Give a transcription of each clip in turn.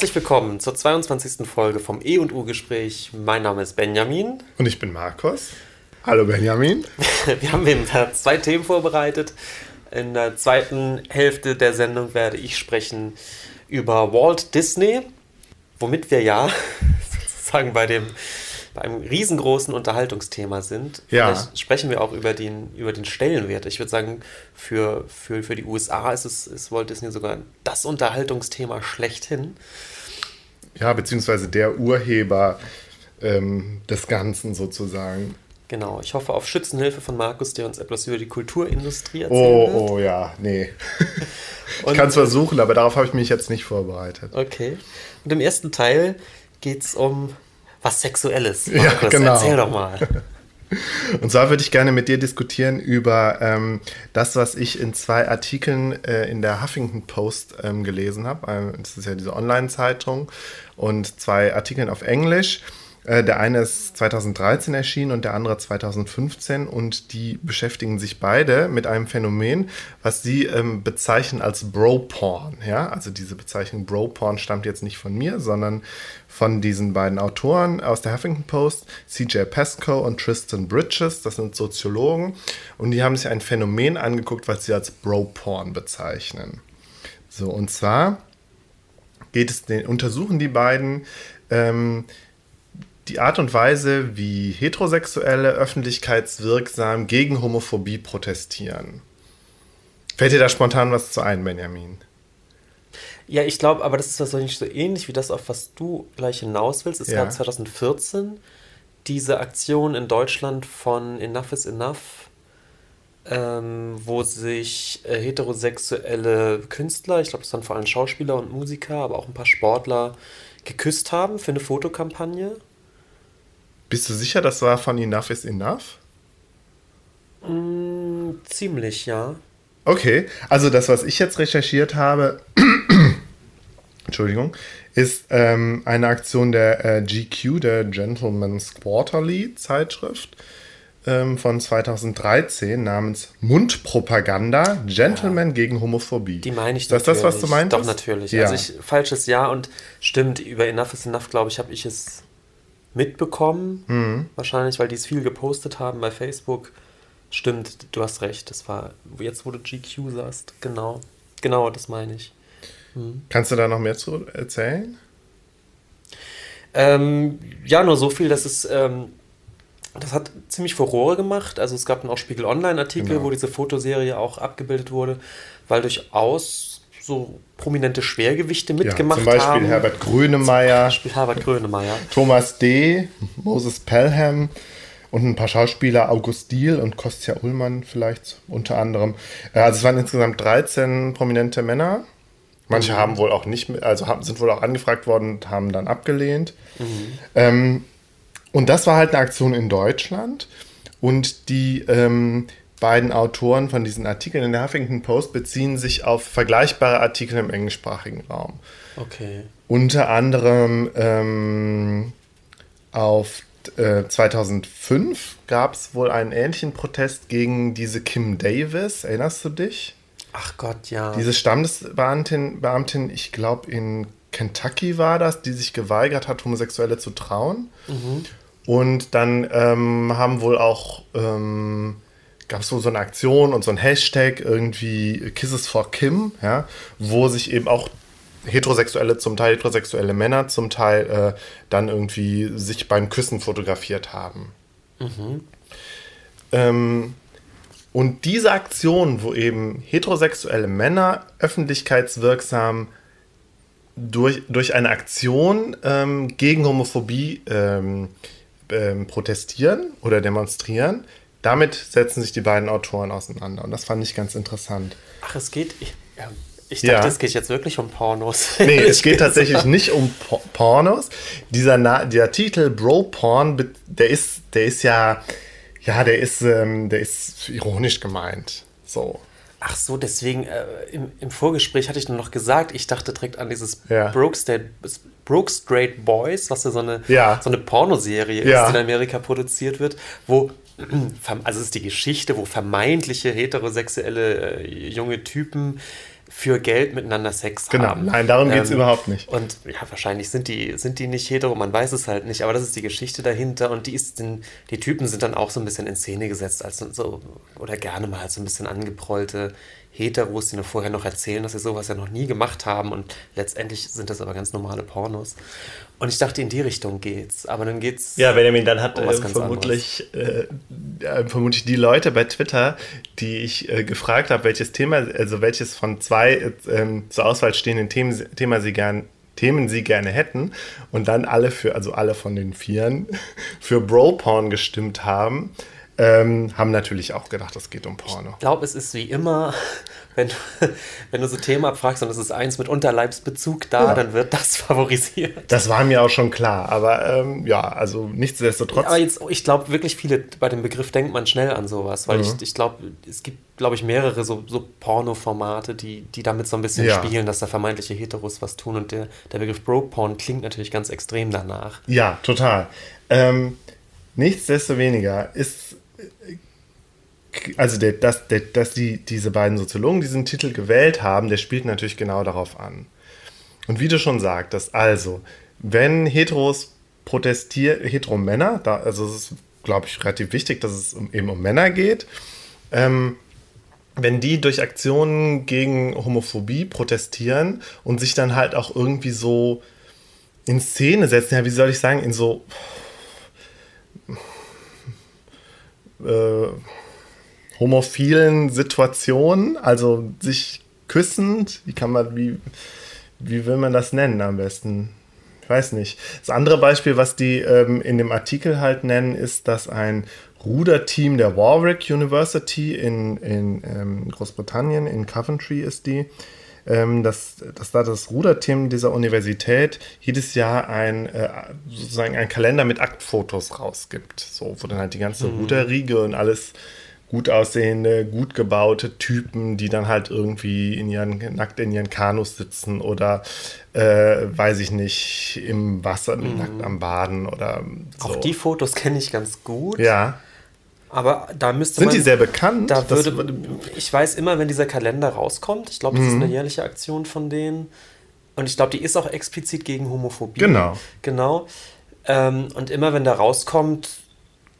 Herzlich willkommen zur 22. Folge vom E und U-Gespräch. Mein Name ist Benjamin. Und ich bin Markus. Hallo Benjamin. Wir haben eben zwei Themen vorbereitet. In der zweiten Hälfte der Sendung werde ich sprechen über Walt Disney, womit wir ja sozusagen bei dem bei einem riesengroßen Unterhaltungsthema sind. Ja. Vielleicht sprechen wir auch über den, über den Stellenwert. Ich würde sagen, für, für, für die USA ist, es, ist Walt Disney sogar das Unterhaltungsthema schlechthin. Ja, beziehungsweise der Urheber ähm, des Ganzen sozusagen. Genau, ich hoffe auf Schützenhilfe von Markus, der uns etwas über die Kulturindustrie erzählt. Oh, oh ja, nee. ich kann es versuchen, aber darauf habe ich mich jetzt nicht vorbereitet. Okay. Und im ersten Teil geht es um was Sexuelles. Markus, ja, genau. Erzähl doch mal. Und zwar würde ich gerne mit dir diskutieren über ähm, das, was ich in zwei Artikeln äh, in der Huffington Post ähm, gelesen habe. Ähm, das ist ja diese Online-Zeitung und zwei Artikeln auf Englisch. Äh, der eine ist 2013 erschienen und der andere 2015 und die beschäftigen sich beide mit einem Phänomen, was sie ähm, bezeichnen als Bro-Porn. Ja? Also diese Bezeichnung Bro-Porn stammt jetzt nicht von mir, sondern von diesen beiden Autoren aus der Huffington Post, CJ Pesco und Tristan Bridges, das sind Soziologen und die haben sich ein Phänomen angeguckt, was sie als Bro-Porn bezeichnen. So, und zwar geht es, den, untersuchen die beiden ähm, die Art und Weise, wie Heterosexuelle öffentlichkeitswirksam gegen Homophobie protestieren. Fällt dir da spontan was zu ein, Benjamin? Ja, ich glaube, aber das ist nicht so ähnlich wie das, auf was du gleich hinaus willst. Es ja. gab 2014 diese Aktion in Deutschland von Enough is Enough, ähm, wo sich äh, heterosexuelle Künstler, ich glaube, es waren vor allem Schauspieler und Musiker, aber auch ein paar Sportler, geküsst haben für eine Fotokampagne. Bist du sicher, das war von Enough is Enough? Mm, ziemlich, ja. Okay, also das, was ich jetzt recherchiert habe, Entschuldigung, ist ähm, eine Aktion der äh, GQ, der Gentleman's Quarterly Zeitschrift ähm, von 2013 namens Mundpropaganda Gentleman ja. gegen Homophobie. Die meine ich ist das das, was du meinst? Doch, natürlich. Ja. Also ich, falsches Ja und stimmt, über Enough is Enough, glaube ich, habe ich es mitbekommen. Mhm. Wahrscheinlich, weil die es viel gepostet haben bei Facebook. Stimmt, du hast recht. Das war jetzt, wo du GQ sagst. Genau. Genau, das meine ich. Mhm. Kannst du da noch mehr zu erzählen? Ähm, ja, nur so viel, dass es. Ähm, das hat ziemlich Furore gemacht. Also es gab dann auch Spiegel Online-Artikel, genau. wo diese Fotoserie auch abgebildet wurde, weil durchaus so prominente Schwergewichte mitgemacht haben. Ja, zum Beispiel haben. Herbert Grönemeyer. Beispiel Herbert Grönemeyer. Thomas D., Moses Pelham und ein paar Schauspieler, August Diehl und Kostja Ullmann vielleicht unter anderem. Äh, also es waren insgesamt 13 prominente Männer. Manche mhm. haben wohl auch nicht, also haben, sind wohl auch angefragt worden und haben dann abgelehnt. Mhm. Ähm, und das war halt eine Aktion in Deutschland. Und die ähm, beiden Autoren von diesen Artikeln in der Huffington Post beziehen sich auf vergleichbare Artikel im englischsprachigen Raum. Okay. Unter anderem ähm, auf äh, 2005 gab es wohl einen ähnlichen Protest gegen diese Kim Davis. Erinnerst du dich? Ach Gott, ja. Diese Stammesbeamtin, Beamtin, ich glaube in Kentucky war das, die sich geweigert hat, Homosexuelle zu trauen. Mhm. Und dann ähm, haben wohl auch ähm, gab es so, so eine Aktion und so ein Hashtag irgendwie Kisses for Kim, ja, wo sich eben auch heterosexuelle, zum Teil heterosexuelle Männer, zum Teil äh, dann irgendwie sich beim Küssen fotografiert haben. Mhm. Ähm, und diese Aktion, wo eben heterosexuelle Männer öffentlichkeitswirksam durch, durch eine Aktion ähm, gegen Homophobie ähm, ähm protestieren oder demonstrieren, damit setzen sich die beiden Autoren auseinander. Und das fand ich ganz interessant. Ach, es geht. Ich, ja, ich dachte, ja. es geht jetzt wirklich um Pornos. Nee, es geht tatsächlich nicht um Pornos. Dieser, Na dieser Titel Bro Porn, der ist, der ist ja, ja, der ist, ähm, der ist ironisch gemeint. So. Ach so, deswegen äh, im, im, Vorgespräch hatte ich nur noch gesagt, ich dachte direkt an dieses ja. Broke Straight Boys, was ja so eine, ja. so eine Pornoserie ja. ist, die in Amerika produziert wird, wo also es ist die Geschichte, wo vermeintliche heterosexuelle äh, junge Typen für Geld miteinander Sex genau. haben. Genau, nein, darum geht es ähm, überhaupt nicht. Und ja, wahrscheinlich sind die, sind die nicht hetero, man weiß es halt nicht, aber das ist die Geschichte dahinter und die ist den, die Typen sind dann auch so ein bisschen in Szene gesetzt, als so, oder gerne mal so ein bisschen angeprollte Heteros, die nur vorher noch erzählen, dass sie sowas ja noch nie gemacht haben und letztendlich sind das aber ganz normale Pornos. Und ich dachte, in die Richtung geht's. Aber dann geht's. Ja, Benjamin, dann hat um äh, vermutlich, äh, äh, vermutlich die Leute bei Twitter, die ich äh, gefragt habe, welches Thema, also welches von zwei ähm, zur Auswahl stehenden Themen, Thema sie gern, Themen sie gerne hätten und dann alle für, also alle von den Vieren, für Bro-Porn gestimmt haben ähm, haben natürlich auch gedacht, es geht um Porno. Ich glaube, es ist wie immer, wenn du, wenn du so Themen abfragst und es ist eins mit Unterleibsbezug da, ja. dann wird das favorisiert. Das war mir auch schon klar, aber ähm, ja, also nichtsdestotrotz. aber jetzt, ich glaube wirklich viele, bei dem Begriff denkt man schnell an sowas, weil mhm. ich, ich glaube, es gibt, glaube ich, mehrere so, so Porno-Formate, die, die damit so ein bisschen ja. spielen, dass da vermeintliche Heteros was tun und der, der Begriff Broke-Porn klingt natürlich ganz extrem danach. Ja, total. Ähm, nichtsdestoweniger ist also der, dass, der, dass die, diese beiden Soziologen diesen Titel gewählt haben, der spielt natürlich genau darauf an. Und wie du schon sagtest, also, wenn Heteros protestieren, Hetero-Männer, also es ist, glaube ich, relativ wichtig, dass es um, eben um Männer geht, ähm, wenn die durch Aktionen gegen Homophobie protestieren und sich dann halt auch irgendwie so in Szene setzen, ja, wie soll ich sagen, in so äh, homophilen Situationen, also sich küssend, wie kann man, wie, wie will man das nennen am besten? Ich weiß nicht. Das andere Beispiel, was die ähm, in dem Artikel halt nennen, ist, dass ein Ruderteam der Warwick University in, in ähm, Großbritannien, in Coventry ist die, dass, dass da das Ruderteam dieser Universität jedes Jahr ein, äh, sozusagen einen Kalender mit Aktfotos rausgibt. So, wo dann halt die ganze mhm. Ruderriege und alles gut aussehende, gut gebaute Typen, die dann halt irgendwie in ihren, nackt in ihren Kanus sitzen oder, äh, weiß ich nicht, im Wasser mhm. nackt am Baden oder so. Auch die Fotos kenne ich ganz gut. Ja. Aber da müsste Sind man, die sehr bekannt? Da würde, ich weiß immer, wenn dieser Kalender rauskommt, ich glaube, das mhm. ist eine jährliche Aktion von denen. Und ich glaube, die ist auch explizit gegen Homophobie. Genau. Genau. Ähm, und immer wenn da rauskommt,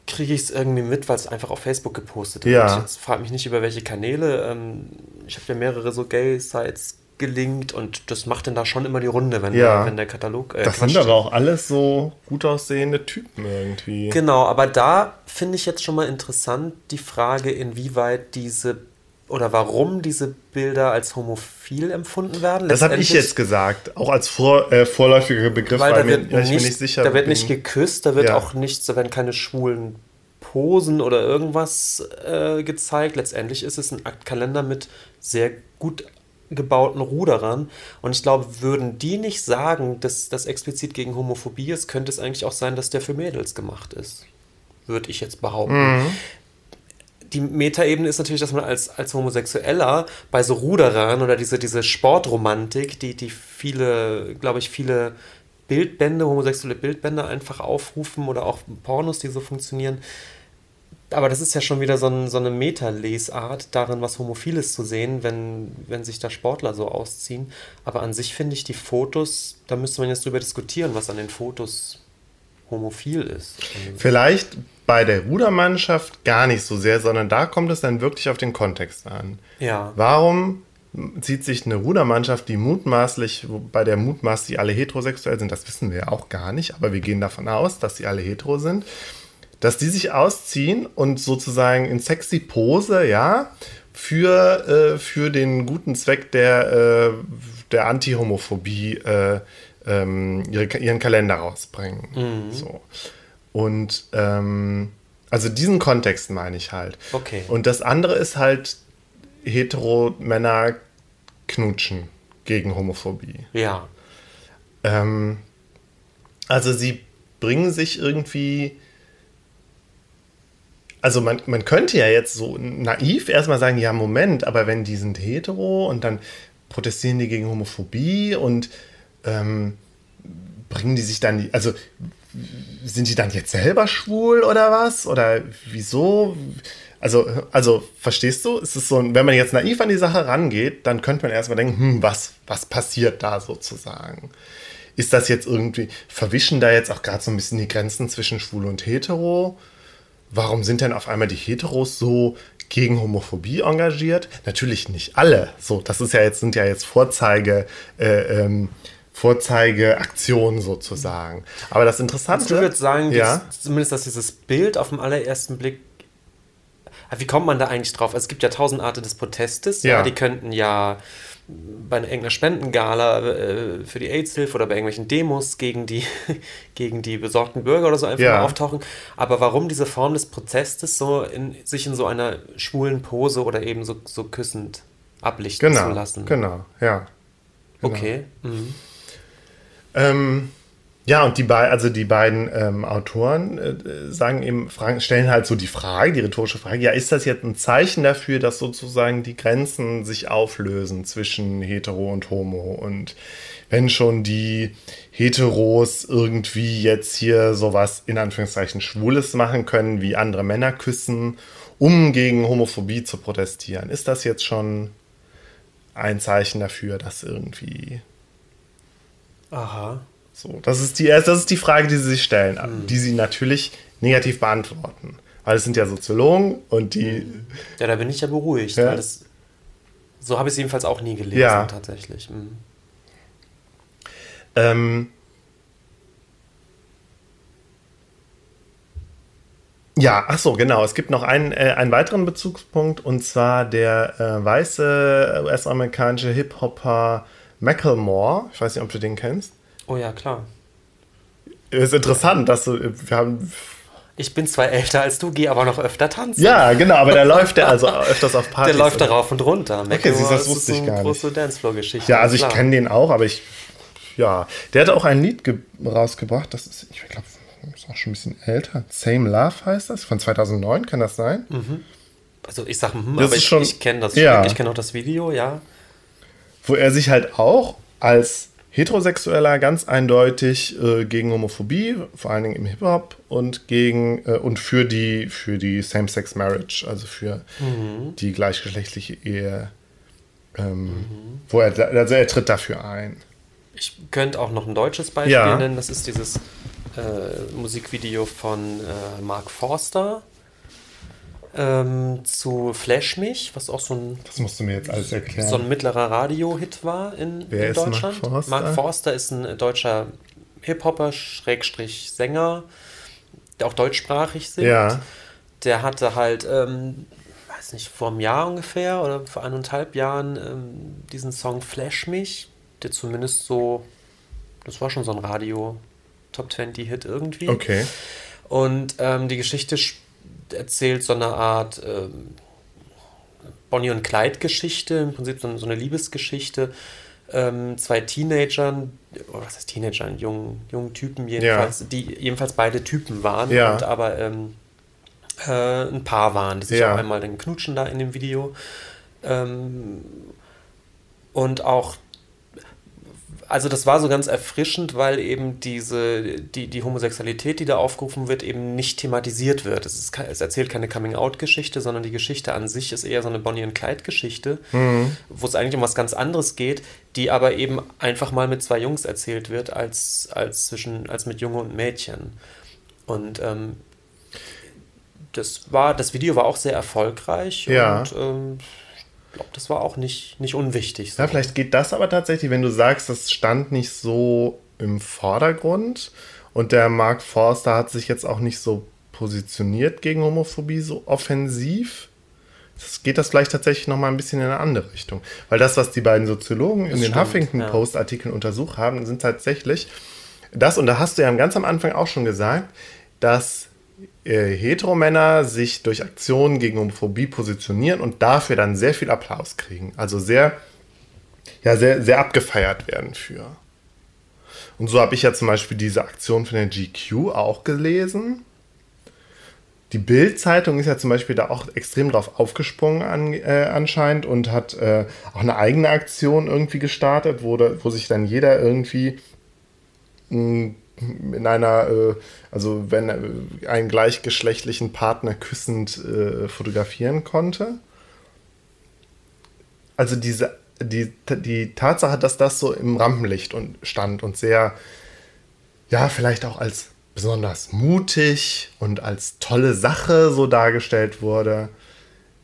kriege ich es irgendwie mit, weil es einfach auf Facebook gepostet wird. Ja. Jetzt frage mich nicht über welche Kanäle. Ähm, ich habe ja mehrere so Gay-Sites gelinkt und das macht dann da schon immer die Runde, wenn, ja. der, wenn der Katalog. Äh, das sind aber auch alles so gut aussehende Typen irgendwie. Genau, aber da finde ich jetzt schon mal interessant die Frage, inwieweit diese oder warum diese Bilder als homophil empfunden werden. Das habe ich jetzt gesagt, auch als vor, äh, vorläufiger Begriff, weil, weil wird mir, nicht, ich nicht sicher Da wird bin. nicht geküsst, da wird ja. auch nicht, da werden keine schwulen Posen oder irgendwas äh, gezeigt. Letztendlich ist es ein Aktkalender mit sehr gut gebauten Ruderern. Und ich glaube, würden die nicht sagen, dass das explizit gegen Homophobie ist, könnte es eigentlich auch sein, dass der für Mädels gemacht ist. Würde ich jetzt behaupten. Mhm die Metaebene ist natürlich, dass man als, als Homosexueller bei so Ruderern oder diese, diese Sportromantik, die, die viele, glaube ich, viele Bildbände, homosexuelle Bildbände einfach aufrufen oder auch Pornos, die so funktionieren. Aber das ist ja schon wieder so, ein, so eine Meta-Lesart, darin was Homophiles zu sehen, wenn, wenn sich da Sportler so ausziehen. Aber an sich finde ich die Fotos, da müsste man jetzt drüber diskutieren, was an den Fotos homophil ist. Vielleicht bei der Rudermannschaft gar nicht so sehr, sondern da kommt es dann wirklich auf den Kontext an. Ja. Warum zieht sich eine Rudermannschaft, die mutmaßlich, bei der mutmaßlich alle heterosexuell sind, das wissen wir ja auch gar nicht, aber wir gehen davon aus, dass sie alle hetero sind, dass die sich ausziehen und sozusagen in sexy Pose, ja, für, äh, für den guten Zweck der, äh, der Anti-Homophobie äh, ähm, ihre, ihren Kalender rausbringen. Mhm. So. Und ähm, also diesen Kontext meine ich halt. Okay. Und das andere ist halt hetero-Männer knutschen gegen Homophobie. Ja. Ähm, also sie bringen sich irgendwie. Also man, man könnte ja jetzt so naiv erstmal sagen, ja, Moment, aber wenn die sind hetero und dann protestieren die gegen Homophobie und ähm, bringen die sich dann, also sind die dann jetzt selber schwul oder was? Oder wieso? Also, also verstehst du? Es ist so, wenn man jetzt naiv an die Sache rangeht, dann könnte man erstmal denken, hm, was, was passiert da sozusagen? Ist das jetzt irgendwie, verwischen da jetzt auch gerade so ein bisschen die Grenzen zwischen schwul und hetero? Warum sind denn auf einmal die Heteros so gegen Homophobie engagiert? Natürlich nicht alle. So, das ist ja jetzt, sind ja jetzt Vorzeige, äh, ähm, Vorzeigeaktionen sozusagen. Aber das Interessante. Also ich würde sagen, ja? dass, zumindest, dass dieses Bild auf den allerersten Blick wie kommt man da eigentlich drauf? Also es gibt ja tausend Arten des Protestes. Ja. ja die könnten ja bei irgendeiner Spendengala äh, für die AIDS-Hilfe oder bei irgendwelchen Demos gegen die, gegen die besorgten Bürger oder so einfach ja. mal auftauchen. Aber warum diese Form des Protestes so in, sich in so einer schwulen Pose oder eben so, so küssend ablichten genau, zu lassen? Genau, ja. Genau. Okay. Mhm. Ähm, ja, und die, be also die beiden ähm, Autoren äh, sagen eben, fragen, stellen halt so die Frage, die rhetorische Frage, ja, ist das jetzt ein Zeichen dafür, dass sozusagen die Grenzen sich auflösen zwischen Hetero und Homo? Und wenn schon die Heteros irgendwie jetzt hier sowas in Anführungszeichen Schwules machen können, wie andere Männer küssen, um gegen Homophobie zu protestieren, ist das jetzt schon ein Zeichen dafür, dass irgendwie. Aha. So, das ist die, das ist die Frage, die sie sich stellen, mhm. die sie natürlich negativ beantworten. Weil es sind ja Soziologen und die. Ja, da bin ich ja beruhigt, ja. weil das. So habe ich es jedenfalls auch nie gelesen, ja. tatsächlich. Mhm. Ähm, Ja, ach so, genau. Es gibt noch einen, äh, einen weiteren Bezugspunkt und zwar der äh, weiße US-amerikanische Hip-Hopper Macklemore. Ich weiß nicht, ob du den kennst. Oh ja, klar. Ist interessant, dass du, wir haben. Ich bin zwar älter als du, gehe aber noch öfter tanzen. Ja, genau, aber der läuft ja also öfters auf Partys. Der läuft da rauf und runter. Okay, siehst, das wusste ich gar nicht. Große Dancefloor-Geschichte. Ja, also ich kenne den auch, aber ich, ja, der hat auch ein Lied rausgebracht, das ist, ich glaube, ist auch schon ein bisschen älter. Same Love heißt das, von 2009, kann das sein? Mhm. Also ich sage, hm, aber ich, schon, ich kenne das, ja. ich kenne auch das Video, ja. Wo er sich halt auch als Heterosexueller ganz eindeutig äh, gegen Homophobie, vor allen Dingen im Hip-Hop und gegen äh, und für die für die Same-Sex-Marriage, also für mhm. die gleichgeschlechtliche Ehe, ähm, mhm. wo er also er tritt dafür ein. Ich könnte auch noch ein deutsches Beispiel ja. nennen. Das ist dieses äh, Musikvideo von äh, Mark Forster ähm, zu Flash mich, was auch so ein. Das musst du mir jetzt alles erklären. So ein mittlerer Radio-Hit war in, Wer in Deutschland. Mark Forster? Mark Forster ist ein deutscher Hip-Hopper, Schrägstrich Sänger, der auch deutschsprachig singt. Ja. Der hatte halt, ähm, weiß nicht, vor einem Jahr ungefähr oder vor eineinhalb Jahren ähm, diesen Song Flash mich, der zumindest so, das war schon so ein Radio Top 20 Hit irgendwie. Okay. Und ähm, die Geschichte erzählt so eine Art ähm, Bonnie und Clyde-Geschichte, im Prinzip so, so eine Liebesgeschichte. Ähm, zwei Teenagern, oder was heißt Teenagern, jungen, jungen Typen jedenfalls, ja. die jedenfalls beide Typen waren ja. und aber ähm, äh, ein Paar waren, die sich ja. auch einmal dann knutschen da in dem Video. Ähm, und auch also das war so ganz erfrischend, weil eben diese, die, die Homosexualität, die da aufgerufen wird, eben nicht thematisiert wird. Es, ist, es erzählt keine Coming-out-Geschichte, sondern die Geschichte an sich ist eher so eine Bonnie und Clyde-Geschichte, mhm. wo es eigentlich um was ganz anderes geht, die aber eben einfach mal mit zwei Jungs erzählt wird, als, als, zwischen, als mit Junge und Mädchen. Und ähm, das war, das Video war auch sehr erfolgreich ja. und ähm, glaube, das war auch nicht, nicht unwichtig. So. Ja, vielleicht geht das aber tatsächlich, wenn du sagst, das stand nicht so im Vordergrund und der Mark Forster hat sich jetzt auch nicht so positioniert gegen Homophobie so offensiv. Das geht das vielleicht tatsächlich noch mal ein bisschen in eine andere Richtung. Weil das, was die beiden Soziologen das in den Huffington Post-Artikeln untersucht haben, sind tatsächlich das, und da hast du ja ganz am Anfang auch schon gesagt, dass äh, Heteromänner sich durch Aktionen gegen Homophobie positionieren und dafür dann sehr viel Applaus kriegen. Also sehr, ja, sehr, sehr abgefeiert werden für. Und so habe ich ja zum Beispiel diese Aktion von der GQ auch gelesen. Die Bild-Zeitung ist ja zum Beispiel da auch extrem drauf aufgesprungen an, äh, anscheinend und hat äh, auch eine eigene Aktion irgendwie gestartet, wo, da, wo sich dann jeder irgendwie mh, hm, in einer, äh, also wenn äh, einen gleichgeschlechtlichen Partner küssend äh, fotografieren konnte. Also diese, die, die Tatsache, dass das so im Rampenlicht und stand und sehr, ja, vielleicht auch als besonders mutig und als tolle Sache so dargestellt wurde,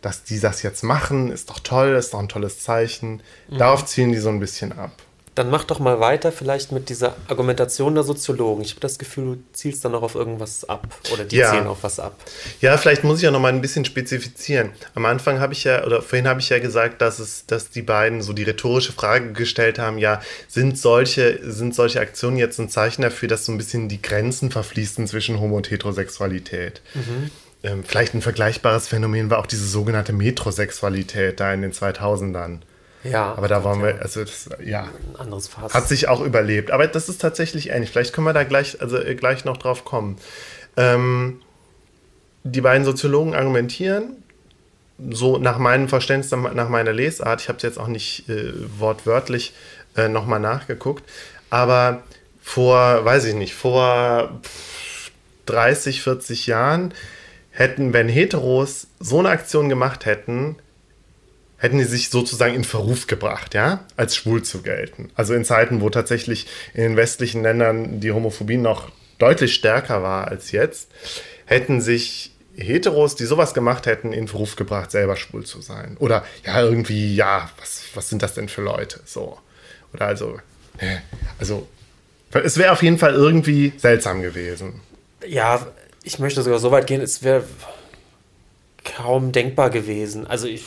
dass die das jetzt machen, ist doch toll, ist doch ein tolles Zeichen. Mhm. Darauf zielen die so ein bisschen ab. Dann mach doch mal weiter, vielleicht mit dieser Argumentation der Soziologen. Ich habe das Gefühl, du zielst dann noch auf irgendwas ab oder die ja. zielen auf was ab. Ja, vielleicht muss ich ja noch mal ein bisschen spezifizieren. Am Anfang habe ich ja, oder vorhin habe ich ja gesagt, dass es, dass die beiden so die rhetorische Frage gestellt haben: Ja, sind solche, sind solche Aktionen jetzt ein Zeichen dafür, dass so ein bisschen die Grenzen verfließen zwischen Homo und Heterosexualität? Mhm. Ähm, vielleicht ein vergleichbares Phänomen war auch diese sogenannte Metrosexualität da in den 2000ern. Ja. Aber da waren wir, also das, ja. Ein anderes Fass. Hat sich auch überlebt. Aber das ist tatsächlich ähnlich. Vielleicht können wir da gleich, also äh, gleich noch drauf kommen. Ähm, die beiden Soziologen argumentieren, so nach meinem Verständnis, nach meiner Lesart, ich habe es jetzt auch nicht äh, wortwörtlich äh, nochmal nachgeguckt, aber vor, weiß ich nicht, vor 30, 40 Jahren hätten, wenn Heteros so eine Aktion gemacht hätten, hätten die sich sozusagen in Verruf gebracht, ja, als schwul zu gelten. Also in Zeiten, wo tatsächlich in den westlichen Ländern die Homophobie noch deutlich stärker war als jetzt, hätten sich Heteros, die sowas gemacht hätten, in Verruf gebracht, selber schwul zu sein. Oder ja, irgendwie, ja, was, was sind das denn für Leute? So. Oder also, also, es wäre auf jeden Fall irgendwie seltsam gewesen. Ja, ich möchte sogar so weit gehen, es wäre kaum denkbar gewesen. Also ich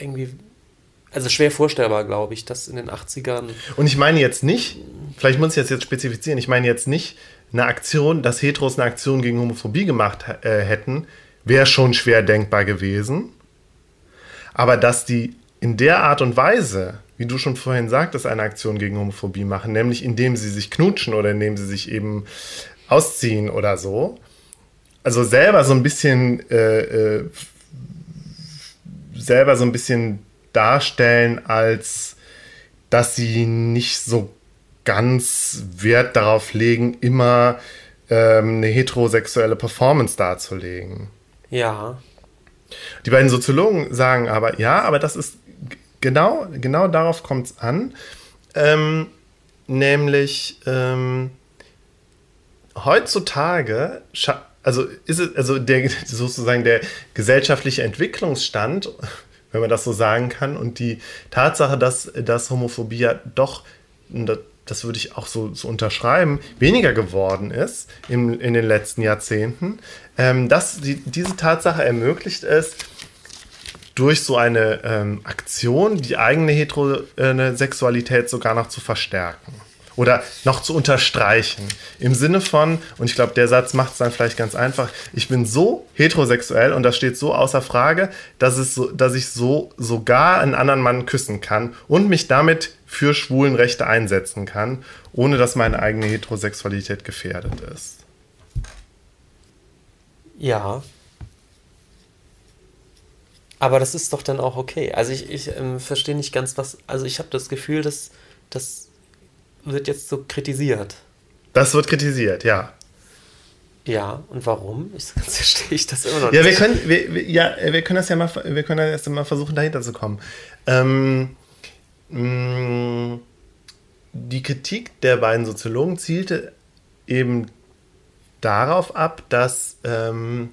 irgendwie, also schwer vorstellbar, glaube ich, dass in den 80ern. Und ich meine jetzt nicht, vielleicht muss ich das jetzt spezifizieren, ich meine jetzt nicht eine Aktion, dass Heteros eine Aktion gegen Homophobie gemacht äh, hätten, wäre schon schwer denkbar gewesen. Aber dass die in der Art und Weise, wie du schon vorhin sagtest, eine Aktion gegen Homophobie machen, nämlich indem sie sich knutschen oder indem sie sich eben ausziehen oder so, also selber so ein bisschen äh, äh, selber so ein bisschen darstellen, als dass sie nicht so ganz Wert darauf legen, immer ähm, eine heterosexuelle Performance darzulegen. Ja. Die beiden Soziologen sagen aber, ja, aber das ist genau, genau darauf kommt es an. Ähm, nämlich ähm, heutzutage also ist es, also der sozusagen der gesellschaftliche Entwicklungsstand, wenn man das so sagen kann, und die Tatsache, dass, dass Homophobie ja doch, das würde ich auch so, so unterschreiben, weniger geworden ist im, in den letzten Jahrzehnten, ähm, dass die, diese Tatsache ermöglicht es, durch so eine ähm, Aktion die eigene Heterosexualität sogar noch zu verstärken oder noch zu unterstreichen. Im Sinne von, und ich glaube, der Satz macht es dann vielleicht ganz einfach, ich bin so heterosexuell und das steht so außer Frage, dass, es so, dass ich so sogar einen anderen Mann küssen kann und mich damit für Schwulenrechte einsetzen kann, ohne dass meine eigene Heterosexualität gefährdet ist. Ja. Aber das ist doch dann auch okay. Also ich, ich ähm, verstehe nicht ganz, was. Also ich habe das Gefühl, dass, dass wird jetzt so kritisiert. Das wird kritisiert, ja. Ja, und warum? Ich verstehe ich das immer noch ja, nicht. Wir können, wir, wir, ja, wir können das ja mal, wir können das mal versuchen, dahinter zu kommen. Ähm, mh, mm, die Kritik der beiden Soziologen zielte eben darauf ab, dass, ähm,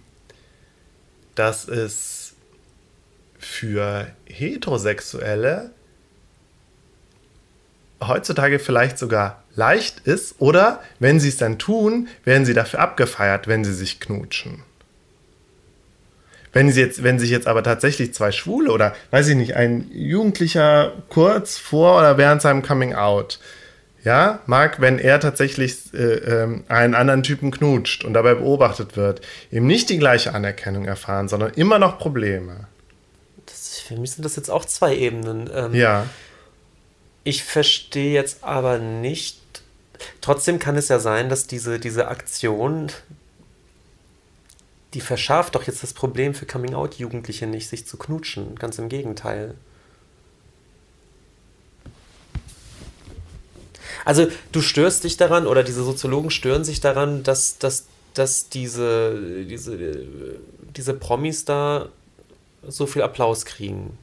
dass es für Heterosexuelle heutzutage vielleicht sogar leicht ist oder wenn sie es dann tun, werden sie dafür abgefeiert, wenn sie sich knutschen. Wenn, sie jetzt, wenn sich jetzt aber tatsächlich zwei Schwule oder, weiß ich nicht, ein Jugendlicher kurz vor oder während seinem Coming Out, ja, mag, wenn er tatsächlich äh, äh, einen anderen Typen knutscht und dabei beobachtet wird, eben nicht die gleiche Anerkennung erfahren, sondern immer noch Probleme. Das, für mich sind das jetzt auch zwei Ebenen. Ähm, ja. Ich verstehe jetzt aber nicht. Trotzdem kann es ja sein, dass diese, diese Aktion, die verschärft doch jetzt das Problem für Coming-out-Jugendliche nicht, sich zu knutschen. Ganz im Gegenteil. Also du störst dich daran oder diese Soziologen stören sich daran, dass, dass, dass diese, diese, diese Promis da so viel Applaus kriegen.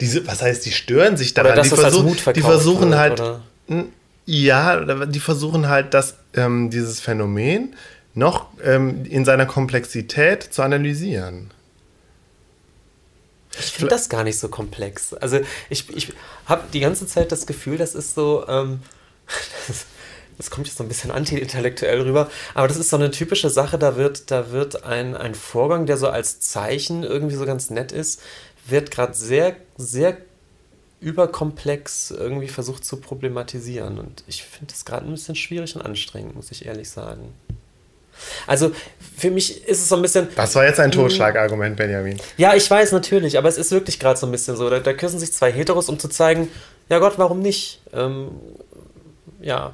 Diese, was heißt, die stören sich daran? Oder dass die, versuch, die versuchen wird, halt. Oder? Ja, die versuchen halt, dass ähm, dieses Phänomen noch ähm, in seiner Komplexität zu analysieren. Ich finde das gar nicht so komplex. Also ich, ich habe die ganze Zeit das Gefühl, das ist so, ähm, das, das, kommt jetzt so ein bisschen anti-intellektuell rüber, aber das ist so eine typische Sache, da wird, da wird ein, ein Vorgang, der so als Zeichen irgendwie so ganz nett ist, wird gerade sehr, sehr überkomplex irgendwie versucht zu problematisieren. Und ich finde das gerade ein bisschen schwierig und anstrengend, muss ich ehrlich sagen. Also für mich ist es so ein bisschen. Das war jetzt ein Totschlagargument, Benjamin. Ja, ich weiß natürlich, aber es ist wirklich gerade so ein bisschen so. Da, da, küssen sich zwei Heteros, um zu zeigen, ja Gott, warum nicht? Ähm, ja.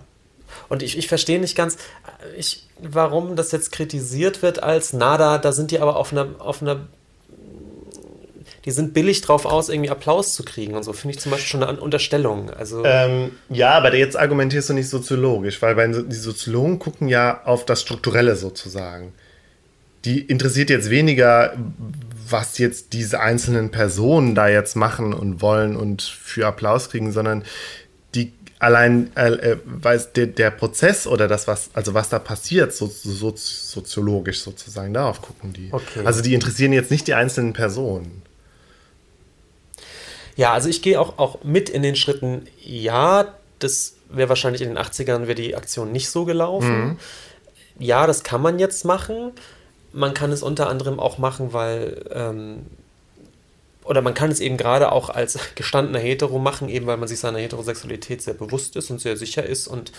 Und ich, ich verstehe nicht ganz, ich, warum das jetzt kritisiert wird als, nada, da sind die aber auf einer, auf einer die sind billig drauf aus, irgendwie Applaus zu kriegen und so. Finde ich zum Beispiel schon eine Unterstellung. Also ähm, ja, aber jetzt argumentierst du nicht soziologisch, weil bei, die Soziologen gucken ja auf das Strukturelle sozusagen. Die interessiert jetzt weniger, was jetzt diese einzelnen Personen da jetzt machen und wollen und für Applaus kriegen, sondern die allein, äh, äh weil der, der, Prozess oder das, was, also was da passiert, so, so, soziologisch sozusagen, darauf gucken die. Okay. Also die interessieren jetzt nicht die einzelnen Personen. Ja, also ich gehe auch, auch mit in den Schritten, ja, das wäre wahrscheinlich in den 80ern wäre die Aktion nicht so gelaufen. Mhm. Ja, das kann man jetzt machen. Man kann es unter anderem auch machen, weil ähm, oder man kann es eben gerade auch als gestandener Hetero machen, eben weil man sich seiner Heterosexualität sehr bewusst ist und sehr sicher ist und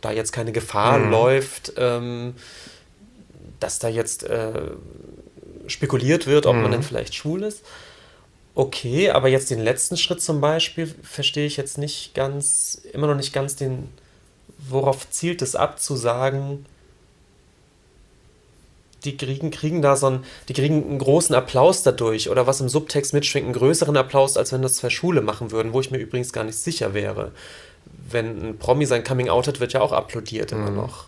da jetzt keine Gefahr mhm. läuft, ähm, dass da jetzt äh, spekuliert wird, ob mhm. man denn vielleicht schwul ist okay, aber jetzt den letzten Schritt zum Beispiel verstehe ich jetzt nicht ganz, immer noch nicht ganz den, worauf zielt es ab zu sagen, die kriegen, kriegen da so einen, die kriegen einen großen Applaus dadurch oder was im Subtext mitschwingt, einen größeren Applaus, als wenn das zwei Schule machen würden, wo ich mir übrigens gar nicht sicher wäre. Wenn ein Promi sein Coming out hat, wird ja auch applaudiert immer mhm. noch.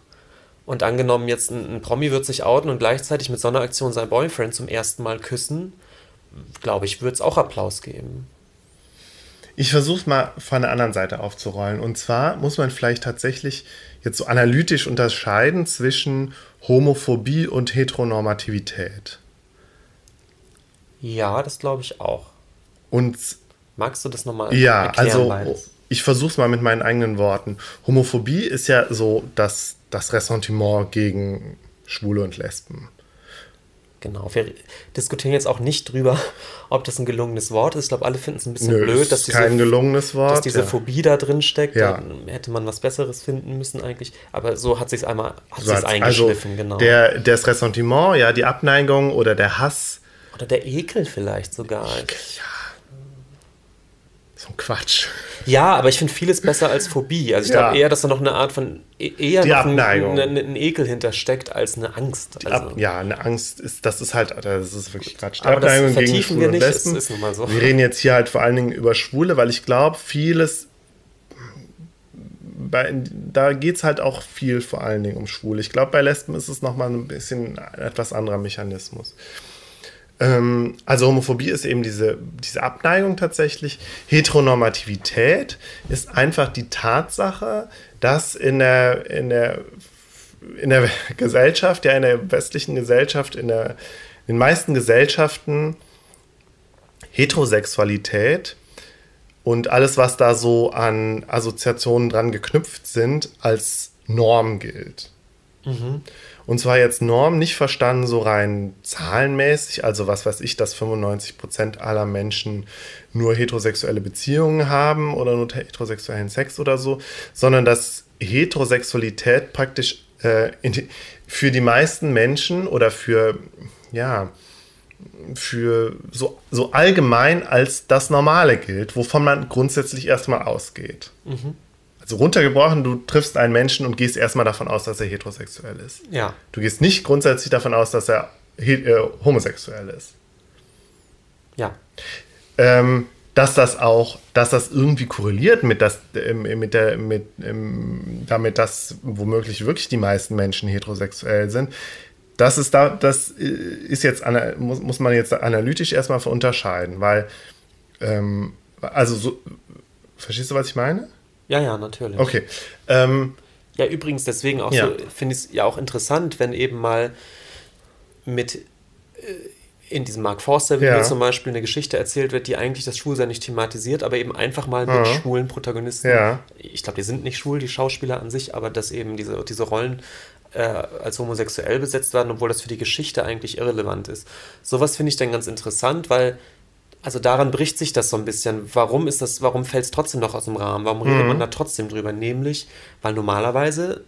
Und angenommen, jetzt ein, ein Promi wird sich outen und gleichzeitig mit so einer Aktion sein Boyfriend zum ersten Mal küssen, glaube ich, würde es auch Applaus geben. Ich versuche es mal von der anderen Seite aufzurollen. Und zwar muss man vielleicht tatsächlich jetzt so analytisch unterscheiden zwischen Homophobie und Heteronormativität. Ja, das glaube ich auch. Und magst du das nochmal ja, erklären? Ja, also beides? ich versuche es mal mit meinen eigenen Worten. Homophobie ist ja so das, das Ressentiment gegen Schwule und Lesben. Genau. Wir diskutieren jetzt auch nicht drüber, ob das ein gelungenes Wort ist. Ich glaube, alle finden es ein bisschen Nö, blöd, dass diese, kein gelungenes Wort, dass diese ja. Phobie da drin steckt. Ja. Da hätte man was Besseres finden müssen eigentlich. Aber so hat sich einmal hat so also eingeschliffen, also genau. Der, das Ressentiment, ja, die Abneigung oder der Hass. Oder der Ekel vielleicht sogar. Ekel, ja so ein Quatsch. Ja, aber ich finde vieles besser als Phobie. Also ich ja. glaube eher, dass da noch eine Art von e-, eher die ein, ein, ein, Ekel hintersteckt als eine Angst. Also. Ab, ja, eine Angst ist, das ist halt, das ist wirklich Quatsch. Die aber Abneigung das vertiefen wir nicht. Es ist nun mal so. Wir reden jetzt hier halt vor allen Dingen über Schwule, weil ich glaube, vieles bei, da geht es halt auch viel vor allen Dingen um Schwule. Ich glaube, bei Lesben ist es nochmal ein bisschen etwas anderer Mechanismus. Ähm, also Homophobie ist eben diese, diese Abneigung tatsächlich. Heteronormativität ist einfach die Tatsache, dass in der, in der, in der Gesellschaft, ja in der westlichen Gesellschaft, in, der, in den meisten Gesellschaften Heterosexualität und alles, was da so an Assoziationen dran geknüpft sind, als Norm gilt. Mhm. Und zwar jetzt Norm nicht verstanden so rein zahlenmäßig, also was weiß ich, dass 95 Prozent aller Menschen nur heterosexuelle Beziehungen haben oder nur heterosexuellen Sex oder so, sondern dass Heterosexualität praktisch äh, die, für die meisten Menschen oder für, ja, für so, so allgemein als das Normale gilt, wovon man grundsätzlich erstmal ausgeht. Mhm. Also runtergebrochen, du triffst einen Menschen und gehst erstmal davon aus, dass er heterosexuell ist. Ja. Du gehst nicht grundsätzlich davon aus, dass er äh, homosexuell ist. Ja. Ähm, dass das auch, dass das irgendwie korreliert mit, das, mit der, mit, damit, dass womöglich wirklich die meisten Menschen heterosexuell sind. Das ist da, das ist jetzt, muss, muss man jetzt analytisch erstmal unterscheiden, weil, ähm, also so, verstehst du, was ich meine? Ja, ja, natürlich. Okay. Ähm, ja, übrigens, deswegen auch ja. so, finde ich es ja auch interessant, wenn eben mal mit äh, in diesem Mark Forster-Video ja. zum Beispiel eine Geschichte erzählt wird, die eigentlich das Schwulsein nicht thematisiert, aber eben einfach mal mit mhm. schwulen Protagonisten. Ja. Ich glaube, die sind nicht schwul, die Schauspieler an sich, aber dass eben diese, diese Rollen äh, als homosexuell besetzt werden, obwohl das für die Geschichte eigentlich irrelevant ist. Sowas finde ich dann ganz interessant, weil also daran bricht sich das so ein bisschen. Warum ist das, warum fällt es trotzdem noch aus dem Rahmen? Warum redet mhm. man da trotzdem drüber? Nämlich, weil normalerweise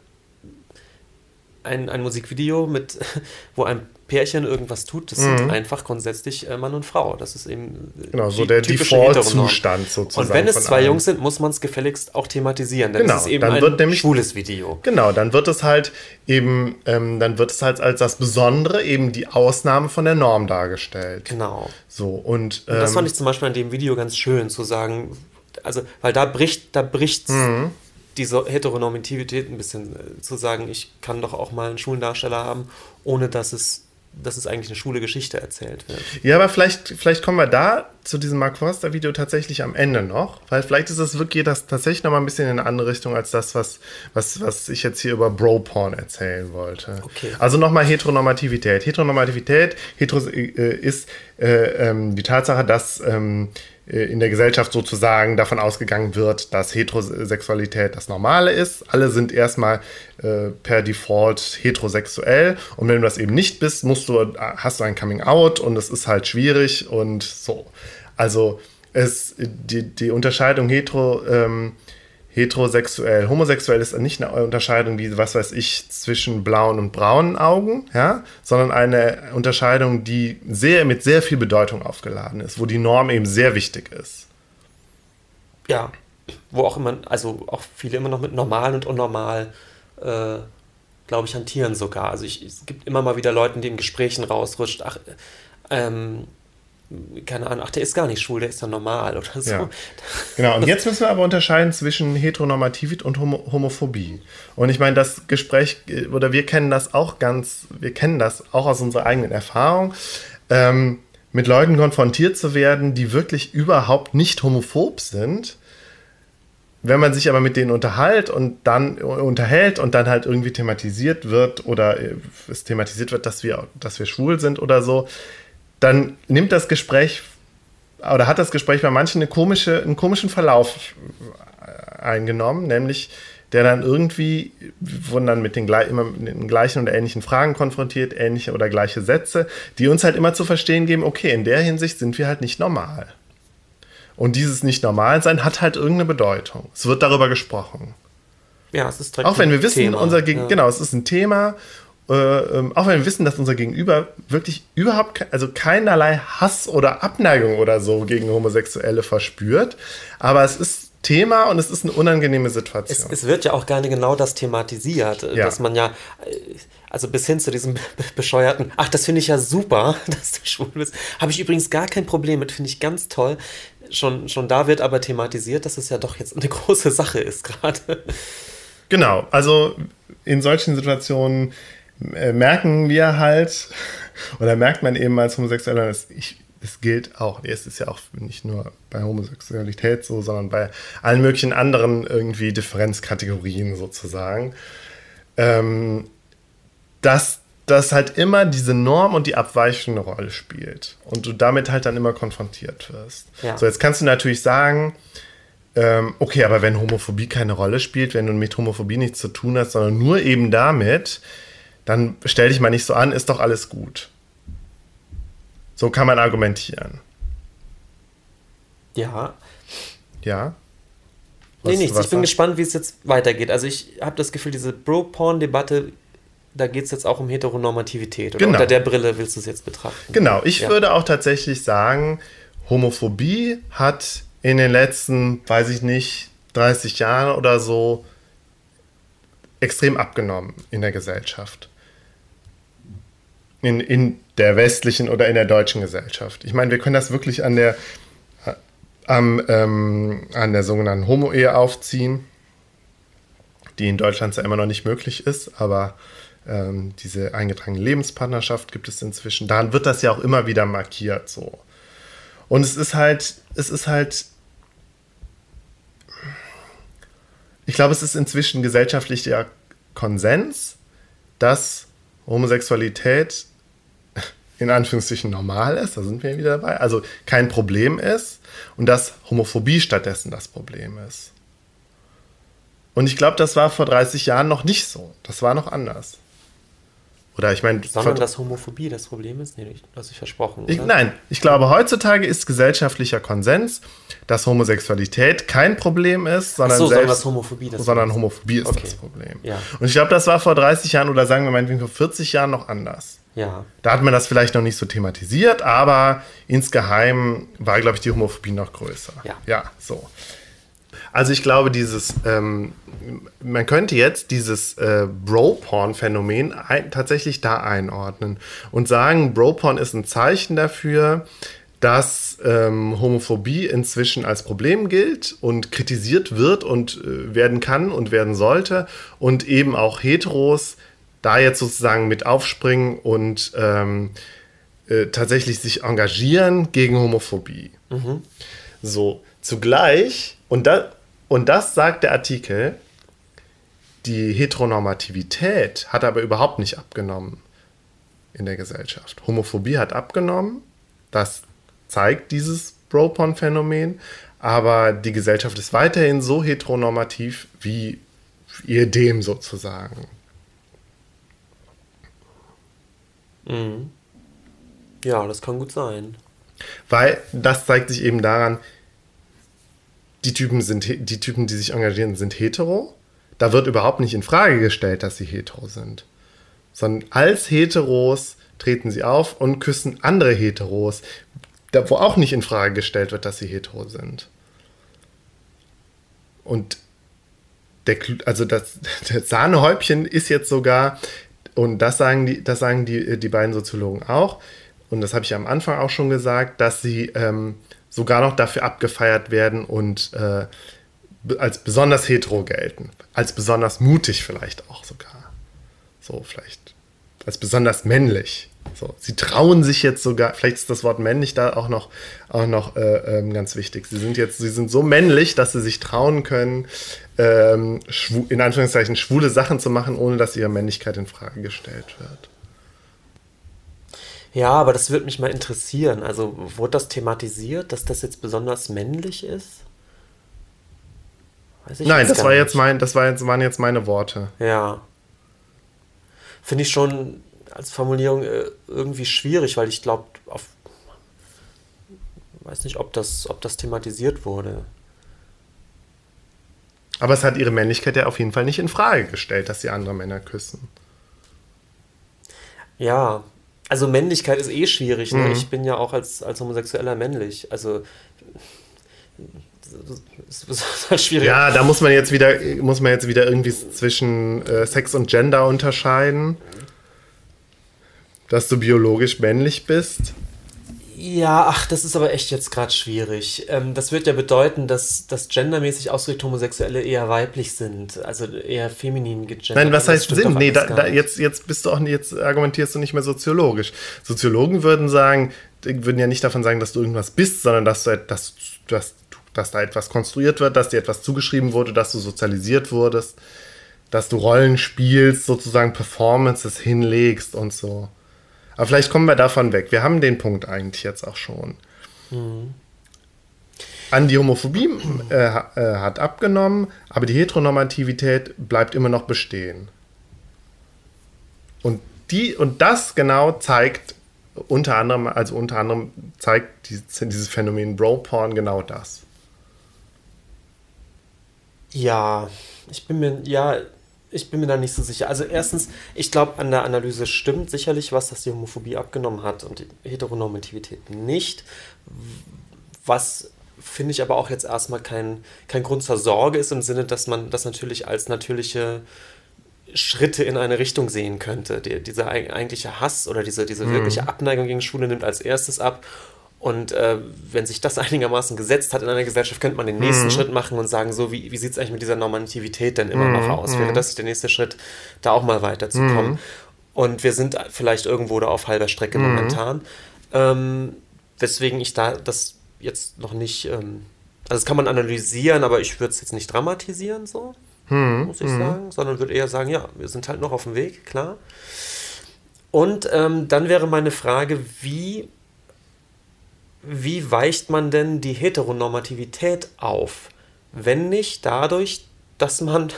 ein, ein Musikvideo mit, wo ein Pärchen irgendwas tut, das mhm. sind einfach grundsätzlich äh, Mann und Frau. Das ist eben äh, genau, so der Default-Zustand sozusagen. Und wenn es zwei. Jungs sind, muss man es gefälligst auch thematisieren, denn genau, ist eben ein nämlich, schwules Video. Genau, dann wird es halt eben, ähm, dann wird es halt als das Besondere eben die Ausnahme von der Norm dargestellt. Genau. So, und, ähm, und das fand ähm, ich zum Beispiel an dem Video ganz schön, zu sagen, also, weil da bricht, da bricht's. Mhm diese Heteronormativität ein bisschen äh, zu sagen, ich kann doch auch mal einen Schulendarsteller haben, ohne dass es dass es eigentlich eine schwule Geschichte erzählt wird. Ja, aber vielleicht, vielleicht kommen wir da zu diesem Mark Forster-Video tatsächlich am Ende noch, weil vielleicht ist es wirklich das tatsächlich noch mal ein bisschen in eine andere Richtung als das, was, was, was ich jetzt hier über Bro-Porn erzählen wollte. Okay. Also nochmal Heteronormativität. Heteronormativität hetero, äh, ist äh, ähm, die Tatsache, dass ähm, äh, in der Gesellschaft sozusagen davon ausgegangen wird, dass Heterosexualität das Normale ist. Alle sind erstmal äh, per Default heterosexuell und wenn du das eben nicht bist, musst du, hast du ein Coming Out und es ist halt schwierig und so. Also es, die, die Unterscheidung hetero ähm, heterosexuell. Homosexuell ist nicht eine Unterscheidung wie, was weiß ich, zwischen blauen und braunen Augen, ja, sondern eine Unterscheidung, die sehr, mit sehr viel Bedeutung aufgeladen ist, wo die Norm eben sehr wichtig ist. Ja, wo auch immer, also auch viele immer noch mit normal und unnormal, äh, glaube ich, hantieren sogar. Also ich, es gibt immer mal wieder Leute, die in Gesprächen rausrutscht, ach, ähm, keine Ahnung, ach, der ist gar nicht schwul, der ist dann normal oder so. Ja. Genau, und jetzt müssen wir aber unterscheiden zwischen Heteronormativität und Homo Homophobie. Und ich meine, das Gespräch, oder wir kennen das auch ganz, wir kennen das auch aus unserer eigenen Erfahrung, ähm, mit Leuten konfrontiert zu werden, die wirklich überhaupt nicht homophob sind. Wenn man sich aber mit denen unterhält und dann unterhält und dann halt irgendwie thematisiert wird oder es thematisiert wird, dass wir, dass wir schwul sind oder so, dann nimmt das Gespräch oder hat das Gespräch bei manchen eine komische, einen komischen Verlauf eingenommen, nämlich der dann irgendwie wurden dann mit den, immer mit den gleichen oder ähnlichen Fragen konfrontiert, ähnliche oder gleiche Sätze, die uns halt immer zu verstehen geben, okay, in der Hinsicht sind wir halt nicht normal. Und dieses Nicht-Normal-Sein hat halt irgendeine Bedeutung. Es wird darüber gesprochen. Ja, es ist Auch wenn wir wissen, Thema. unser Gegen ja. genau, es ist ein Thema äh, ähm, auch wenn wir wissen, dass unser Gegenüber wirklich überhaupt, also keinerlei Hass oder Abneigung oder so gegen Homosexuelle verspürt, aber es ist Thema und es ist eine unangenehme Situation. Es, es wird ja auch gerne genau das thematisiert, ja. dass man ja, äh, also bis hin zu diesem bescheuerten, ach, das finde ich ja super, dass du schwul bist, habe ich übrigens gar kein Problem mit, finde ich ganz toll. Schon, schon da wird aber thematisiert, dass es ja doch jetzt eine große Sache ist gerade. Genau, also in solchen Situationen merken wir halt, oder merkt man eben als Homosexueller, dass ich, es gilt auch, es ist ja auch nicht nur bei Homosexualität so, sondern bei allen möglichen anderen irgendwie Differenzkategorien sozusagen, ähm, dass das halt immer diese Norm und die Abweichung eine Rolle spielt und du damit halt dann immer konfrontiert wirst. Ja. So, jetzt kannst du natürlich sagen, ähm, okay, aber wenn Homophobie keine Rolle spielt, wenn du mit Homophobie nichts zu tun hast, sondern nur eben damit, dann stell dich mal nicht so an, ist doch alles gut. So kann man argumentieren. Ja. Ja. Was, nee, nichts. Ich bin gespannt, wie es jetzt weitergeht. Also ich habe das Gefühl, diese Bro-Porn-Debatte, da geht es jetzt auch um Heteronormativität. Oder genau. unter der Brille willst du es jetzt betrachten? Genau. Ich ja. würde auch tatsächlich sagen, Homophobie hat in den letzten, weiß ich nicht, 30 Jahren oder so extrem abgenommen in der Gesellschaft in, in der westlichen oder in der deutschen Gesellschaft. Ich meine, wir können das wirklich an der am, ähm, an der sogenannten Homo-Ehe aufziehen, die in Deutschland zwar immer noch nicht möglich ist, aber ähm, diese eingetragene Lebenspartnerschaft gibt es inzwischen. Daran wird das ja auch immer wieder markiert so. Und es ist halt, es ist halt, ich glaube, es ist inzwischen gesellschaftlicher Konsens, dass Homosexualität in Anführungszeichen normal ist, da sind wir wieder dabei, also kein Problem ist und dass Homophobie stattdessen das Problem ist. Und ich glaube, das war vor 30 Jahren noch nicht so. Das war noch anders. Oder ich meine. Sondern dass Homophobie das Problem ist? Nee, du hast dich versprochen. Ich, nein, ich glaube, heutzutage ist gesellschaftlicher Konsens, dass Homosexualität kein Problem ist, sondern, so, selbst, Homophobie das sondern Homophobie ist okay. das Problem. Ja. Und ich glaube, das war vor 30 Jahren oder sagen wir meinetwegen vor 40 Jahren noch anders. Ja. Da hat man das vielleicht noch nicht so thematisiert, aber insgeheim war, glaube ich, die Homophobie noch größer. Ja. Ja, so. Also ich glaube, dieses, ähm, man könnte jetzt dieses äh, Bro-Porn-Phänomen tatsächlich da einordnen und sagen, Bro-Porn ist ein Zeichen dafür, dass ähm, Homophobie inzwischen als Problem gilt und kritisiert wird und äh, werden kann und werden sollte und eben auch Heteros da jetzt sozusagen mit aufspringen und ähm, äh, tatsächlich sich engagieren gegen Homophobie. Mhm. So, zugleich, und da, und das sagt der Artikel, die Heteronormativität hat aber überhaupt nicht abgenommen in der Gesellschaft. Homophobie hat abgenommen, das zeigt dieses Bropon-Phänomen, aber die Gesellschaft ist weiterhin so heteronormativ wie ihr dem sozusagen. Mhm. Ja, das kann gut sein. Weil das zeigt sich eben daran, die Typen sind die Typen, die sich engagieren, sind hetero. Da wird überhaupt nicht in Frage gestellt, dass sie hetero sind. Sondern als Heteros treten sie auf und küssen andere Heteros, wo auch nicht in Frage gestellt wird, dass sie hetero sind. Und der, also das, das Sahnehäubchen ist jetzt sogar, und das sagen die, das sagen die, die beiden Soziologen auch, und das habe ich am Anfang auch schon gesagt, dass sie ähm, sogar noch dafür abgefeiert werden und äh, als besonders hetero gelten. Als besonders mutig vielleicht auch sogar. So, vielleicht als besonders männlich. So, sie trauen sich jetzt sogar, vielleicht ist das Wort männlich da auch noch, auch noch äh, ähm, ganz wichtig. Sie sind jetzt, sie sind so männlich, dass sie sich trauen können, ähm, in Anführungszeichen schwule Sachen zu machen, ohne dass ihre Männlichkeit in Frage gestellt wird. Ja, aber das würde mich mal interessieren. Also wurde das thematisiert, dass das jetzt besonders männlich ist? Nein, das war nicht. jetzt mein, das war jetzt, waren jetzt meine Worte. Ja. Finde ich schon als Formulierung äh, irgendwie schwierig, weil ich glaube, auf weiß nicht, ob das, ob das thematisiert wurde. Aber es hat ihre Männlichkeit ja auf jeden Fall nicht in Frage gestellt, dass sie andere Männer küssen. Ja, also Männlichkeit ist eh schwierig. Ne? Mhm. Ich bin ja auch als, als Homosexueller männlich. Also das ist schwierig. Ja, da muss man jetzt wieder, muss man jetzt wieder irgendwie zwischen äh, Sex und Gender unterscheiden. Dass du biologisch männlich bist. Ja, ach, das ist aber echt jetzt gerade schwierig. Ähm, das wird ja bedeuten, dass, dass gendermäßig ausgedrückt Homosexuelle eher weiblich sind, also eher feminin gegendert. Nein, was heißt Sinn? Nee, da, da, jetzt, jetzt bist du auch jetzt argumentierst du nicht mehr soziologisch. Soziologen würden sagen, würden ja nicht davon sagen, dass du irgendwas bist, sondern dass du, dass, dass, dass da etwas konstruiert wird, dass dir etwas zugeschrieben wurde, dass du sozialisiert wurdest, dass du Rollen spielst, sozusagen Performances hinlegst und so. Aber vielleicht kommen wir davon weg. Wir haben den Punkt eigentlich jetzt auch schon. Mhm. An die Homophobie äh, äh, hat abgenommen, aber die Heteronormativität bleibt immer noch bestehen. Und, die, und das genau zeigt unter anderem, also unter anderem zeigt dieses Phänomen Bro-Porn genau das. Ja, ich bin mir, ja, ich bin mir da nicht so sicher. Also erstens, ich glaube, an der Analyse stimmt sicherlich was, dass die Homophobie abgenommen hat und die Heteronormativität nicht. Was finde ich aber auch jetzt erstmal kein, kein Grund zur Sorge ist, im Sinne, dass man das natürlich als natürliche Schritte in eine Richtung sehen könnte. Die, dieser eigentliche Hass oder diese, diese mhm. wirkliche Abneigung gegen Schwule nimmt als erstes ab Und äh, wenn sich das einigermaßen gesetzt hat in einer Gesellschaft, könnte man den nächsten mhm. Schritt machen und sagen, so, wie, wie sieht es eigentlich mit dieser Normativität denn immer mhm. noch aus? Wäre mhm. das der nächste Schritt, da auch mal weiterzukommen? Mhm. Und wir sind vielleicht irgendwo da auf halber Strecke mhm. momentan. Ähm, weswegen ich da das jetzt noch nicht, ähm, also das kann man analysieren, aber ich würde es jetzt nicht dramatisieren, so, mhm. muss ich sagen, sondern würde eher sagen, ja, wir sind halt noch auf dem Weg, klar. Und ähm, dann wäre meine Frage, wie wie weicht man denn die Heteronormativität auf, wenn nicht dadurch, dass man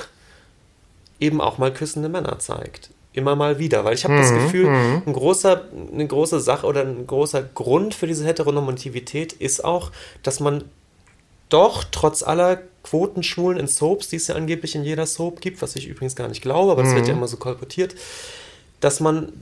eben auch mal küssende Männer zeigt? Immer mal wieder, weil ich habe mhm, das Gefühl, mhm. ein großer, eine große Sache oder ein großer Grund für diese Heteronormativität ist auch, dass man doch trotz aller Quotenschulen in Soaps, die es ja angeblich in jeder Soap gibt, was ich übrigens gar nicht glaube, aber das wird ja mhm. immer so kolportiert, dass man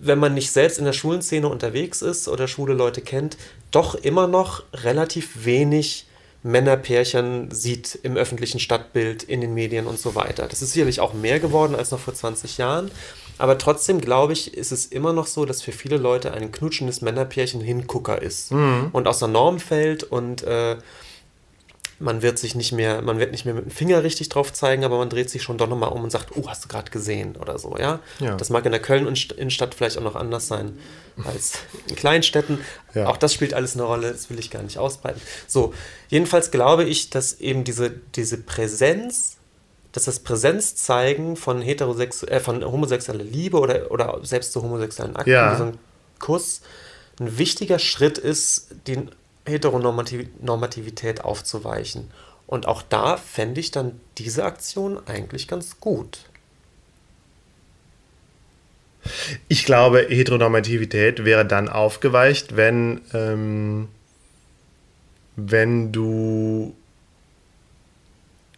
wenn man nicht selbst in der Schulenszene unterwegs ist oder schwule Leute kennt, doch immer noch relativ wenig Männerpärchen sieht im öffentlichen Stadtbild, in den Medien und so weiter. Das ist sicherlich auch mehr geworden als noch vor 20 Jahren, aber trotzdem glaube ich, ist es immer noch so, dass für viele Leute ein knutschendes Männerpärchen Hingucker ist mhm. und aus der Norm fällt und äh, man wird sich nicht mehr, man wird nicht mehr mit dem Finger richtig drauf zeigen, aber man dreht sich schon doch nochmal um und sagt, oh, hast du gerade gesehen oder so, ja? ja? Das mag in der Köln-Innenstadt vielleicht auch noch anders sein als in Kleinstädten. Ja. Auch das spielt alles eine Rolle, das will ich gar nicht ausbreiten. So, jedenfalls glaube ich, dass eben diese, diese Präsenz, dass das Präsenzzeigen von, heterosexu äh, von homosexueller Liebe oder, oder selbst zu homosexuellen Akten, ja. so ein Kuss, ein wichtiger Schritt ist, den Heteronormativität aufzuweichen. Und auch da fände ich dann diese Aktion eigentlich ganz gut. Ich glaube, Heteronormativität wäre dann aufgeweicht, wenn, ähm, wenn du,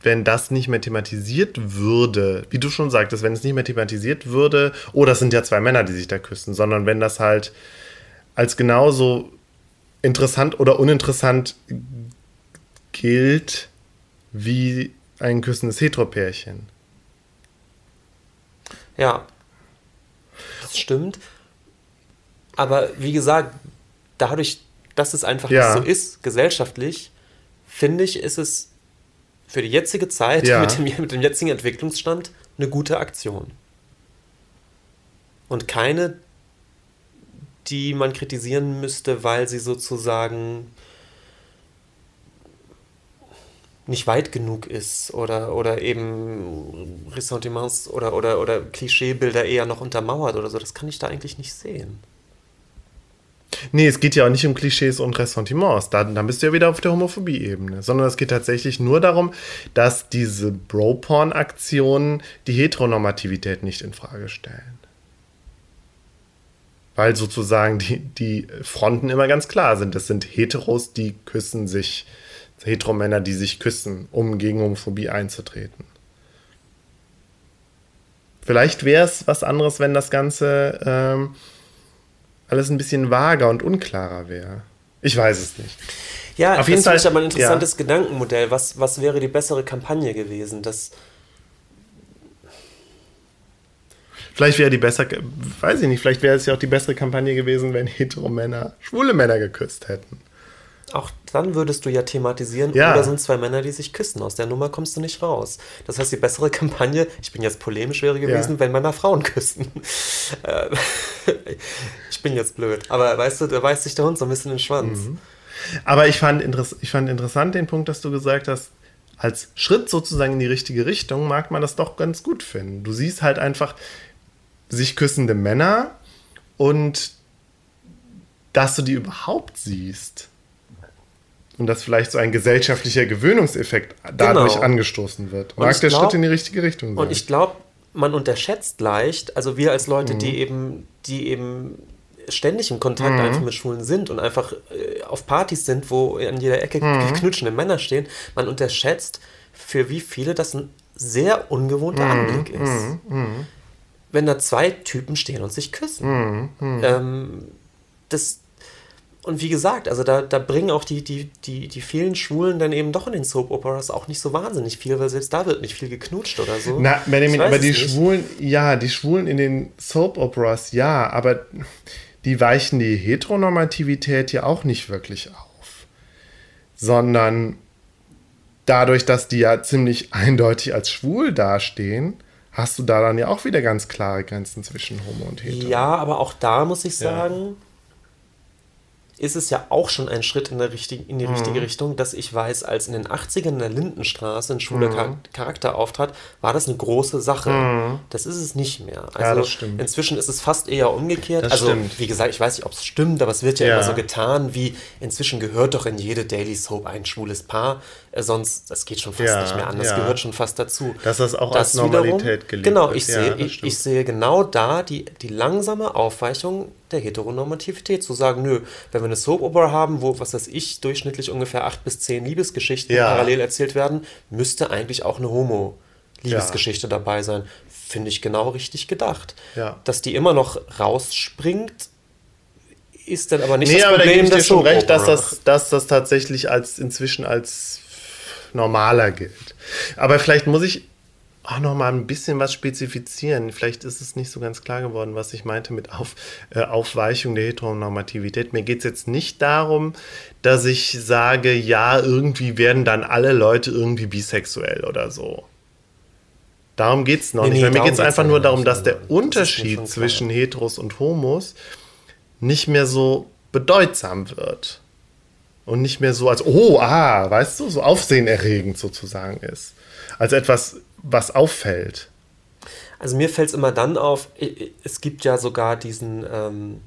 wenn das nicht mehr thematisiert würde, wie du schon sagtest, wenn es nicht mehr thematisiert würde, oh, das sind ja zwei Männer, die sich da küssen, sondern wenn das halt als genauso interessant oder uninteressant gilt wie ein küssendes Heteropärchen. Ja, das stimmt. Aber wie gesagt, dadurch, dass es einfach ja. nicht so ist, gesellschaftlich, finde ich, ist es für die jetzige Zeit ja. mit, dem, mit dem jetzigen Entwicklungsstand eine gute Aktion. Und keine, die man kritisieren müsste, weil sie sozusagen nicht weit genug ist oder, oder eben Ressentiments oder, oder, oder Klischeebilder eher noch untermauert oder so. Das kann ich da eigentlich nicht sehen. Nee, es geht ja auch nicht um Klischees und Ressentiments. Da, dann bist du ja wieder auf der Homophobie-Ebene. Sondern es geht tatsächlich nur darum, dass diese Bro-Porn-Aktionen die Heteronormativität nicht in Frage stellen. Weil sozusagen die, die Fronten immer ganz klar sind. Das sind Heteros, die küssen sich. Heteromänner, die sich küssen, um gegen Homophobie einzutreten. Vielleicht wäre es was anderes, wenn das Ganze ähm, alles ein bisschen vager und unklarer wäre. Ich weiß es nicht. Ja, auf jeden Fall ist aber ein interessantes ja. Gedankenmodell. Was, was wäre die bessere Kampagne gewesen? Das Vielleicht wäre die besser, weiß ich nicht, vielleicht wäre es ja auch die bessere Kampagne gewesen, wenn hetero Männer schwule Männer geküsst hätten. Auch dann würdest du ja thematisieren, ja. oder sind zwei Männer, die sich küssen. Aus der Nummer kommst du nicht raus. Das heißt, die bessere Kampagne, ich bin jetzt polemisch, wäre gewesen, ja. wenn Männer Frauen küssen. Äh, ich bin jetzt blöd. Aber weißt du, da beißt sich der Hund so ein bisschen in den Schwanz. Mhm. Aber ich fand, ich fand interessant den Punkt, dass du gesagt hast, als Schritt sozusagen in die richtige Richtung mag man das doch ganz gut finden. Du siehst halt einfach, sich küssende Männer und dass du die überhaupt siehst. Und dass vielleicht so ein gesellschaftlicher Gewöhnungseffekt dadurch genau. angestoßen wird. Mag der glaub, Schritt in die richtige Richtung sein. Und ich glaube, man unterschätzt leicht, also wir als Leute, mhm. die eben, die eben ständig im Kontakt mhm. einfach mit Schulen sind und einfach äh, auf Partys sind, wo an jeder Ecke mhm. knutschende Männer stehen, man unterschätzt, für wie viele das ein sehr ungewohnter mhm. Anblick ist. Wenn da zwei Typen stehen und sich küssen. Mhm. Mhm. Ähm, das, und wie gesagt, also da, da bringen auch die, die, die, die vielen Schwulen dann eben doch in den Soap Operas auch nicht so wahnsinnig viel, weil selbst da wird nicht viel geknutscht oder so. Na, Benjamin, aber die nicht. Schwulen, ja, die Schwulen in den Soap Operas, ja, aber die weichen die Heteronormativität ja auch nicht wirklich auf, sondern dadurch, dass die ja ziemlich eindeutig als schwul dastehen, hast du da dann ja auch wieder ganz klare Grenzen zwischen Homo und Hetero. Ja, aber auch da muss ich sagen, ja ist es ja auch schon ein Schritt in, der richtigen, in die mhm. richtige Richtung, dass ich weiß, als in den 80ern in der Lindenstraße ein schwuler mhm. Charakter auftrat, war das eine große Sache. Mhm. Das ist es nicht mehr. Also ja, das stimmt. inzwischen ist es fast eher umgekehrt. Das also, stimmt. wie gesagt, ich weiß nicht, ob es stimmt, aber es wird ja, ja, immer so getan, wie inzwischen gehört doch in jede Daily Soap ein schwules Paar. Äh, sonst, das geht schon fast ja, nicht mehr an. Das gehört schon fast dazu. Dass das auch das als Normalität gelebt Genau, ich, sehe, ich, ich sehe genau da die, die langsame Aufweichung der Heteronormativität, zu sagen, nö, wenn wir eine Soap-Opera haben, wo, was weiß ich, durchschnittlich ungefähr acht bis zehn Liebesgeschichten ja. parallel erzählt werden, müsste eigentlich auch eine Homo-Liebesgeschichte ja. dabei sein. Finde ich genau richtig gedacht. Ja. Dass die immer noch rausspringt, ist dann aber nicht nee, das Problem. Nee, aber da gebe ich dir schon recht, dass das, dass das tatsächlich als inzwischen als normaler gilt. Aber vielleicht muss ich auch noch mal ein bisschen was spezifizieren. Vielleicht ist es nicht so ganz klar geworden, was ich meinte mit Auf, äh, Aufweichung der Heteronormativität. Mir geht es jetzt nicht darum, dass ich sage, ja, irgendwie werden dann alle Leute irgendwie bisexuell oder so. Darum geht es noch nee, nicht. Nee, mir geht es einfach nur darum, dass der Unterschied das zwischen Heteros und Homos nicht mehr so bedeutsam wird. Und nicht mehr so als, oh, ah, weißt du, so aufsehenerregend sozusagen ist. Als etwas was auffällt? Also mir fällt es immer dann auf, es gibt ja sogar diesen, ähm,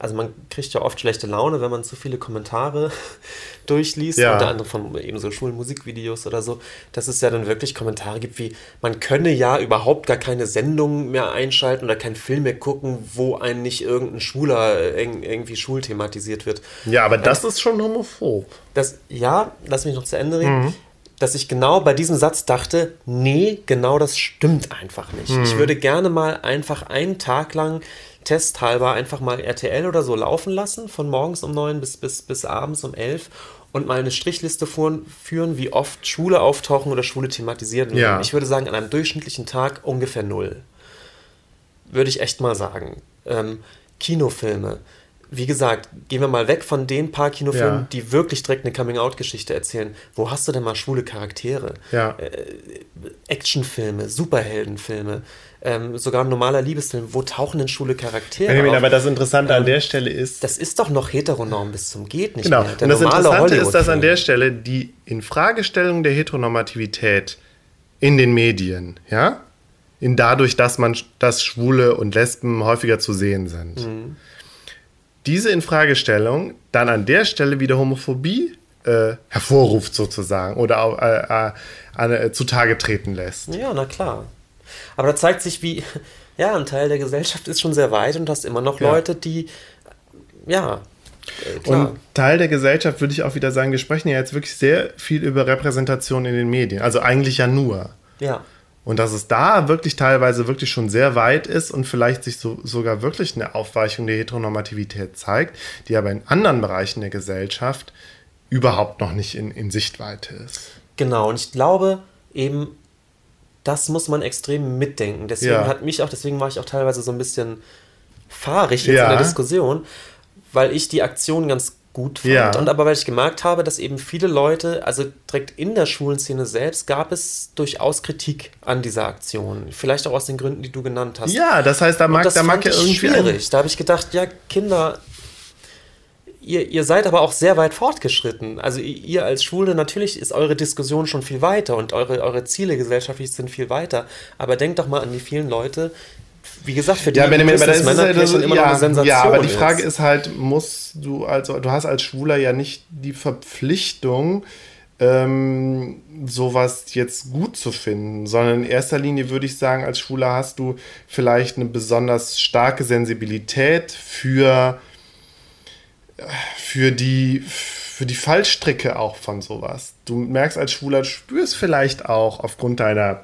also man kriegt ja oft schlechte Laune, wenn man zu viele Kommentare durchliest, ja. unter anderem von eben so Schulmusikvideos oder so, dass es ja dann wirklich Kommentare gibt wie, man könne ja überhaupt gar keine Sendung mehr einschalten oder keinen Film mehr gucken, wo ein nicht irgendein Schwuler irgendwie schulthematisiert wird. Ja, aber das ähm, ist schon homophob. Das, ja, lass mich noch zu Ende reden. Mhm dass ich genau bei diesem Satz dachte, nee, genau das stimmt einfach nicht. Hm. Ich würde gerne mal einfach einen Tag lang testhalber einfach mal RTL oder so laufen lassen, von morgens um neun bis, bis, bis abends um elf und mal eine Strichliste führen, führen wie oft Schule auftauchen oder Schule thematisiert werden. Ja. Ich würde sagen, an einem durchschnittlichen Tag ungefähr null. Würde ich echt mal sagen. Ähm, Kinofilme wie gesagt, gehen wir mal weg von den paar Kinofilmen, ja. die wirklich direkt eine Coming-out-Geschichte erzählen. Wo hast du denn mal schwule Charaktere? Ja. Äh, Actionfilme, Superheldenfilme, ähm, sogar ein normaler Liebesfilm. Wo tauchen denn schwule Charaktere Benjamin, auf? Aber das Interessante ähm, an der Stelle ist... Das ist doch noch heteronorm bis zum geht nicht genau. mehr. Der Und das Interessante ist, dass an der Stelle die Infragestellung der Heteronormativität in den Medien, ja, in dadurch, dass man, dass Schwule und Lesben häufiger zu sehen sind. Mhm diese Infragestellung dann an der Stelle wieder Homophobie äh, hervorruft sozusagen oder auch, äh, äh, äh, zutage treten lässt. Ja, na klar. Aber da zeigt sich, wie, ja, ein Teil der Gesellschaft ist schon sehr weit und hast immer noch ja. Leute, die, ja, äh, Klar. Und Teil der Gesellschaft würde ich auch wieder sagen, wir sprechen ja jetzt wirklich sehr viel über Repräsentation in den Medien. Also eigentlich ja nur. Ja. Und dass es da wirklich teilweise wirklich schon sehr weit ist und vielleicht sich so, sogar wirklich eine Aufweichung der Heteronormativität zeigt, die aber in anderen Bereichen der Gesellschaft überhaupt noch nicht in, in Sichtweite ist. Genau, und ich glaube eben, das muss man extrem mitdenken. Deswegen ja. hat mich auch, deswegen war ich auch teilweise so ein bisschen fahrig jetzt ja. in der Diskussion, weil ich die Aktion ganz gut fand. Ja. Und aber weil ich gemerkt habe, dass eben viele Leute, also direkt in der Schulenszene selbst, gab es durchaus Kritik an dieser Aktion. Vielleicht auch aus den Gründen, die du genannt hast. Ja, das heißt, da mag, das da mag ja irgendwie. schwierig. Da habe ich gedacht, ja, Kinder, Ihr, ihr, seid aber auch sehr weit fortgeschritten. Also ihr als Schwule, natürlich ist eure Diskussion schon viel weiter und eure, eure Ziele gesellschaftlich sind viel weiter. Aber denkt doch mal an die vielen Leute, wie gesagt, für die ja, Benjamin, aber das ist halt also, immer ja, noch eine Sensation. Ja, aber die Frage ist. ist halt, musst du, also du hast als Schwuler ja nicht die Verpflichtung, ähm, sowas jetzt gut zu finden, sondern in erster Linie würde ich sagen, als Schwuler hast du vielleicht eine besonders starke Sensibilität für, für die für die Fallstricke auch von sowas. Du merkst als Schwuler, du spürst vielleicht auch aufgrund deiner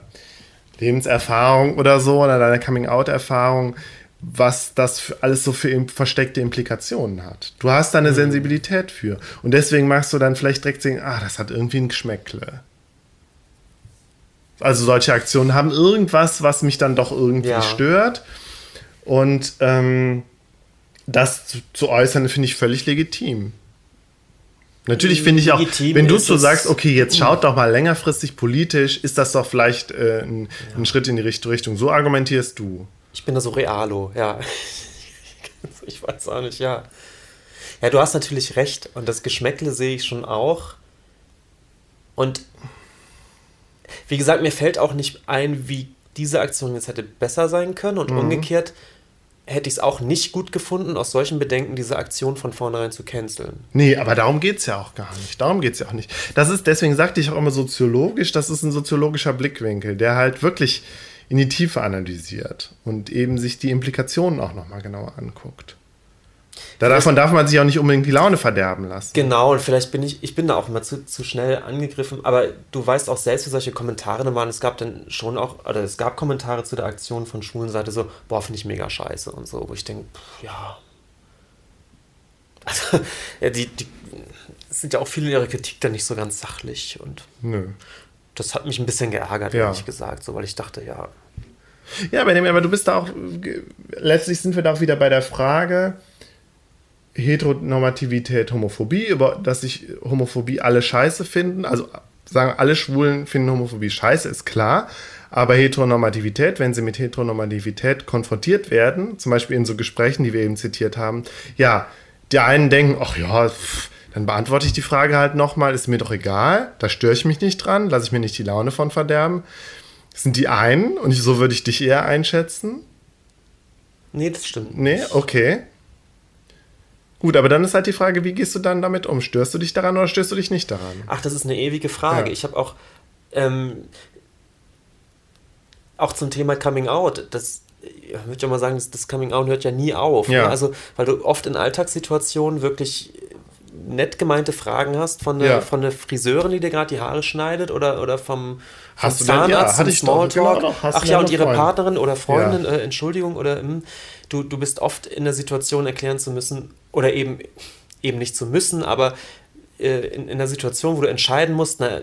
Lebenserfahrung oder so oder deiner Coming-out-Erfahrung, was das alles so für versteckte Implikationen hat. Du hast da eine mhm. Sensibilität für. Und deswegen machst du dann vielleicht direkt sehen, ah, das hat irgendwie ein Geschmäckle. Also solche Aktionen haben irgendwas, was mich dann doch irgendwie ja. stört. Und ähm, das zu, zu äußern, finde ich völlig legitim. Natürlich finde ich auch, Legitim wenn du so sagst, okay, jetzt schaut doch mal längerfristig politisch, ist das doch vielleicht äh, ein, ja. ein, Schritt in die Richtung. So argumentierst du. Ich bin da so realo, ja. ich weiß auch nicht, ja. Ja, du hast natürlich recht und das Geschmäckle sehe ich schon auch. Und wie gesagt, mir fällt auch nicht ein, wie diese Aktion jetzt hätte besser sein können und mhm. umgekehrt hätte ich es auch nicht gut gefunden, aus solchen Bedenken diese Aktion von vornherein zu canceln. Nee, aber darum geht es ja auch gar nicht. Darum geht es ja auch nicht. Das ist, deswegen sagte ich auch immer soziologisch, das ist ein soziologischer Blickwinkel, der halt wirklich in die Tiefe analysiert und eben sich die Implikationen auch nochmal genauer anguckt. Da davon darf man sich auch nicht unbedingt die Laune verderben lassen. Genau, und vielleicht bin ich, ich bin da auch immer zu, zu schnell angegriffen, aber du weißt auch selbst, wie solche Kommentare da waren. Es gab dann schon auch, oder es gab Kommentare zu der Aktion von Schwulenseite so, boah, finde ich mega scheiße und so, wo ich denke, ja. Also, ja, die, die sind ja auch viele in ihrer Kritik dann nicht so ganz sachlich und Nö. das hat mich ein bisschen geärgert, ja. ehrlich gesagt, so, weil ich dachte, ja. Ja, Benjamin, aber du bist da auch, letztlich sind wir da auch wieder bei der Frage, Heteronormativität, Homophobie, über dass sich Homophobie alle scheiße finden. Also sagen alle Schwulen finden Homophobie scheiße, ist klar. Aber Heteronormativität, wenn sie mit Heteronormativität konfrontiert werden, zum Beispiel in so Gesprächen, die wir eben zitiert haben, ja, die einen denken, ach ja, pff, dann beantworte ich die Frage halt nochmal, ist mir doch egal, da störe ich mich nicht dran, lasse ich mir nicht die Laune von verderben. Das sind die einen und so würde ich dich eher einschätzen. Nee, das stimmt. Nee, okay. Gut, aber dann ist halt die Frage, wie gehst du dann damit um? Störst du dich daran oder störst du dich nicht daran? Ach, das ist eine ewige Frage. Ja. Ich habe auch, ähm, auch zum Thema Coming Out, das ich würde ja mal sagen, das, das Coming Out hört ja nie auf. Ja. Ne? Also, weil du oft in Alltagssituationen wirklich nett gemeinte Fragen hast von der, ja. von der Friseurin, die dir gerade die Haare schneidet oder, oder vom, vom Zahnarzt, ja, Smalltalk. Doch, Ach ja, und ihre Freund. Partnerin oder Freundin, äh, Entschuldigung, oder mh, hm, du, du bist oft in der Situation erklären zu müssen, oder eben, eben nicht zu müssen, aber äh, in, in der Situation, wo du entscheiden musst, na,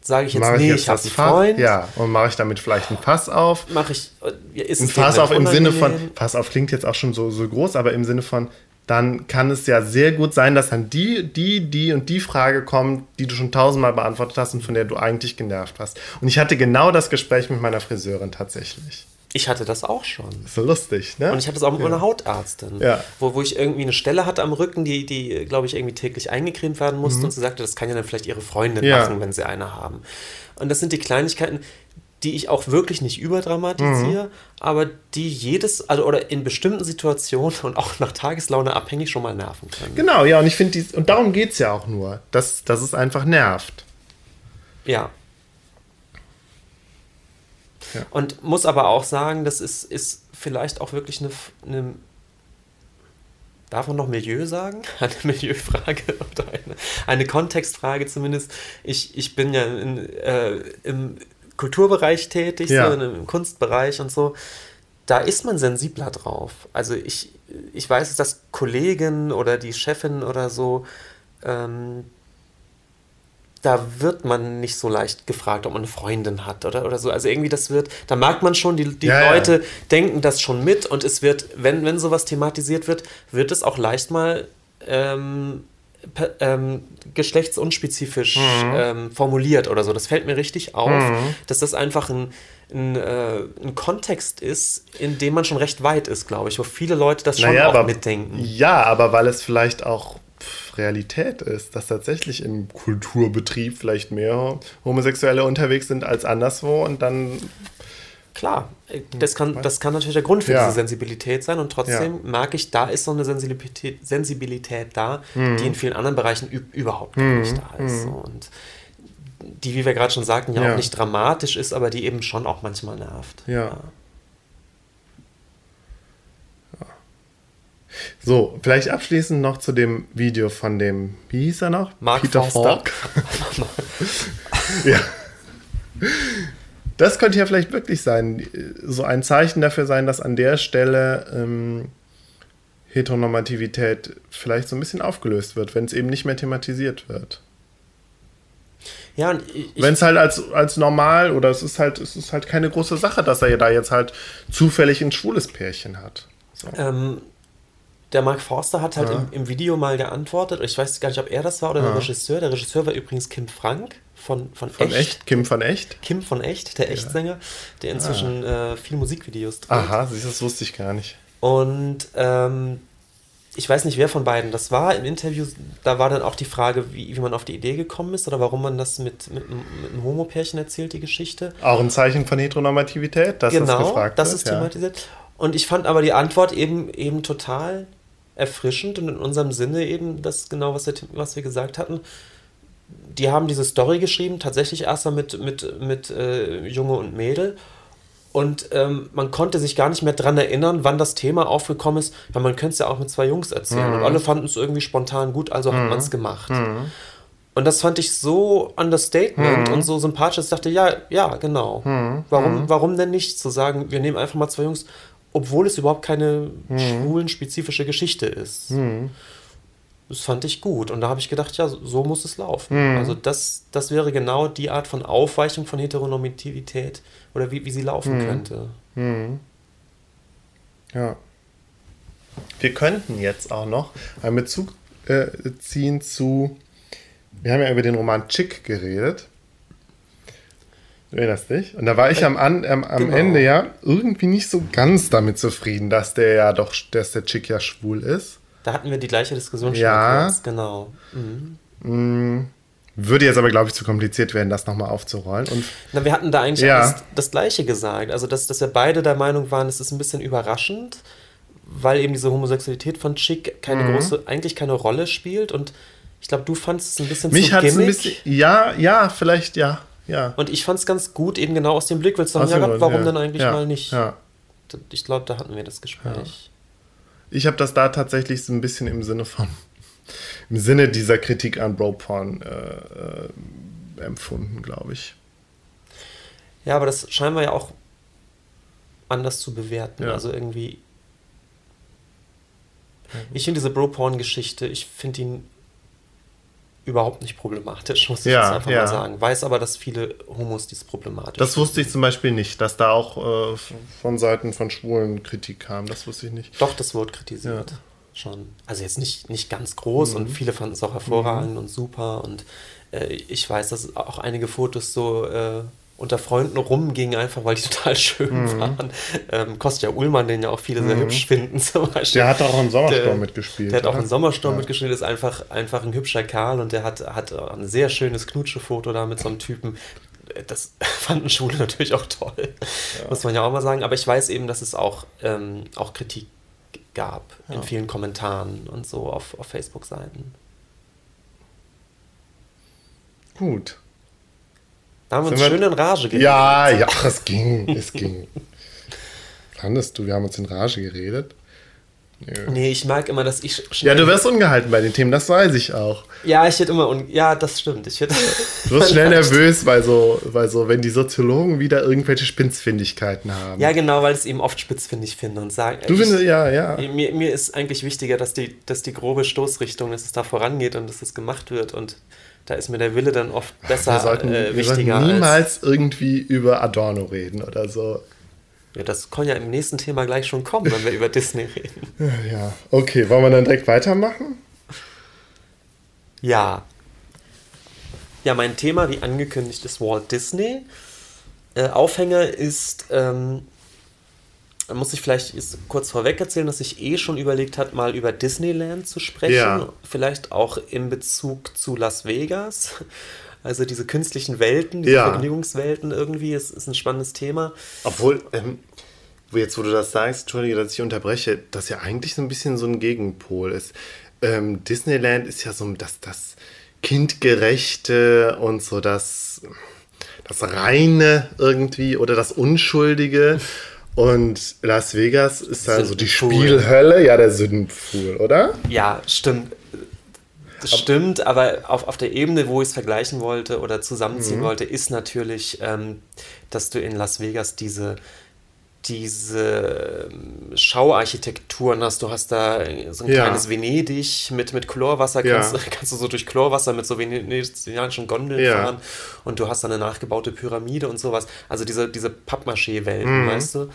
sage ich jetzt, mach nee, ich, ich habe einen Freund. Ja, und mache ich damit vielleicht ein Fass auf. Mache ich, äh, ist ein Fass auf im Sinne von, Fass auf klingt jetzt auch schon so, so groß, aber im Sinne von, dann kann es ja sehr gut sein, dass dann die, die, die und die Frage kommt, die du schon tausendmal beantwortet hast und von der du eigentlich genervt hast. Und ich hatte genau das Gespräch mit meiner Friseurin tatsächlich. Ich hatte das auch schon. Das so lustig, ne? Und ich hatte es auch mit ja. meiner Hautärztin, ja. wo, wo ich irgendwie eine Stelle hatte am Rücken, die, die glaube ich, irgendwie täglich eingecremt werden musste. Mhm. Und sie sagte, das kann ja dann vielleicht ihre Freundin ja. machen, wenn sie eine haben. Und das sind die Kleinigkeiten, die ich auch wirklich nicht überdramatisiere, mhm. aber die jedes, also oder in bestimmten Situationen und auch nach Tageslaune abhängig schon mal nerven können. Genau, ja, und ich finde, und darum geht es ja auch nur, dass, dass es einfach nervt. Ja. Ja. Und muss aber auch sagen, das ist, ist vielleicht auch wirklich eine, eine Darf man noch Milieu sagen? Eine Milieufrage oder eine, eine Kontextfrage zumindest. Ich, ich bin ja in, äh, im Kulturbereich tätig, ja. so im Kunstbereich und so, da ist man sensibler drauf. Also ich, ich weiß, dass Kollegen oder die Chefin oder so, ähm, da wird man nicht so leicht gefragt, ob man eine Freundin hat oder, oder so. Also irgendwie das wird, da merkt man schon, die, die ja, Leute ja. denken das schon mit und es wird, wenn, wenn sowas thematisiert wird, wird es auch leicht mal ähm, ähm, geschlechtsunspezifisch mhm. ähm, formuliert oder so. Das fällt mir richtig auf, mhm. dass das einfach ein, ein, äh, ein, Kontext ist, in dem man schon recht weit ist, glaube ich, wo viele Leute das schon naja, auch aber, mitdenken. Ja, aber weil es vielleicht auch Realität ist, dass tatsächlich im Kulturbetrieb vielleicht mehr Homosexuelle unterwegs sind als anderswo und dann Klar, äh, das kann, das kann natürlich der Grund für ja. diese Sensibilität sein und trotzdem ja. merke ich, da ist so eine Sensibilität, Sensibilität da, mhm. die in vielen anderen Bereichen überhaupt gar mhm. nicht da ist. Mhm. Und die, wie wir gerade schon sagten, ja, ja, auch nicht dramatisch ist, aber die eben schon auch manchmal nervt. Ja. So, vielleicht abschließend noch zu dem Video von dem, wie hieß er noch? Mark Peter Falk. ja. Das könnte ja vielleicht wirklich sein, so ein Zeichen dafür sein, dass an der Stelle ähm, Heteronormativität vielleicht so ein bisschen aufgelöst wird, wenn es eben nicht mehr thematisiert wird. Ja, wenn es halt als, als normal oder es ist halt es ist halt keine große Sache, dass er da jetzt halt zufällig ein schwules Pärchen hat. So. Ähm, der Mark Forster hat halt ja. im, im, Video mal geantwortet. Ich weiß gar nicht, ob er das war oder ja. der Regisseur. Der Regisseur war übrigens Kim Frank von, von, von echt. echt. Kim von Echt? Kim von Echt, der Echtsänger, der inzwischen ah. äh, viele Musikvideos dreht. Aha, das wusste ich gar nicht. Und ähm, ich weiß nicht, wer von beiden das war. Im Interview, da war dann auch die Frage, wie, wie man auf die Idee gekommen ist oder warum man das mit, mit, mit einem Homo-Pärchen erzählt, die Geschichte. Auch ein Zeichen von Heteronormativität, dass genau, das gefragt das ist thematisiert. Und ich fand aber die Antwort eben, eben total erfrischend und in unserem Sinne eben das genau, was wir, was wir gesagt hatten. Die haben diese Story geschrieben, tatsächlich erstmal mit, mit, mit äh, Junge und Mädel und ähm, man konnte sich gar nicht mehr daran erinnern, wann das Thema aufgekommen ist, weil man könnte es ja auch mit zwei Jungs erzählen. Mhm. Und alle fanden es irgendwie spontan gut, also mhm. hat man es gemacht. Mhm. Und das fand ich so Understatement mhm. und so sympathisch, dass ich dachte, ja, ja, genau. Mhm. Warum, mhm. warum denn nicht zu sagen, wir nehmen einfach mal zwei Jungs, obwohl es überhaupt keine schwulen-spezifische Geschichte ist. Das fand ich gut. Und da habe ich gedacht, ja, so muss es laufen. Mhm. Also das, das wäre genau die Art von Aufweichung von Heteronormativität oder wie, wie sie laufen mhm. könnte. Mhm. Ja. Wir könnten jetzt auch noch einen Bezug äh, ziehen zu, wir haben ja über den Roman Chick geredet. Du erinnerst dich? Und da war ich am, am, am genau. Ende ja irgendwie nicht so ganz damit zufrieden, dass der ja doch, dass der Chick ja schwul ist. Da hatten wir die gleiche Diskussion schon ja. kurz, genau. Mhm. Mm, würde jetzt aber, glaube ich, zu kompliziert werden, das nochmal aufzurollen. Und Na, wir hatten da eigentlich ja. das, das, Gleiche gesagt. Also, dass, dass wir beide der Meinung waren, es ist ein bisschen überraschend, weil eben diese Homosexualität von Chick keine mhm. große, eigentlich keine Rolle spielt. Und ich glaube, du fandest es ein bisschen Mich zu Gimmick. Ein bisschen, ja, ja, vielleicht, ja. Ja. Und ich fand es ganz gut, eben genau aus dem Blick, weil sagen, ja, Gott, warum ja. denn eigentlich ja. mal nicht? Ja. Ich glaube, da hatten wir das Gespräch. Ich habe das da tatsächlich so ein bisschen im Sinne von, im Sinne dieser Kritik an Bro-Porn äh, äh, empfunden, glaube ich. Ja, aber das scheinen wir ja auch anders zu bewerten. Also irgendwie. Ich finde diese Bro-Porn-Geschichte, ich finde ihn überhaupt nicht problematisch, muss ich ja, jetzt einfach ja. mal sagen. Weiß aber, dass viele Homos dies problematisch Das wusste ich zum Beispiel nicht, dass da auch äh, von Seiten von Schwulen Kritik kam. Das wusste ich nicht. Doch, das wurde kritisiert. Ja. Schon. Also jetzt nicht, nicht ganz groß mhm. und viele fanden es auch hervorragend mhm. und super. Und äh, ich weiß, dass auch einige Fotos so äh, unter Freunden rumgingen, einfach weil die total schön mhm. waren. Ähm, Kostja Ullmann, den ja auch viele mhm. sehr hübsch finden, zum Beispiel. Der hat auch im Sommersturm der, mitgespielt. Der hat auch im Sommersturm ja. mitgespielt, ist einfach, einfach ein hübscher Kerl und der hat, hat ein sehr schönes Knutschefoto da mit so einem Typen. Das fanden Schule natürlich auch toll, ja. muss man ja auch mal sagen. Aber ich weiß eben, dass es auch, ähm, auch Kritik gab ja. in vielen Kommentaren und so auf, auf Facebook-Seiten. Gut. Da haben wir uns schön in Rage geredet. Ja, ja, es ging, es ging. Fandest du, wir haben uns in Rage geredet? Nö. Nee, ich mag immer, dass ich. Ja, du wirst ungehalten bei den Themen, das weiß ich auch. Ja, ich werde immer. Un ja, das stimmt. Ich werd du wirst schnell nervös, weil so, weil so, wenn die Soziologen wieder irgendwelche Spitzfindigkeiten haben. Ja, genau, weil ich es eben oft spitzfindig finde und sagen. Du findest, ja, ja. Mir, mir ist eigentlich wichtiger, dass die, dass die grobe Stoßrichtung, dass es da vorangeht und dass es gemacht wird und da ist mir der Wille dann oft besser wir sollten, äh, wichtiger. Wir niemals irgendwie über Adorno reden oder so. Ja, das kann ja im nächsten Thema gleich schon kommen, wenn wir über Disney reden. Ja, okay. Wollen wir dann direkt weitermachen? Ja. Ja, mein Thema, wie angekündigt, ist Walt Disney. Äh, Aufhänger ist ähm, muss ich vielleicht kurz vorweg erzählen, dass ich eh schon überlegt habe, mal über Disneyland zu sprechen. Ja. Vielleicht auch in Bezug zu Las Vegas. Also diese künstlichen Welten, diese ja. Vergnügungswelten irgendwie, ist, ist ein spannendes Thema. Obwohl, ähm, jetzt wo du das sagst, entschuldige, dass ich unterbreche, das ja eigentlich so ein bisschen so ein Gegenpol ist. Ähm, Disneyland ist ja so das, das kindgerechte und so das, das reine irgendwie oder das Unschuldige. Und Las Vegas ist also die Spielhölle, ja, der Sündenpfuhl, oder? Ja, stimmt. Das stimmt, aber auf, auf der Ebene, wo ich es vergleichen wollte oder zusammenziehen mhm. wollte, ist natürlich, ähm, dass du in Las Vegas diese, diese ähm, Schauarchitekturen hast. Du hast da so ein ja. kleines Venedig mit, mit Chlorwasser, kannst, ja. kannst du so durch Chlorwasser mit so venezianischen Gondeln ja. fahren und du hast da eine nachgebaute Pyramide und sowas. Also diese, diese Pappmaché-Welten, mhm. weißt du?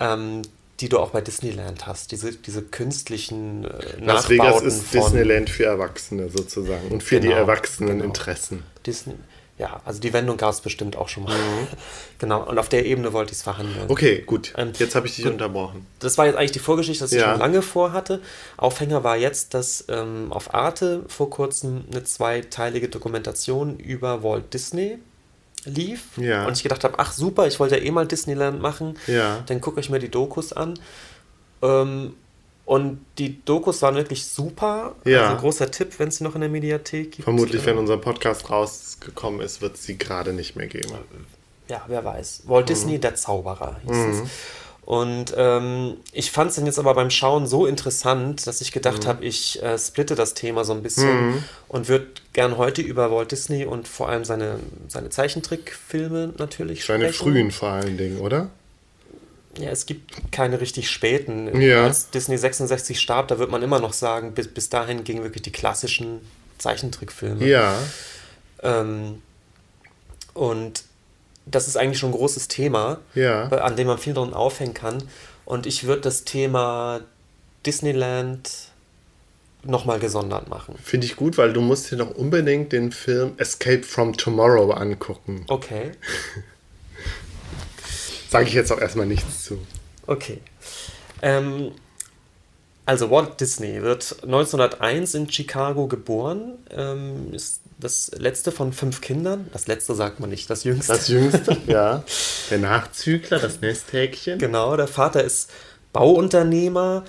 Ähm, die du auch bei Disneyland hast. Diese, diese künstlichen äh, Las Vegas ist Disneyland für Erwachsene sozusagen und für genau, die Erwachseneninteressen. Genau. Disney, ja, also die Wendung gab es bestimmt auch schon mal. Mhm. genau, und auf der Ebene wollte ich es verhandeln. Okay, gut. Ähm, jetzt habe ich dich gut, unterbrochen. Das war jetzt eigentlich die Vorgeschichte, die ja. ich schon lange vorhatte. Aufhänger war jetzt, dass ähm, auf Arte vor kurzem eine zweiteilige Dokumentation über Walt Disney lief. Ja. Und ich gedacht habe, ach super, ich wollte ja eh mal Disneyland machen. Ja. Dann gucke ich mir die Dokus an. Ähm, und die Dokus waren wirklich super. Ja. Also großer Tipp, wenn es sie noch in der Mediathek gibt. Vermutlich, wenn unser Podcast rausgekommen ist, wird es sie gerade nicht mehr geben. Ja, wer weiß. Walt mhm. Disney, der Zauberer, hieß mhm. es. Und ähm, ich fand es dann jetzt aber beim Schauen so interessant, dass ich gedacht mhm. habe, ich äh, splitte das Thema so ein bisschen mhm. und würde gern heute über Walt Disney und vor allem seine, seine Zeichentrickfilme natürlich seine sprechen. Seine frühen vor allen Dingen, oder? Ja, es gibt keine richtig späten. Ja. Als Disney 66 starb, da wird man immer noch sagen, bis, bis dahin gingen wirklich die klassischen Zeichentrickfilme. Ja. Ähm, und das ist eigentlich schon ein großes Thema, ja. an dem man viel dran aufhängen kann. Und ich würde das Thema Disneyland nochmal gesondert machen. Finde ich gut, weil du musst dir noch unbedingt den Film Escape from Tomorrow angucken. Okay. Sage ich jetzt auch erstmal nichts zu. Okay. Ähm, also Walt Disney wird 1901 in Chicago geboren, ähm, ist das letzte von fünf Kindern. Das letzte sagt man nicht, das jüngste. Das jüngste, ja. Der Nachzügler, das Nesthäkchen. Genau, der Vater ist Bauunternehmer,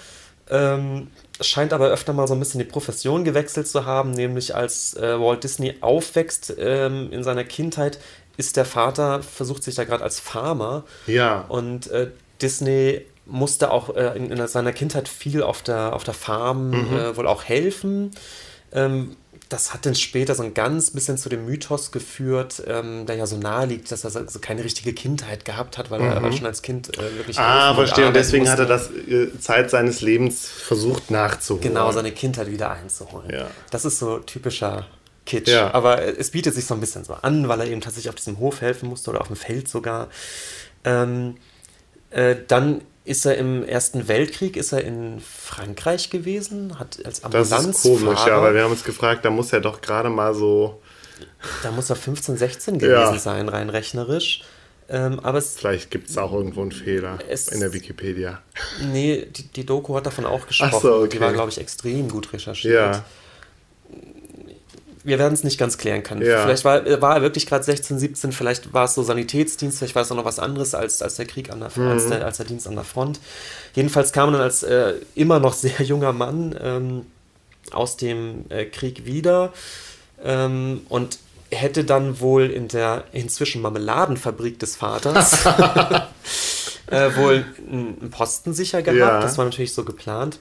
ähm, scheint aber öfter mal so ein bisschen die Profession gewechselt zu haben, nämlich als äh, Walt Disney aufwächst ähm, in seiner Kindheit, ist der Vater, versucht sich da gerade als Farmer. Ja. Und äh, Disney musste auch äh, in, in, seiner Kindheit viel auf der, auf der Farm mhm. äh, wohl auch helfen. Ähm, das hat dann später so ein ganz bisschen zu dem Mythos geführt, ähm, der ja so nahe liegt, dass er so keine richtige Kindheit gehabt hat, weil mhm. er schon als Kind äh, wirklich. Ah, verstehe. Und deswegen musste. hat er das äh, Zeit seines Lebens versucht nachzuholen. Genau, seine Kindheit wieder einzuholen. Ja. Das ist so typischer Kitsch. Ja. Aber es bietet sich so ein bisschen so an, weil er eben tatsächlich auf diesem Hof helfen musste oder auf dem Feld sogar. Ähm, äh, dann ist er im Ersten Weltkrieg, ist er in Frankreich gewesen, hat als Ambulanzfahrer... Das ist komisch, ja, weil wir haben uns gefragt, da muss er doch gerade mal so... Da muss er 15, 16 gewesen ja. sein, rein rechnerisch. Ähm, aber es, Vielleicht gibt es auch irgendwo einen Fehler es, in der Wikipedia. Nee, die, die Doku hat davon auch gesprochen. So, okay. Die war, glaube ich, extrem gut recherchiert. Ja wir werden es nicht ganz klären können. Ja. Vielleicht war, war er wirklich gerade 16, 17, vielleicht war es so Sanitätsdienst, vielleicht war es auch noch was anderes als, als der Krieg an der, mhm. als, der, als der Dienst an der Front. Jedenfalls kam er dann als äh, immer noch sehr junger Mann ähm, aus dem äh, Krieg wieder ähm, und hätte dann wohl in der inzwischen Marmeladenfabrik des Vaters äh, wohl einen Posten sicher gehabt. Ja. Das war natürlich so geplant.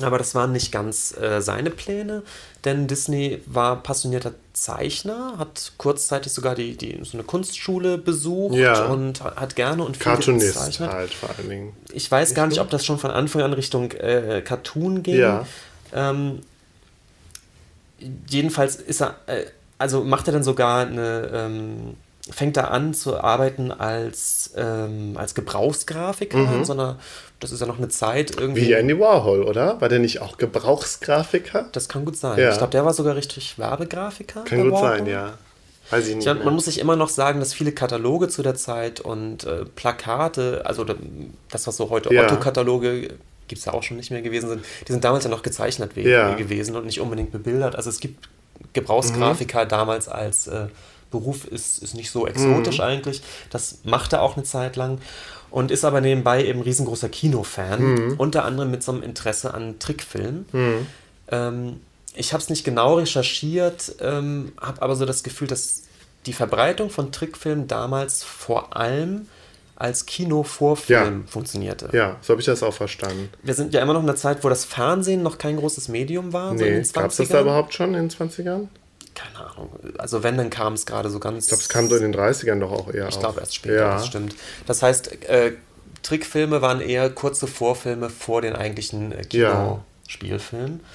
Aber das waren nicht ganz äh, seine Pläne, denn Disney war passionierter Zeichner, hat kurzzeitig sogar die, die, so eine Kunstschule besucht ja. und hat gerne und viel Cartoonist gezeichnet. halt vor allen Dingen. Ich weiß gar nicht, ob das schon von Anfang an Richtung äh, Cartoon ging. Ja. Ähm, jedenfalls ist er, äh, also macht er dann sogar eine, ähm, fängt er an zu arbeiten als, ähm, als Gebrauchsgrafiker mhm. in so einer das ist ja noch eine Zeit irgendwie. Wie Andy Warhol, oder? War der nicht auch Gebrauchsgrafiker? Das kann gut sein. Ja. Ich glaube, der war sogar richtig Werbegrafiker. Kann gut Warhol. sein, ja. Weiß ich nicht. Ja, man muss sich immer noch sagen, dass viele Kataloge zu der Zeit und äh, Plakate, also das, was so heute ja. Otto-Kataloge gibt es ja auch schon nicht mehr gewesen sind, die sind damals ja noch gezeichnet ja. gewesen und nicht unbedingt bebildert. Also es gibt Gebrauchsgrafiker mhm. damals als äh, Beruf ist, ist nicht so exotisch mhm. eigentlich. Das macht er auch eine Zeit lang und ist aber nebenbei eben riesengroßer Kinofan, mhm. unter anderem mit so einem Interesse an Trickfilmen. Mhm. Ähm, ich habe es nicht genau recherchiert, ähm, habe aber so das Gefühl, dass die Verbreitung von Trickfilmen damals vor allem als Kinovorfilm ja. funktionierte. Ja, so habe ich das auch verstanden. Wir sind ja immer noch in einer Zeit, wo das Fernsehen noch kein großes Medium war. Nee, so gab es das da überhaupt schon in den 20ern? Keine Ahnung. Also wenn, dann kam es gerade so ganz. Ich glaube, es kam so in den 30ern doch auch eher. Ich glaube erst später, ja. das stimmt. Das heißt, äh, Trickfilme waren eher kurze Vorfilme vor den eigentlichen äh, Kinospielfilmen. Ja.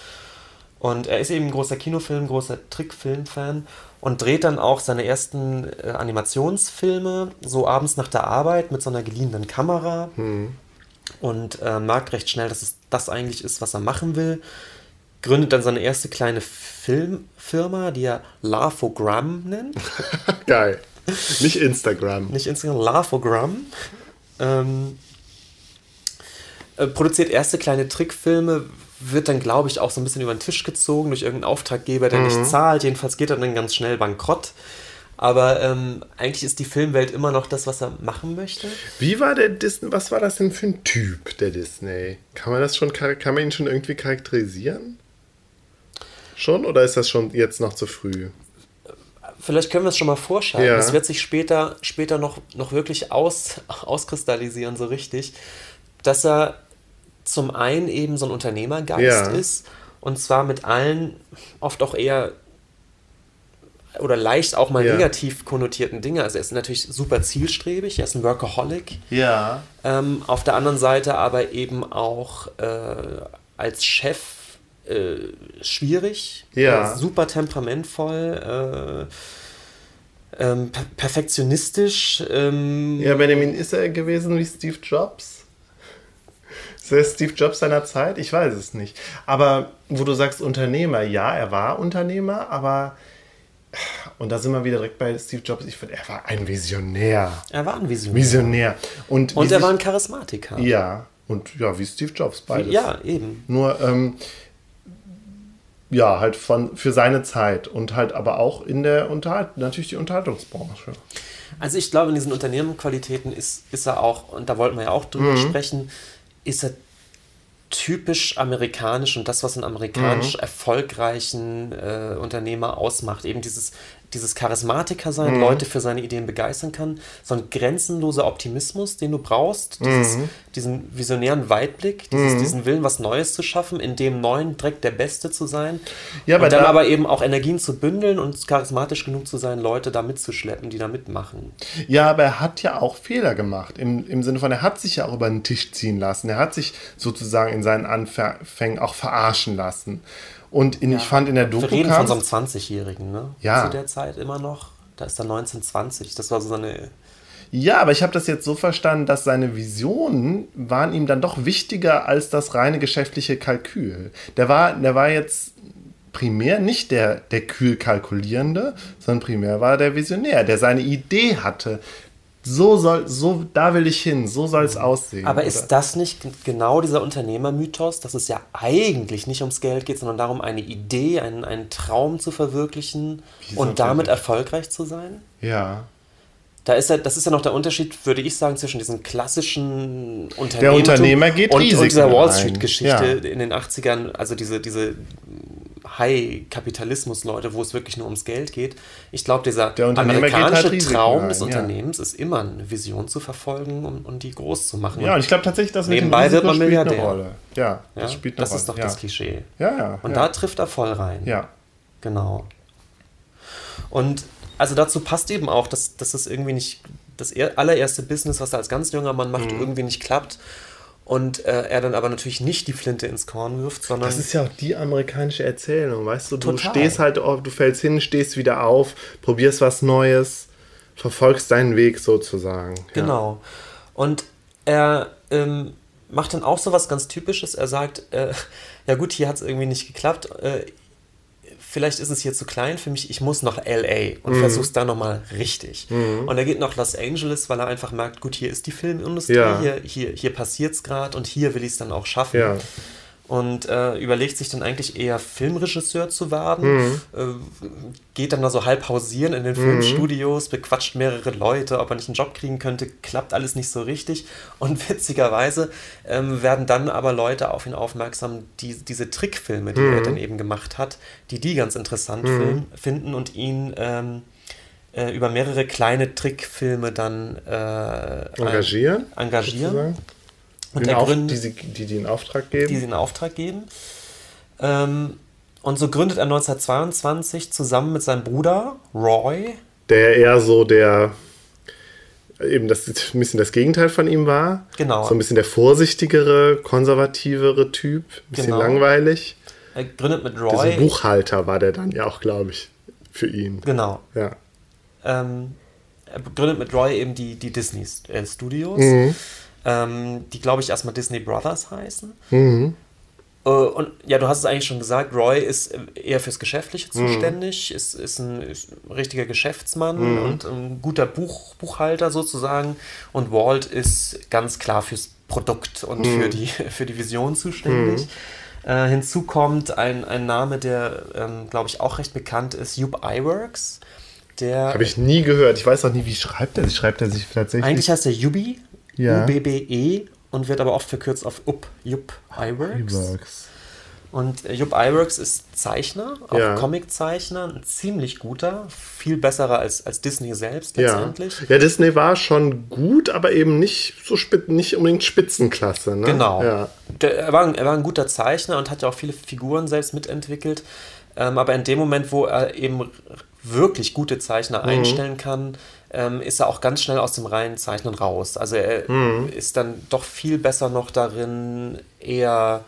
Und er ist eben ein großer Kinofilm, großer Trickfilm-Fan und dreht dann auch seine ersten äh, Animationsfilme so abends nach der Arbeit mit so einer geliehenen Kamera. Hm. und äh, merkt recht schnell, dass es das eigentlich ist, was er machen will. Gründet dann seine erste kleine Filmfirma, die er Laughogram nennt. Geil. Nicht Instagram. Nicht Instagram, Laughogram. Ähm, äh, produziert erste kleine Trickfilme, wird dann, glaube ich, auch so ein bisschen über den Tisch gezogen durch irgendeinen Auftraggeber, der mhm. nicht zahlt. Jedenfalls geht er dann ganz schnell bankrott. Aber ähm, eigentlich ist die Filmwelt immer noch das, was er machen möchte. Wie war der Disney? Was war das denn für ein Typ, der Disney? Kann man das schon, kann man ihn schon irgendwie charakterisieren? Schon oder ist das schon jetzt noch zu früh? Vielleicht können wir es schon mal vorschalten. Es wird sich später, später noch, noch wirklich aus, auskristallisieren, so richtig, dass er zum einen eben so ein Unternehmergeist ja. ist und zwar mit allen oft auch eher oder leicht auch mal ja. negativ konnotierten Dinge. Also er ist natürlich super zielstrebig, er ist ein Workaholic. Ja. Ähm, auf der anderen Seite aber eben auch äh, als Chef äh, schwierig, ja. Äh, super temperamentvoll. Äh, ähm, per perfektionistisch. Ähm, ja, Benjamin, ist er gewesen wie Steve Jobs? Ist er Steve Jobs seiner Zeit? Ich weiß es nicht. Aber wo du sagst Unternehmer, ja, er war Unternehmer, aber und da sind wir wieder direkt bei Steve Jobs. Ich finde, er war ein Visionär. Er war ein Visionär. Visionär. Und, und er war ein Charismatiker. Ja, und ja, wie Steve Jobs, beides. Ja, eben. Nur, ähm, ja, halt von, für seine Zeit und halt aber auch in der Unterhalt, natürlich die Unterhaltungsbranche. Also ich glaube, in diesen Unternehmenqualitäten ist, ist er auch, und da wollten wir ja auch drüber mhm. sprechen, ist er typisch amerikanisch und das, was einen amerikanisch mhm. erfolgreichen äh, Unternehmer ausmacht. Eben dieses dieses Charismatiker sein, mhm. Leute für seine Ideen begeistern kann, so ein grenzenloser Optimismus, den du brauchst, dieses, mhm. Diesen visionären Weitblick, dieses, mhm. diesen Willen, was Neues zu schaffen, in dem neuen Dreck der Beste zu sein. Ja, und dann da, aber eben auch Energien zu bündeln und charismatisch genug zu sein, Leute da mitzuschleppen, die da mitmachen. Ja, aber er hat ja auch Fehler gemacht, im, im Sinne von, er hat sich ja auch über den Tisch ziehen lassen, er hat sich sozusagen in seinen Anfängen auch verarschen lassen. Und in, ja. ich fand in der Doku. Wir reden von so einem 20-Jährigen, ne? Ja. Zu der Zeit immer noch. Da ist er 1920. Das war so eine. Ja, aber ich habe das jetzt so verstanden, dass seine Visionen waren ihm dann doch wichtiger als das reine geschäftliche Kalkül. Der war, der war jetzt primär nicht der, der kühl kalkulierende, sondern primär war der Visionär, der seine Idee hatte, so soll, so, da will ich hin, so soll es aussehen. Aber oder? ist das nicht genau dieser Unternehmermythos, dass es ja eigentlich nicht ums Geld geht, sondern darum, eine Idee, einen, einen Traum zu verwirklichen und damit erfolgreich zu sein? Ja. Da ist ja, das ist ja noch der Unterschied, würde ich sagen, zwischen diesen klassischen Unternehmer. Der Unternehmer geht und, und dieser Wall Street-Geschichte ja. in den 80ern, also diese, diese High-Kapitalismus-Leute, wo es wirklich nur ums Geld geht. Ich glaube, dieser amerikanische halt Traum des Unternehmens ja. ist immer eine Vision zu verfolgen und, und die groß zu machen. Ja, und ich glaube tatsächlich, dass nebenbei wird man Milliardär. Rolle. Ja, das ja? spielt eine Das Rolle. ist doch das Klischee. Ja, ja. Und da trifft er voll rein. Ja. Genau. Und also dazu passt eben auch, dass, dass das irgendwie nicht das allererste Business, was er als ganz junger Mann macht, mhm. irgendwie nicht klappt und äh, er dann aber natürlich nicht die Flinte ins Korn wirft, sondern. Das ist ja auch die amerikanische Erzählung, weißt du? Du stehst halt, du fällst hin, stehst wieder auf, probierst was Neues, verfolgst deinen Weg sozusagen. Genau. Und er ähm, macht dann auch so was ganz Typisches. Er sagt, äh, ja gut, hier hat es irgendwie nicht geklappt. Äh, vielleicht ist es hier zu klein für mich, ich muss nach LA und mhm. versuch's da nochmal richtig. Mhm. Und er geht nach Los Angeles, weil er einfach merkt, gut, hier ist die Filmindustrie, ja. hier, hier, hier passiert's gerade und hier will ich es dann auch schaffen. Ja und äh, überlegt sich dann eigentlich eher Filmregisseur zu werden. Mhm. Äh, geht dann da so halb hausieren in den mhm. Filmstudios, bequatscht mehrere Leute, ob er nicht einen Job kriegen könnte, klappt alles nicht so richtig. Und witzigerweise ähm, werden dann aber Leute auf ihn aufmerksam, die diese Trickfilme, die mhm. er dann eben gemacht hat, die die ganz interessant mhm. finden und ihn ähm, äh, über mehrere kleine Trickfilme dann äh, engagieren. engagieren. Sozusagen und der Auf, Gründ, die, sie, die, die in Auftrag geben. Die sie in Auftrag geben. Ähm, und so gründet er 1922 zusammen mit seinem Bruder Roy. Der eher so der eben das ein bisschen das Gegenteil von ihm war. Genau. So ein bisschen der vorsichtigere, konservativere Typ, ein bisschen genau. langweilig. Er gründet mit Roy. Der Buchhalter war der dann ja auch, glaube ich, für ihn. Genau. Ja. Ähm, er gründet mit Roy eben die, die Disney Studios. Mhm. Ähm, die, glaube ich, erstmal Disney Brothers heißen. Mhm. Äh, und ja, du hast es eigentlich schon gesagt, Roy ist äh, eher fürs Geschäftliche mhm. zuständig, ist, ist, ein, ist ein richtiger Geschäftsmann mhm. und ein guter Buch, Buchhalter sozusagen. Und Walt ist ganz klar fürs Produkt und mhm. für, die, für die Vision zuständig. Mhm. Äh, hinzu kommt ein, ein Name, der, ähm, glaube ich, auch recht bekannt ist, Jupp Iwerks. Habe ich nie gehört. Ich weiß auch nie, wie schreibt er sich. Schreibt er sich tatsächlich? Eigentlich heißt er Yubi, ja. U-B-B-E und wird aber oft verkürzt auf UP, Jupp Iwerks. Und äh, Jupp Iwerks ist Zeichner, auch ja. Comiczeichner, ein ziemlich guter, viel besserer als, als Disney selbst letztendlich. Ja. ja, Disney war schon gut, aber eben nicht so nicht unbedingt Spitzenklasse. Ne? Genau. Ja. Der, er, war, er war ein guter Zeichner und hat ja auch viele Figuren selbst mitentwickelt. Ähm, aber in dem Moment, wo er eben wirklich gute Zeichner mhm. einstellen kann, ähm, ist er auch ganz schnell aus dem reinen Zeichnen raus. Also er mhm. ist dann doch viel besser noch darin, eher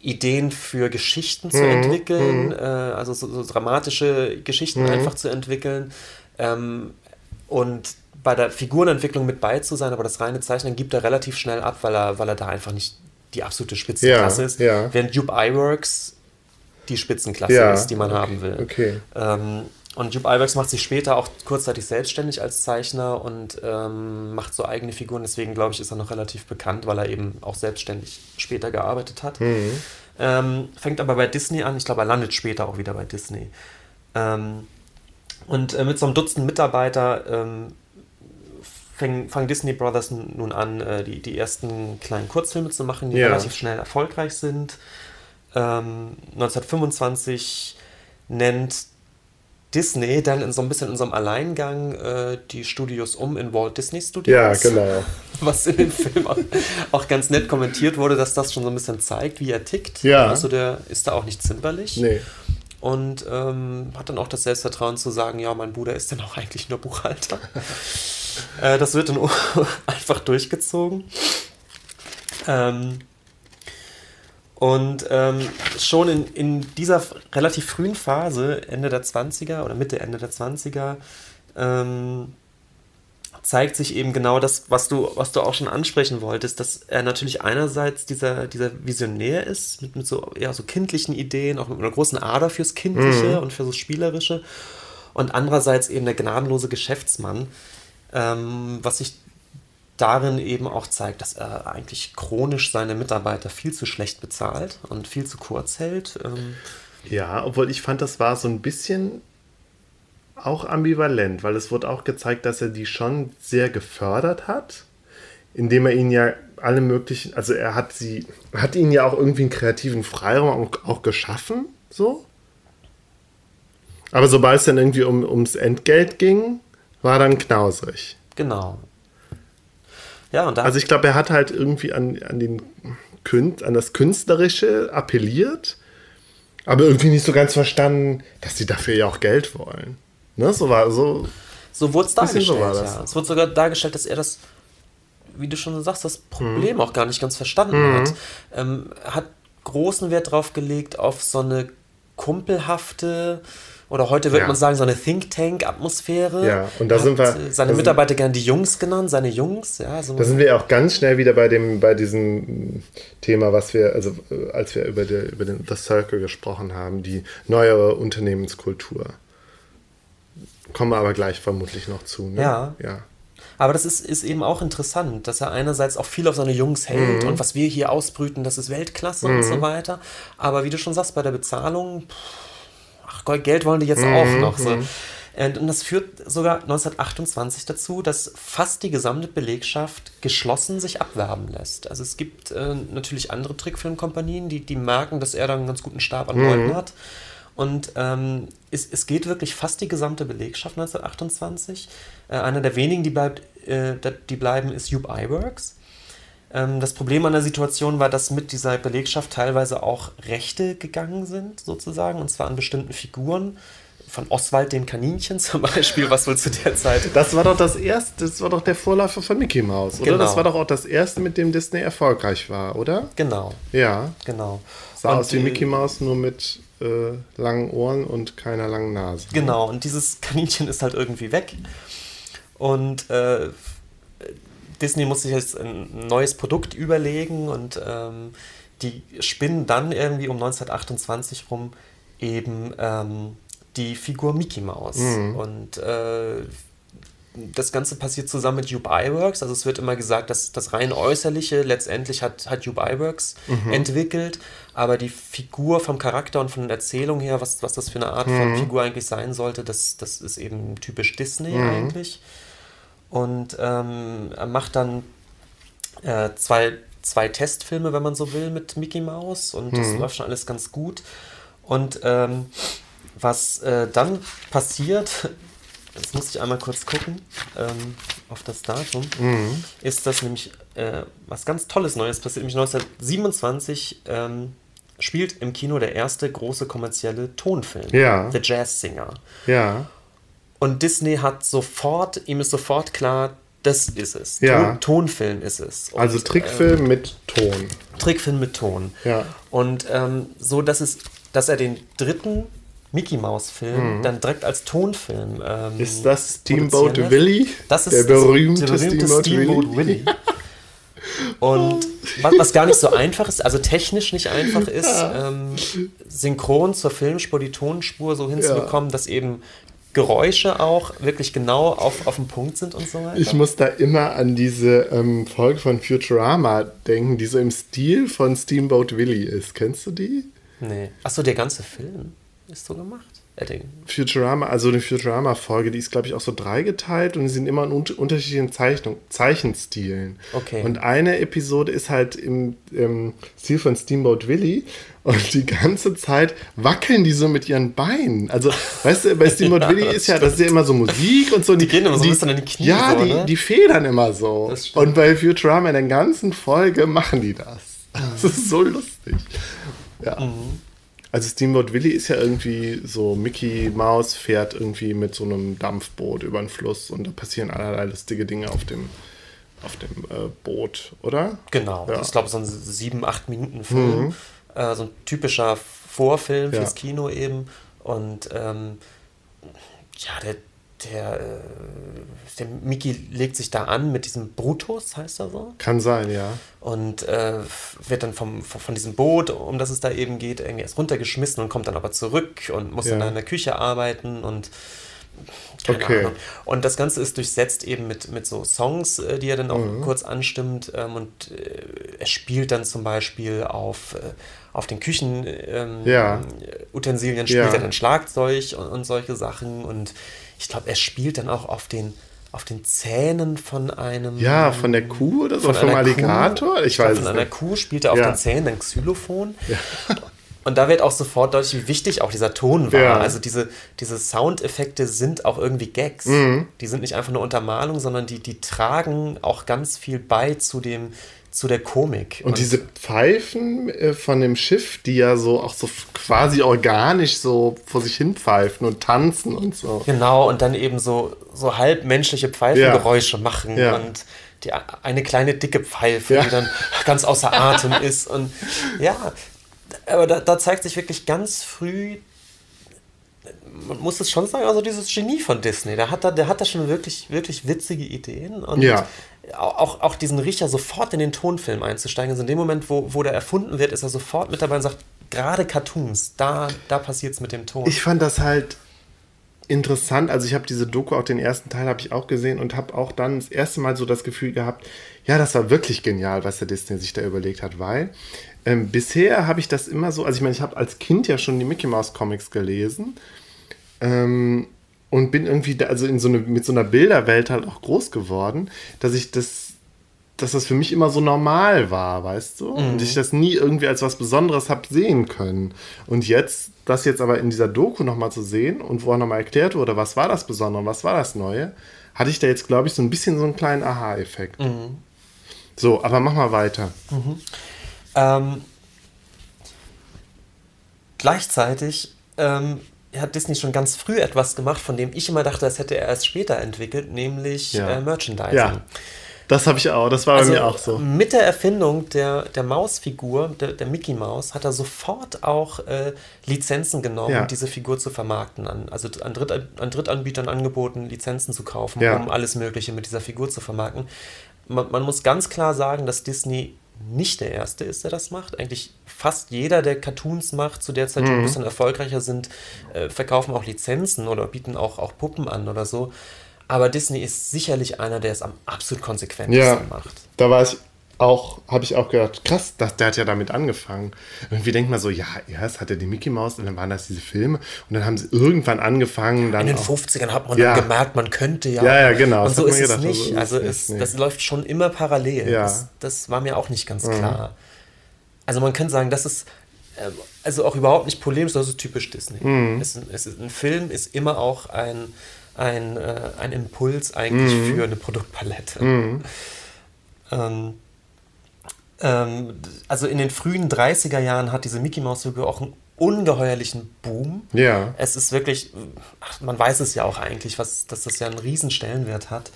Ideen für Geschichten zu mhm. entwickeln, mhm. äh, also so, so, dramatische Geschichten mhm. einfach zu entwickeln ähm, und bei der Figurenentwicklung mit bei zu sein, aber das reine Zeichnen gibt er relativ schnell ab, weil er, weil er da einfach nicht die absolute Spitzenklasse ja, ist. Ja. Während Jupe Iworks die Spitzenklasse ja, ist, die man okay, haben will. Okay. Ähm, und Jupp Iwerks macht sich später auch kurzzeitig selbstständig als Zeichner und ähm, macht so eigene Figuren. Deswegen glaube ich, ist er noch relativ bekannt, weil er eben auch selbstständig später gearbeitet hat. Mhm. Ähm, fängt aber bei Disney an. Ich glaube, er landet später auch wieder bei Disney. Ähm, und äh, mit so einem Dutzend Mitarbeiter ähm, fangen Disney Brothers nun an, äh, die, die ersten kleinen Kurzfilme zu machen, die ja. relativ schnell erfolgreich sind. 1925 ähm, nennt Disney dann in so ein bisschen einem Alleingang äh, die Studios um in Walt Disney Studios. Ja, genau. Was in dem Film auch, auch, ganz nett kommentiert wurde, dass das schon so ein bisschen zeigt, wie er tickt. Ja. Also der ist da auch nicht zimperlich. Nee. Und ähm, hat dann auch das Selbstvertrauen zu sagen, ja, mein Bruder ist dann auch eigentlich nur Buchhalter. äh, das wird dann einfach durchgezogen. Ähm, und ähm, schon in, in dieser relativ frühen Phase, Ende der 20er oder Mitte, Ende der 20er, ähm, zeigt sich eben genau das, was du, was du auch schon ansprechen wolltest, dass er natürlich einerseits dieser, dieser Visionär ist, mit, mit so, ja, so kindlichen Ideen, auch mit einer großen Ader fürs Kindliche mhm. und für so Spielerische, und andererseits eben der gnadenlose Geschäftsmann, ähm, was sich darin eben auch zeigt, dass er eigentlich chronisch seine Mitarbeiter viel zu schlecht bezahlt und viel zu kurz hält. Ähm ja, obwohl ich fand, das war so ein bisschen auch ambivalent, weil es wurde auch gezeigt, dass er die schon sehr gefördert hat, indem er ihnen ja alle möglichen, also er hat sie, hat ihnen ja auch irgendwie einen kreativen Freiraum auch, auch geschaffen, so. Aber sobald es dann irgendwie um, ums Entgelt ging, war dann knausrig. Genau. Ja, und also ich glaube, er hat halt irgendwie an, an, den Kün an das Künstlerische appelliert, aber irgendwie nicht so ganz verstanden, dass sie dafür ja auch Geld wollen. Ne? So war so. So wurde es dargestellt. So ja. Es wurde sogar dargestellt, dass er das, wie du schon sagst, das Problem mhm. auch gar nicht ganz verstanden mhm. hat. Ähm, hat großen Wert drauf gelegt auf so eine kumpelhafte oder heute würde ja. man sagen, so eine Think Tank-Atmosphäre. Ja, und da sind wir. Seine Mitarbeiter gerne die Jungs genannt, seine Jungs, ja. So da sind wir auch ganz schnell wieder bei dem, bei diesem Thema, was wir, also als wir über, die, über den The Circle gesprochen haben, die neuere Unternehmenskultur. Kommen wir aber gleich vermutlich noch zu. Ne? Ja. ja. Aber das ist, ist eben auch interessant, dass er einerseits auch viel auf seine Jungs hält mhm. und was wir hier ausbrüten, das ist Weltklasse mhm. und so weiter. Aber wie du schon sagst, bei der Bezahlung. Pff, ach, Geld wollen die jetzt mhm. auch noch. So. Mhm. Und das führt sogar 1928 dazu, dass fast die gesamte Belegschaft geschlossen sich abwerben lässt. Also es gibt äh, natürlich andere Trickfilmkompanien, die, die merken, dass er da einen ganz guten Stab an mhm. Leuten hat. Und ähm, es, es geht wirklich fast die gesamte Belegschaft 1928. Äh, einer der wenigen, die, bleibt, äh, die bleiben, ist Hugh Iwerks. Ähm, das Problem an der Situation war, dass mit dieser Belegschaft teilweise auch Rechte gegangen sind, sozusagen, und zwar an bestimmten Figuren. Von Oswald dem Kaninchen zum Beispiel, was wohl zu der Zeit. Das war doch das erste, das war doch der Vorläufer von Mickey Mouse, oder? Genau. Das war doch auch das erste, mit dem Disney erfolgreich war, oder? Genau. Ja. Genau. Sah und aus wie Mickey Mouse, nur mit äh, langen Ohren und keiner langen Nase. Genau, und dieses Kaninchen ist halt irgendwie weg. Und äh, Disney muss sich jetzt ein neues Produkt überlegen und ähm, die spinnen dann irgendwie um 1928 rum eben ähm, die Figur Mickey Mouse. Mhm. Und äh, das Ganze passiert zusammen mit Jupe Iwerks. Also es wird immer gesagt, dass das rein äußerliche letztendlich hat, hat Jupe Iwerks mhm. entwickelt, aber die Figur vom Charakter und von der Erzählung her, was, was das für eine Art mhm. von Figur eigentlich sein sollte, das, das ist eben typisch Disney mhm. eigentlich. Und ähm, er macht dann äh, zwei, zwei Testfilme, wenn man so will, mit Mickey Mouse und das mhm. läuft schon alles ganz gut. Und ähm, was äh, dann passiert, jetzt muss ich einmal kurz gucken ähm, auf das Datum, mhm. ist das nämlich äh, was ganz Tolles Neues passiert. Nämlich 1927 ähm, spielt im Kino der erste große kommerzielle Tonfilm, ja. The Jazz Singer. Ja. Und Disney hat sofort, ihm ist sofort klar, das ist es. Ja. Ton, Tonfilm ist es. Und, also Trickfilm ähm, mit Ton. Trickfilm mit Ton. Ja. Und ähm, so, dass es, dass er den dritten Mickey Mouse Film, mhm. dann direkt als Tonfilm. Ähm, ist das Steamboat Willie? Das ist der berühmte, der berühmte Steamboat, Steamboat Willie. Und was, was, gar nicht so einfach ist, also technisch nicht einfach ist, ja. ähm, synchron zur Filmspur, die Tonspur so hinzubekommen, ja. dass eben Geräusche auch wirklich genau auf, auf den Punkt sind und so weiter. Ich muss da immer an diese ähm, Folge von Futurama denken, die so im Stil von Steamboat Willie ist. Kennst du die? Nee. Achso, der ganze Film ist so gemacht. Edding. Futurama, also eine Futurama-Folge, die ist, glaube ich, auch so dreigeteilt und die sind immer in un unterschiedlichen Zeichnung, Zeichenstilen. Okay. Und eine Episode ist halt im, im Stil von Steamboat Willie und die ganze Zeit wackeln die so mit ihren Beinen. Also, weißt du, bei Steamboat ja, Willie ist ja, das ist ja immer so Musik und so. Die, die gehen immer so ein bisschen an die Knie. Ja, so, die, ne? die federn immer so. Und bei Futurama in der ganzen Folge machen die das. Das ist so lustig. Ja. Mhm. Also Steamboat Willie ist ja irgendwie so, Mickey Mouse fährt irgendwie mit so einem Dampfboot über den Fluss und da passieren allerlei lustige Dinge auf dem, auf dem äh, Boot, oder? Genau, ja. ich glaube so ein sieben, acht Minuten Film, mhm. äh, so ein typischer Vorfilm ja. fürs Kino eben und ähm, ja, der, der, äh, der Mickey legt sich da an mit diesem Brutus, heißt er so? Kann sein, ja. Und äh, wird dann vom, von diesem Boot, um das es da eben geht, irgendwie erst runtergeschmissen und kommt dann aber zurück und muss ja. dann in der Küche arbeiten und okay. Ahnung. Und das Ganze ist durchsetzt eben mit, mit so Songs, äh, die er dann auch mhm. kurz anstimmt. Ähm, und äh, er spielt dann zum Beispiel auf, äh, auf den Küchenutensilien, ähm, ja. spielt ja. er dann Schlagzeug und, und solche Sachen. Und ich glaube, er spielt dann auch auf den auf den Zähnen von einem. Ja, von der Kuh oder so, von vom Alligator? Kuh, ich weiß Von einer Kuh spielt er auf ja. den Zähnen ein Xylophon. Ja. Und da wird auch sofort deutlich, wie wichtig auch dieser Ton war. Ja. Also diese, diese Soundeffekte sind auch irgendwie Gags. Mhm. Die sind nicht einfach nur Untermalung, sondern die, die tragen auch ganz viel bei zu dem, zu der Komik. Und, und diese Pfeifen äh, von dem Schiff, die ja so auch so quasi organisch so vor sich hin pfeifen und tanzen und so. Genau, und dann eben so, so halbmenschliche Pfeifengeräusche ja. machen ja. und die, eine kleine dicke Pfeife, ja. die dann ganz außer Atem ist. Und ja, aber da, da zeigt sich wirklich ganz früh man muss es schon sagen, also dieses Genie von Disney, der hat da, der hat da schon wirklich, wirklich witzige Ideen und ja. auch, auch diesen Riecher sofort in den Tonfilm einzusteigen. Also in dem Moment, wo, wo der erfunden wird, ist er sofort mit dabei und sagt, gerade Cartoons, da, da passiert es mit dem Ton. Ich fand das halt interessant. Also ich habe diese Doku, auch den ersten Teil habe ich auch gesehen und habe auch dann das erste Mal so das Gefühl gehabt, ja, das war wirklich genial, was der Disney sich da überlegt hat, weil ähm, bisher habe ich das immer so, also ich meine, ich habe als Kind ja schon die Mickey Mouse Comics gelesen ähm, und bin irgendwie da, also in so eine, mit so einer Bilderwelt halt auch groß geworden, dass ich das, dass das für mich immer so normal war, weißt du? Mhm. Und ich das nie irgendwie als was Besonderes habe sehen können. Und jetzt, das jetzt aber in dieser Doku nochmal zu sehen und wo auch nochmal erklärt wurde, was war das Besondere, was war das Neue, hatte ich da jetzt, glaube ich, so ein bisschen so einen kleinen Aha-Effekt. Mhm. So, aber mach mal weiter. Mhm. Ähm, gleichzeitig ähm, hat Disney schon ganz früh etwas gemacht, von dem ich immer dachte, das hätte er erst später entwickelt, nämlich ja. äh, Merchandising. Ja. Das habe ich auch, das war also bei mir auch so. Mit der Erfindung der, der Mausfigur, der, der Mickey Maus, hat er sofort auch äh, Lizenzen genommen, ja. diese Figur zu vermarkten. An, also an, Dritt, an Drittanbietern angeboten, Lizenzen zu kaufen, ja. um alles Mögliche mit dieser Figur zu vermarkten. Man, man muss ganz klar sagen, dass Disney nicht der Erste ist, der das macht. Eigentlich fast jeder, der Cartoons macht, zu der Zeit, die ein Mhm. bisschen erfolgreicher sind, äh, verkaufen auch Lizenzen oder bieten auch, auch Puppen an oder so. Aber Disney ist sicherlich einer, der es am absolut konsequentesten Ja, macht. da war ich auch, habe ich auch gedacht, krass, das, der hat ja damit angefangen. Irgendwie denkt man so, ja, erst hatte die Mickey Mouse und dann waren das diese Filme und dann haben sie irgendwann angefangen, dann In den auch, 50ern hat man Ja. gemerkt, man könnte ja. Ja, ja, genau, Und das so ist es gedacht, aber nicht. so ist Also es es, nicht. das läuft schon immer parallel. Ja. Mhm. Das, das war mir auch nicht ganz klar. Also man kann sagen, das ist ähm, also auch überhaupt nicht polemisch, das ist typisch Disney. Mhm. Es, ist- es ist, ein Film ist immer auch ein, ein, äh, ein Impuls eigentlich Mhm. für eine Produktpalette. Ähm, ähm, also in den frühen 30er Jahren hat diese Mickey Mouse Figur auch einen ungeheuerlichen Boom. Ja. Es ist wirklich, ach, man weiß es ja auch eigentlich, was, dass das ja einen riesen Stellenwert hat.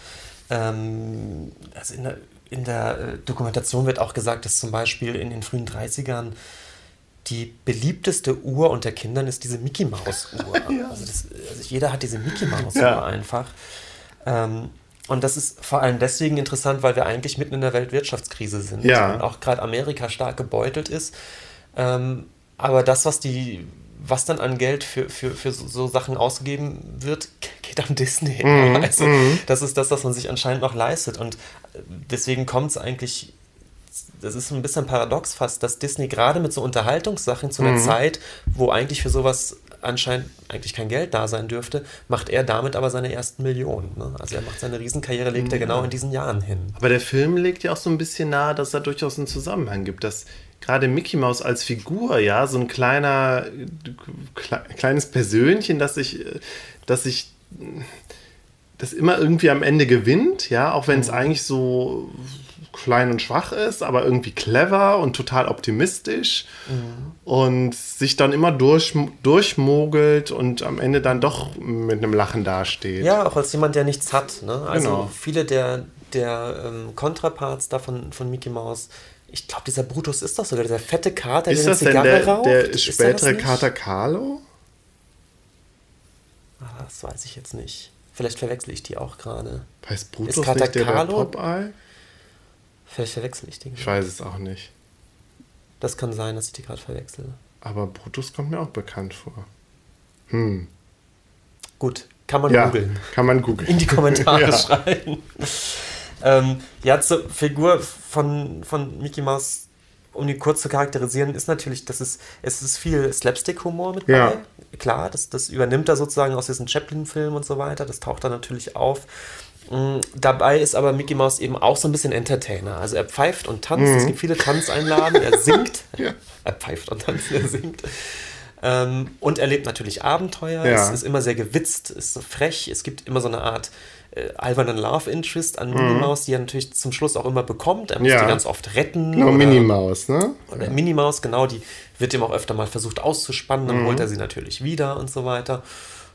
Ähm, also in der, in der äh, Dokumentation wird auch gesagt, dass zum Beispiel in den frühen 30ern die beliebteste Uhr unter Kindern ist diese Mickey Maus Uhr. also, das, also jeder hat diese Mickey Maus Uhr Ja. einfach. Ähm, und das ist vor allem deswegen interessant, weil wir eigentlich mitten in der Weltwirtschaftskrise sind Ja. und auch gerade Amerika stark gebeutelt ist. Ähm, aber das, was die, was dann an Geld für, für, für so, so Sachen ausgegeben wird, geht an Disney. Also, das ist das, was man sich anscheinend noch leistet. Und äh, deswegen kommt es eigentlich, das ist ein bisschen paradox fast, dass Disney gerade mit so Unterhaltungssachen zu einer Zeit, wo eigentlich für sowas anscheinend eigentlich kein Geld da sein dürfte, macht er damit aber seine ersten Millionen. Ne? Also er macht seine Riesenkarriere, legt er genau in diesen Jahren hin. Aber der Film legt ja auch so ein bisschen nahe, dass da durchaus einen Zusammenhang gibt, dass gerade Mickey Mouse als Figur, ja, so ein kleiner, kle kleines Persönchen, das sich, das sich, äh, das immer irgendwie am Ende gewinnt, ja, auch wenn es eigentlich so klein und schwach ist, aber irgendwie clever und total optimistisch und sich dann immer durch, durchmogelt und am Ende dann doch mit einem Lachen dasteht. Ja, auch als jemand, der nichts hat. Ne? Also Genau. viele der, der ähm, Kontraparts da von, Mickey Mouse, ich glaube, dieser Brutus ist doch sogar dieser fette Kater, Ist der das eine denn Zigarre der, raucht. der spätere? Kater Carlo? Ah, das weiß ich jetzt nicht. Vielleicht verwechsel ich die auch gerade. Heißt Brutus Ist Kater nicht der Carlo? Popeye? Vielleicht verwechsel ich die. Ich weiß es auch nicht. Das kann sein, dass ich die gerade verwechsel. Aber Brutus kommt mir auch bekannt vor. Hm. Gut, kann man Ja, googeln. kann man googeln. in die Kommentare Ja. schreiben. Ähm, ja, zur Figur von, von Mickey Mouse, um die kurz zu charakterisieren, ist natürlich, dass es, es ist viel Slapstick-Humor mit Ja. bei. Klar, das, das übernimmt er sozusagen aus diesen Chaplin-Filmen und so weiter. Das taucht da natürlich auf. Mm, Dabei ist aber Mickey Mouse eben auch so ein bisschen Entertainer. Also er pfeift und tanzt. Es gibt viele Tanzeinlagen. Er singt. Mhm. Ja. Er pfeift und tanzt, er singt. Ähm, und erlebt natürlich Abenteuer. Ja. Es ist immer sehr gewitzt, ist so frech. Es gibt immer so eine Art äh, albernen Love Interest an Minnie Maus, die er natürlich zum Schluss auch immer bekommt. Er muss Mhm. Ja. die ganz oft retten. Genau, oder- Minnie Maus, ne? oder Minnie Maus, genau, die wird ihm auch öfter mal versucht auszuspannen, Mhm. dann holt er sie natürlich wieder und so weiter.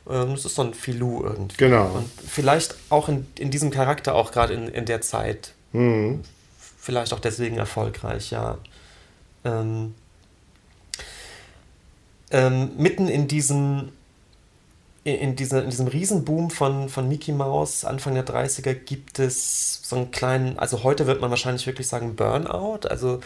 Ähm, Das ist so ein Filou irgendwie. Genau. Und vielleicht auch in, in diesem Charakter, auch gerade in, in der Zeit, Mhm. vielleicht auch deswegen erfolgreich, ja. Ähm, ähm, mitten in diesem in, dieser, in diesem Riesenboom von, von Mickey Mouse Anfang der 30er gibt es so einen kleinen, also heute wird man wahrscheinlich wirklich sagen Burnout, also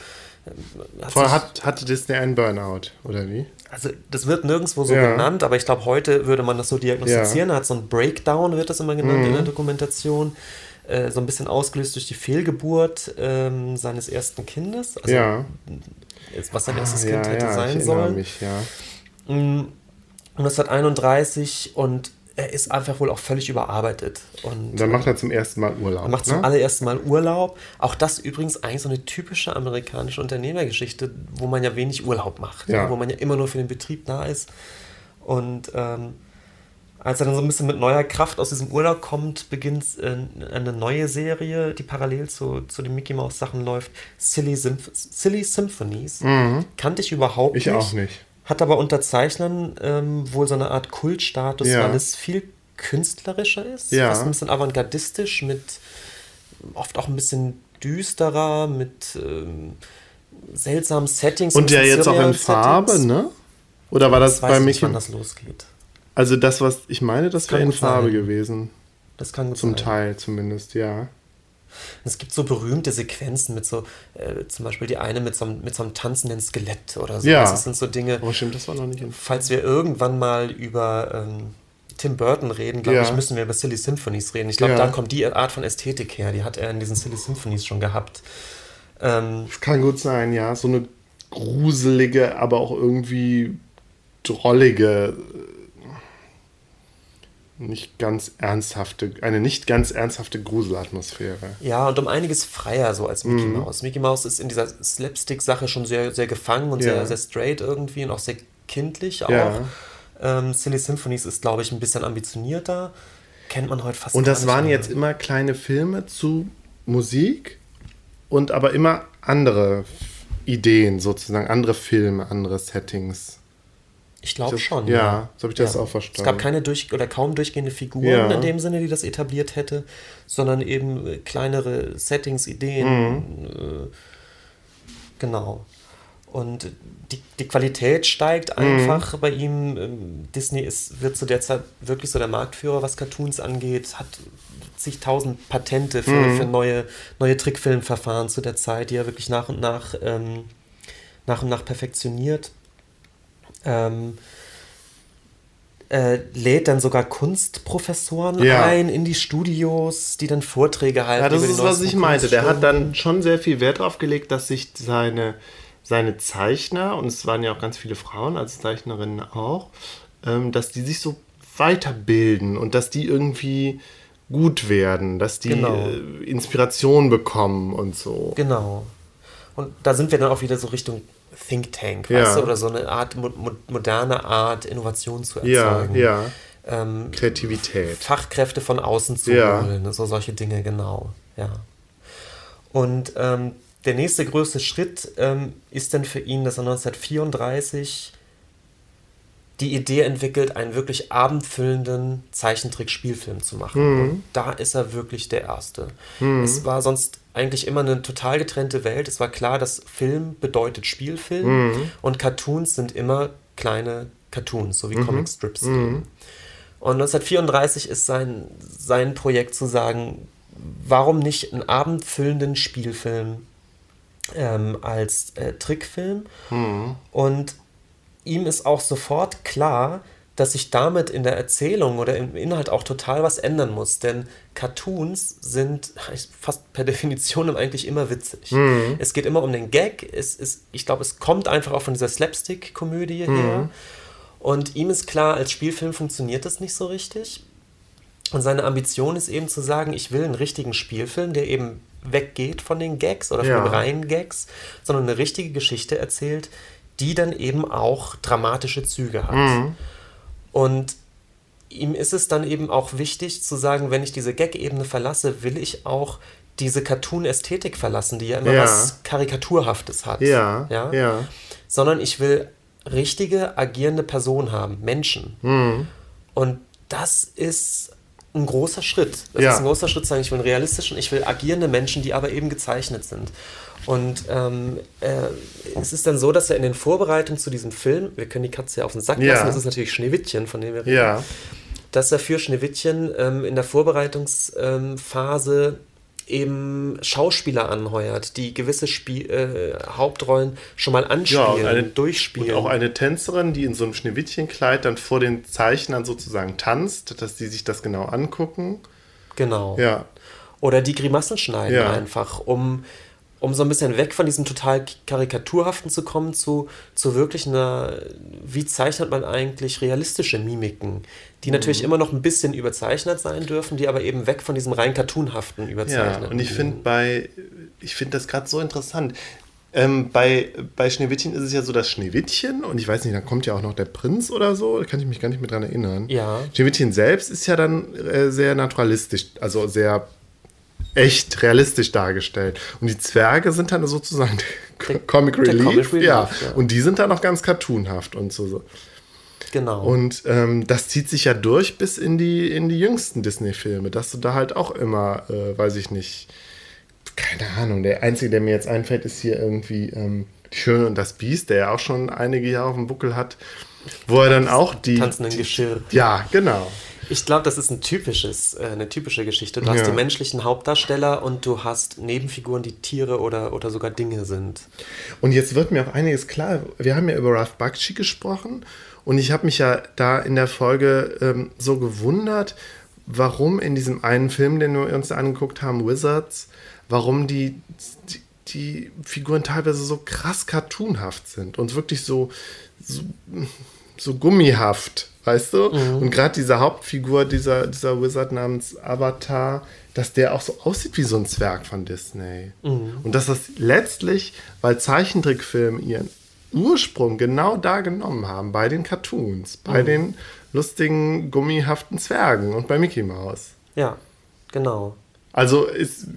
ähm, hat Vorher hat, hatte Disney einen Burnout, oder wie? Also das wird nirgendwo so Ja. genannt, aber ich glaube, heute würde man das so diagnostizieren. Er hat so ein Breakdown, wird das immer genannt Mhm. in der Dokumentation. Äh, so ein bisschen ausgelöst durch die Fehlgeburt ähm, seines ersten Kindes. Also, ja. was sein erstes Ah, Kind ja, hätte ja, sein sollen. mich, ja. Mm, 1931 und er ist einfach wohl auch völlig überarbeitet. Und Und dann macht er zum ersten Mal Urlaub. er macht ne? zum allerersten Mal Urlaub. Auch das übrigens eigentlich so eine typische amerikanische Unternehmergeschichte, wo man ja wenig Urlaub macht, Ja. wo man ja immer nur für den Betrieb da ist. Und ähm, als er dann so ein bisschen mit neuer Kraft aus diesem Urlaub kommt, beginnt äh, eine neue Serie, die parallel zu, zu den Mickey Mouse Sachen läuft. Silly, Symph Silly Symphonies. Kannte ich überhaupt Mhm. Ich nicht. auch nicht. Hat aber unter Zeichnern ähm, wohl so eine Art Kultstatus, Ja. weil es viel künstlerischer ist. Ja. Fast ein bisschen avantgardistisch, mit oft auch ein bisschen düsterer, mit ähm, seltsamen Settings. Und ja jetzt auch in Farbe, ne? Oder war das, Das weiß bei nicht, Mickey? wann das losgeht. Also das, was ich meine, das kann wäre in Farbe sein. gewesen. Das kann gut Zum sein. Teil zumindest, ja. Es gibt so berühmte Sequenzen mit so, äh, zum Beispiel die eine mit so, einem, mit so einem tanzenden Skelett oder so. Ja. Das sind so Dinge. Oh, stimmt, das war noch nicht Falls wir irgendwann mal über ähm, Tim Burton reden, glaube Ja. ich, müssen wir über Silly Symphonies reden. Ich glaube, Ja. da kommt die Art von Ästhetik her. Die hat er in diesen Silly Symphonies schon gehabt. Ähm, Das kann gut sein, ja. So eine gruselige, aber auch irgendwie drollige, äh, nicht ganz ernsthafte, eine nicht ganz ernsthafte Gruselatmosphäre. Ja, und um einiges freier so als Mhm. Mickey Mouse. Mickey Mouse ist in dieser Slapstick-Sache schon sehr, sehr gefangen und Ja. sehr, sehr straight irgendwie und auch sehr kindlich auch. Ja. Ähm, Silly Symphonies ist, glaube ich, ein bisschen ambitionierter. Kennt man heute fast Und das waren mehr. jetzt immer kleine Filme zu Musik und aber immer andere Ideen sozusagen, andere Filme, andere Settings. Ich glaube schon. ja, so hab ich das auch verstanden. Es gab keine durch oder kaum durchgehende Figuren Ja. in dem Sinne, die das etabliert hätte, sondern eben äh, kleinere Settings, Ideen. Mhm. Äh, genau. Und die, die Qualität Mhm. steigt einfach bei ihm. Ähm, Disney ist, wird zu der Zeit wirklich so der Marktführer, was Cartoons angeht, hat zigtausend Patente für, Mhm. für neue, neue Trickfilmverfahren zu der Zeit, die er wirklich nach und nach, ähm, nach und nach perfektioniert. Ähm, äh, lädt dann sogar Kunstprofessoren Ja. ein in die Studios, die dann Vorträge halten. Ja, das ist, was ich meinte. Der hat dann schon sehr viel Wert darauf gelegt, dass sich seine, seine Zeichner, und es waren ja auch ganz viele Frauen als Zeichnerinnen auch, ähm, dass die sich so weiterbilden und dass die irgendwie gut werden, dass die Genau. äh, Inspiration bekommen und so. Genau. Und da sind wir dann auch wieder so Richtung Think Tank, Ja. weißt du, oder so eine Art, mo mo moderne Art, Innovation zu Ja, erzeugen. ja. Ähm, Kreativität. Fachkräfte von außen zu Ja. holen, so solche Dinge, genau. Ja. Und ähm, der nächste größte Schritt ähm, ist dann für ihn, dass er 1934 die Idee entwickelt, einen wirklich abendfüllenden Zeichentrick-Spielfilm zu machen. Und da ist er wirklich der Erste. Es war sonst eigentlich immer eine total getrennte Welt. Es war klar, dass Film bedeutet Spielfilm und Cartoons sind immer kleine Cartoons, so wie Comic-Strips. eben. Und 1934 ist sein, sein Projekt zu sagen, warum nicht einen abendfüllenden Spielfilm ähm, als äh, Trickfilm? Und ihm ist auch sofort klar, dass sich damit in der Erzählung oder im Inhalt auch total was ändern muss. Denn Cartoons sind fast per Definition eigentlich immer witzig. Es geht immer um den Gag. Es ist, ich glaube, es kommt einfach auch von dieser Slapstick-Komödie her. Und ihm ist klar, als Spielfilm funktioniert das nicht so richtig. Und seine Ambition ist eben zu sagen, ich will einen richtigen Spielfilm, der eben weggeht von den Gags oder von Ja. den reinen Gags, sondern eine richtige Geschichte erzählt, die dann eben auch dramatische Züge hat. Und ihm ist es dann eben auch wichtig zu sagen, wenn ich diese Gag-Ebene verlasse, will ich auch diese Cartoon-Ästhetik verlassen, die ja immer Ja. was Karikaturhaftes hat. Ja, ja. ja. Sondern ich will richtige, agierende Personen haben, Menschen. Mhm. Und das ist ein großer Schritt. Das Ja. ist ein großer Schritt, zu sagen, ich will realistischen, ich will agierende Menschen, die aber eben gezeichnet sind. Und ähm, äh, es ist dann so, dass er in den Vorbereitungen zu diesem Film, wir können die Katze ja auf den Sack Ja. lassen, das ist natürlich Schneewittchen, von dem wir reden, Ja. dass er für Schneewittchen ähm, in der Vorbereitungsphase eben Schauspieler anheuert, die gewisse Spiel äh, Hauptrollen schon mal Ja, anspielen, und, eine, durchspielen. und auch eine Tänzerin, die in so einem Schneewittchenkleid dann vor den Zeichnern sozusagen tanzt, dass die sich das genau angucken. genau. Ja, Oder die Grimassen schneiden Ja. einfach, um, um so ein bisschen weg von diesem total karikaturhaften zu kommen, zu, zu wirklich einer, wie zeichnet man eigentlich realistische Mimiken, die natürlich immer noch ein bisschen überzeichnet sein dürfen, die aber eben weg von diesem rein cartoonhaften ja. überzeichnen. Und ich finde bei, ich finde das gerade so interessant. Ähm, bei, bei Schneewittchen ist es ja so, dass Schneewittchen, und ich weiß nicht, dann kommt ja auch noch der Prinz oder so, da kann ich mich gar nicht mehr dran erinnern. Ja. Schneewittchen selbst ist ja dann äh, sehr naturalistisch, also sehr echt realistisch dargestellt. Und die Zwerge sind dann sozusagen der, Comic der Relief. Comic Relief, ja. ja. Und die sind dann auch ganz cartoonhaft und so. Genau. Und ähm, das zieht sich ja durch bis in die, in die jüngsten Disney-Filme, dass du da halt auch immer, äh, weiß ich nicht, keine Ahnung, der einzige, der mir jetzt einfällt, ist hier irgendwie ähm, Die Schöne und das Biest, der ja auch schon einige Jahre auf dem Buckel hat, wo er dann auch die. Tanzenden Geschirr. Ja, genau. Ich glaube, das ist ein typisches, äh, eine typische Geschichte. Du hast die menschlichen Hauptdarsteller und du hast Nebenfiguren, die Tiere oder, oder sogar Dinge sind. Und jetzt wird mir auch einiges klar. Wir haben ja über Ralph Bakshi gesprochen und ich habe mich ja da in der Folge ähm, so gewundert, warum in diesem einen Film, den wir uns angeguckt haben, Wizards, warum die, die, die Figuren teilweise so krass cartoonhaft sind und wirklich so, so, so gummihaft, weißt du? Mhm. Und gerade diese Hauptfigur, dieser, dieser Wizard namens Avatar, dass der auch so aussieht wie so ein Zwerg von Disney. Mhm. Und dass das letztlich, weil Zeichentrickfilme ihren Ursprung genau da genommen haben, bei den Cartoons, bei mhm. den lustigen, gummihaften Zwergen und bei Mickey Mouse. Ja, genau. Also ist.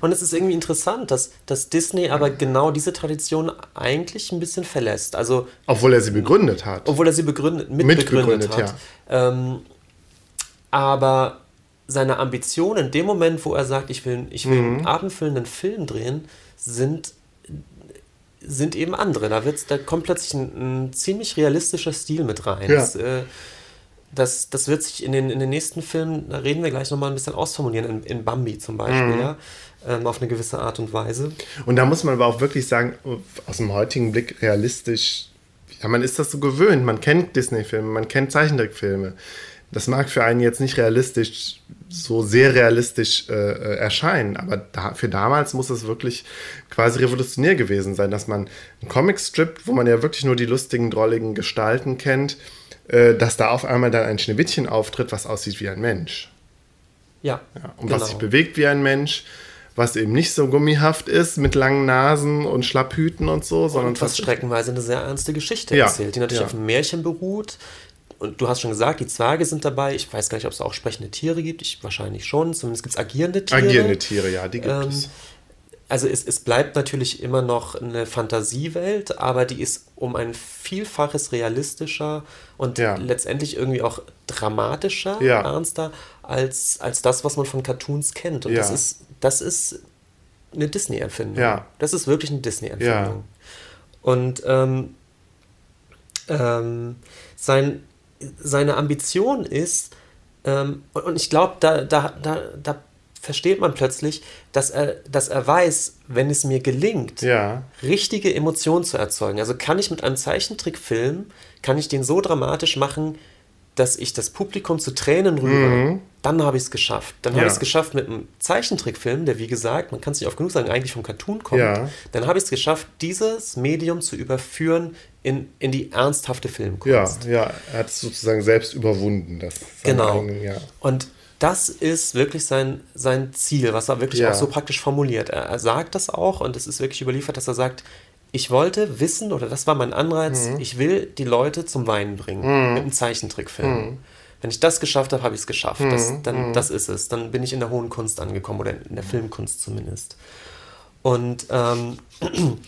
Und es ist irgendwie interessant, dass, dass Disney aber genau diese Tradition eigentlich ein bisschen verlässt. Also, obwohl er sie begründet hat. Obwohl er sie begründet, mitbegründet, hat. Ja. Ähm, aber seine Ambitionen in dem Moment, wo er sagt, ich will, ich will mhm. einen abendfüllenden Film drehen, sind sind eben andere. Da, wird's, da kommt plötzlich ein, ein ziemlich realistischer Stil mit rein. Ja. Das, äh, das, das, wird sich in den, in den nächsten Filmen, da reden wir gleich nochmal ein bisschen ausformulieren, in, in Bambi zum Beispiel, mhm. ja, ähm, auf eine gewisse Art und Weise. Und da muss man aber auch wirklich sagen, aus dem heutigen Blick realistisch, ja, man ist das so gewöhnt, man kennt Disney-Filme, man kennt Zeichentrickfilme. Das mag für einen jetzt nicht realistisch, so sehr realistisch äh, äh, erscheinen, aber da, für damals muss es wirklich quasi revolutionär gewesen sein, dass man einen Comicstrip, wo man ja wirklich nur die lustigen, drolligen Gestalten kennt, dass da auf einmal dann ein Schneewittchen auftritt, was aussieht wie ein Mensch. Ja. ja und genau. was sich bewegt wie ein Mensch, was eben nicht so gummihaft ist mit langen Nasen und Schlapphüten und so, sondern und was streckenweise eine sehr ernste Geschichte ja. erzählt, die natürlich ja. auf einem Märchen beruht, und du hast schon gesagt, die Zwerge sind dabei. Ich weiß gar nicht, ob es auch sprechende Tiere gibt. Ich, wahrscheinlich schon. Zumindest gibt es agierende Tiere. Agierende Tiere, ja, die gibt ähm, es. Also es, es bleibt natürlich immer noch eine Fantasiewelt, aber die ist um ein Vielfaches realistischer und ja. letztendlich irgendwie auch dramatischer, ja. ernster, als, als das, was man von Cartoons kennt. Und ja. das, ist, das ist eine Disney-Erfindung. Ja. Das ist wirklich eine Disney-Erfindung. Und ähm, ähm, sein, seine Ambition ist, ähm, und, und, ich glaube, da, da, da, da versteht man plötzlich, dass er, dass er weiß, wenn es mir gelingt, ja. richtige Emotionen zu erzeugen. Also kann ich mit einem Zeichentrickfilm, kann ich den so dramatisch machen, dass ich das Publikum zu Tränen rühre, mhm. dann habe ich es geschafft. Dann ja. habe ich es geschafft mit einem Zeichentrickfilm, der wie gesagt, man kann es nicht oft genug sagen, eigentlich vom Cartoon kommt. Ja. Dann habe ich es geschafft, dieses Medium zu überführen in, in die ernsthafte Filmkunst. Ja, ja, er hat es sozusagen selbst überwunden. Das genau. Eigenen, ja. Und das ist wirklich sein, sein Ziel, was er wirklich ja. auch so praktisch formuliert. Er, er sagt das auch und es ist wirklich überliefert, dass er sagt, ich wollte wissen, oder das war mein Anreiz, mhm. ich will die Leute zum Weinen bringen mhm. mit einem Zeichentrickfilm. Mhm. Wenn ich das geschafft habe, habe ich es geschafft. Das, mhm. dann, mhm. das ist es. Dann bin ich in der hohen Kunst angekommen oder in der Filmkunst zumindest. Und ähm,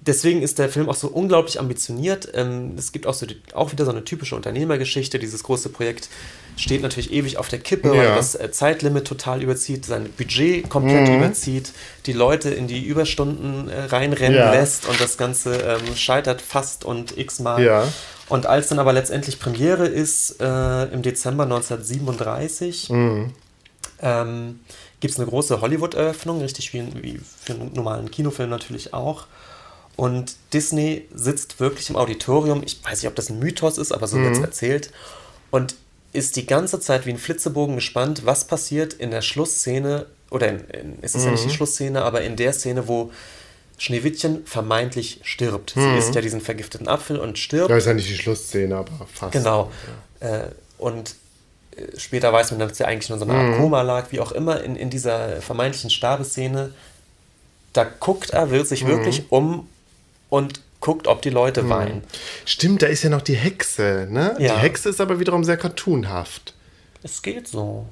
deswegen ist der Film auch so unglaublich ambitioniert. Ähm, es gibt auch, so die, auch wieder so eine typische Unternehmergeschichte. Dieses große Projekt steht natürlich ewig auf der Kippe, ja. weil das äh, Zeitlimit total überzieht, sein Budget komplett mhm. überzieht, die Leute in die Überstunden äh, reinrennen ja. lässt und das Ganze ähm, scheitert fast und x-mal. Ja. Und als dann aber letztendlich Premiere ist, äh, im Dezember 1937, mhm. ähm, gibt es eine große Hollywood-Eröffnung, richtig wie, wie für einen normalen Kinofilm natürlich auch. Und Disney sitzt wirklich im Auditorium. Ich weiß nicht, ob das ein Mythos ist, aber so mhm. wird es erzählt. Und ist die ganze Zeit wie ein Flitzebogen gespannt, was passiert in der Schlussszene. Oder in, in, es ist mhm. ja nicht die mhm. Schlussszene, aber in der Szene, wo Schneewittchen vermeintlich stirbt. Mhm. Sie isst ja diesen vergifteten Apfel und stirbt. Ja, ist ja nicht die Schlussszene, aber fast. Genau. Ja. Äh, und äh, später weiß man, dass er eigentlich nur so eine Art mhm. Koma lag, wie auch immer, in, in dieser vermeintlichen Sterbeszene. Da guckt er, will sich mhm. wirklich um und guckt, ob die Leute hm. weinen. Stimmt, da ist ja noch die Hexe, ne? Ja. Die Hexe ist aber wiederum sehr cartoonhaft. Es geht so.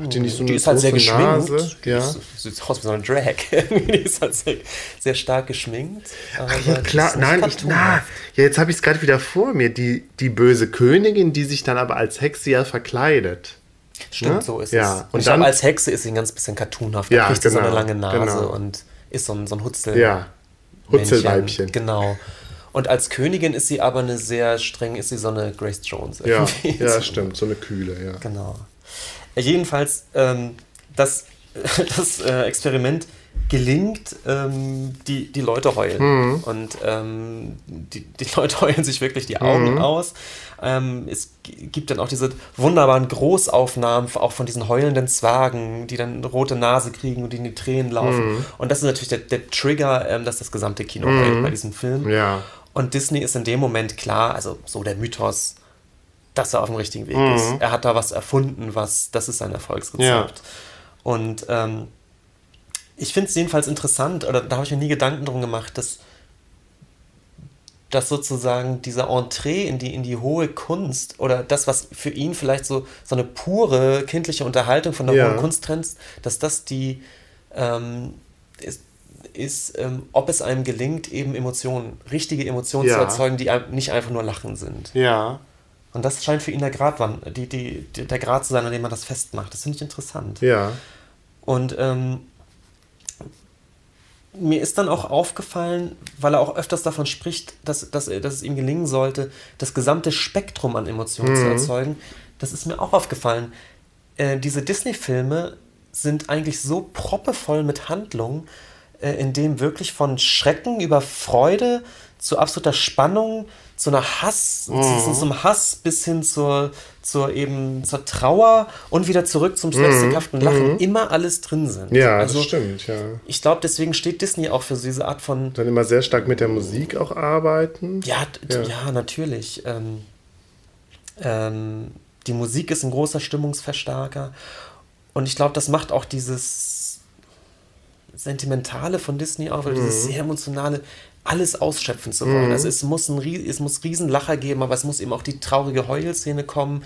Hat die nicht so eine die ist halt sehr geschminkt. Nase? Die ja. ist, sieht aus wie so eine Drag. die ist halt sehr, sehr stark geschminkt. Ach ja, klar. Nein, ich, na, ja, jetzt habe ich es gerade wieder vor mir. Die, die böse Königin, die sich dann aber als Hexe ja verkleidet. Stimmt, ne? so ist ja. es. Und, und dann, als Hexe ist sie ein ganz bisschen cartoonhaft. Da ja, kriegt genau, sie so eine genau, lange Nase genau. und ist so ein, so ein Hutzel. Ja. Hutzelweibchen. Genau. Und als Königin ist sie aber eine sehr streng, ist sie so eine Grace Jones. Ja, ja stimmt, so eine kühle, ja. Genau. Jedenfalls, ähm, das, das äh, Experiment gelingt, ähm, die, die Leute heulen. Mhm. Und ähm, die, die Leute heulen sich wirklich die Augen mhm. aus. Ähm, es gibt dann auch diese wunderbaren Großaufnahmen, auch von diesen heulenden Zwergen, die dann eine rote Nase kriegen und die in die Tränen laufen. Mhm. Und das ist natürlich der, der Trigger, ähm, dass das gesamte Kino mhm. heult bei diesem Film. Ja. Und Disney ist in dem Moment klar, also so der Mythos, dass er auf dem richtigen Weg ist. Er hat da was erfunden, was, das ist sein Erfolgsrezept. Ja. Und ähm, ich finde es jedenfalls interessant, oder da habe ich mir nie Gedanken drum gemacht, dass, dass sozusagen dieser Entree in die, in die hohe Kunst oder das, was für ihn vielleicht so, so eine pure kindliche Unterhaltung von der ja. hohen Kunst trennt, dass das die ähm, ist, ist ähm, ob es einem gelingt, eben Emotionen, richtige Emotionen ja. zu erzeugen, die nicht einfach nur Lachen sind. Ja. Und das scheint für ihn der Grad, die, die, der Grad zu sein, an dem man das festmacht. Das finde ich interessant. Ja. Und ähm, mir ist dann auch aufgefallen, weil er auch öfters davon spricht, dass, dass, dass es ihm gelingen sollte, das gesamte Spektrum an Emotionen mhm. zu erzeugen. Das ist mir auch aufgefallen. Äh, diese Disney-Filme sind eigentlich so proppevoll mit Handlung, äh, in dem wirklich von Schrecken über Freude zu absoluter Spannung, zu einer Hass, mhm. zu, zu, einem Hass bis hin zur, zur eben zur Trauer und wieder zurück zum slapstickhaften mhm. Lachen mhm. immer alles drin sind. Ja, also, das stimmt, ja. Ich glaube, deswegen steht Disney auch für diese Art von. Dann immer sehr stark mit der Musik auch arbeiten. Ja, ja. ja natürlich. Ähm, ähm, die Musik ist ein großer Stimmungsverstärker. Und ich glaube, das macht auch dieses Sentimentale von Disney auf, oder mhm. dieses sehr emotionale alles ausschöpfen zu wollen. Mhm. Also es muss, ein, es muss Riesenlacher geben, aber es muss eben auch die traurige Heulszene kommen.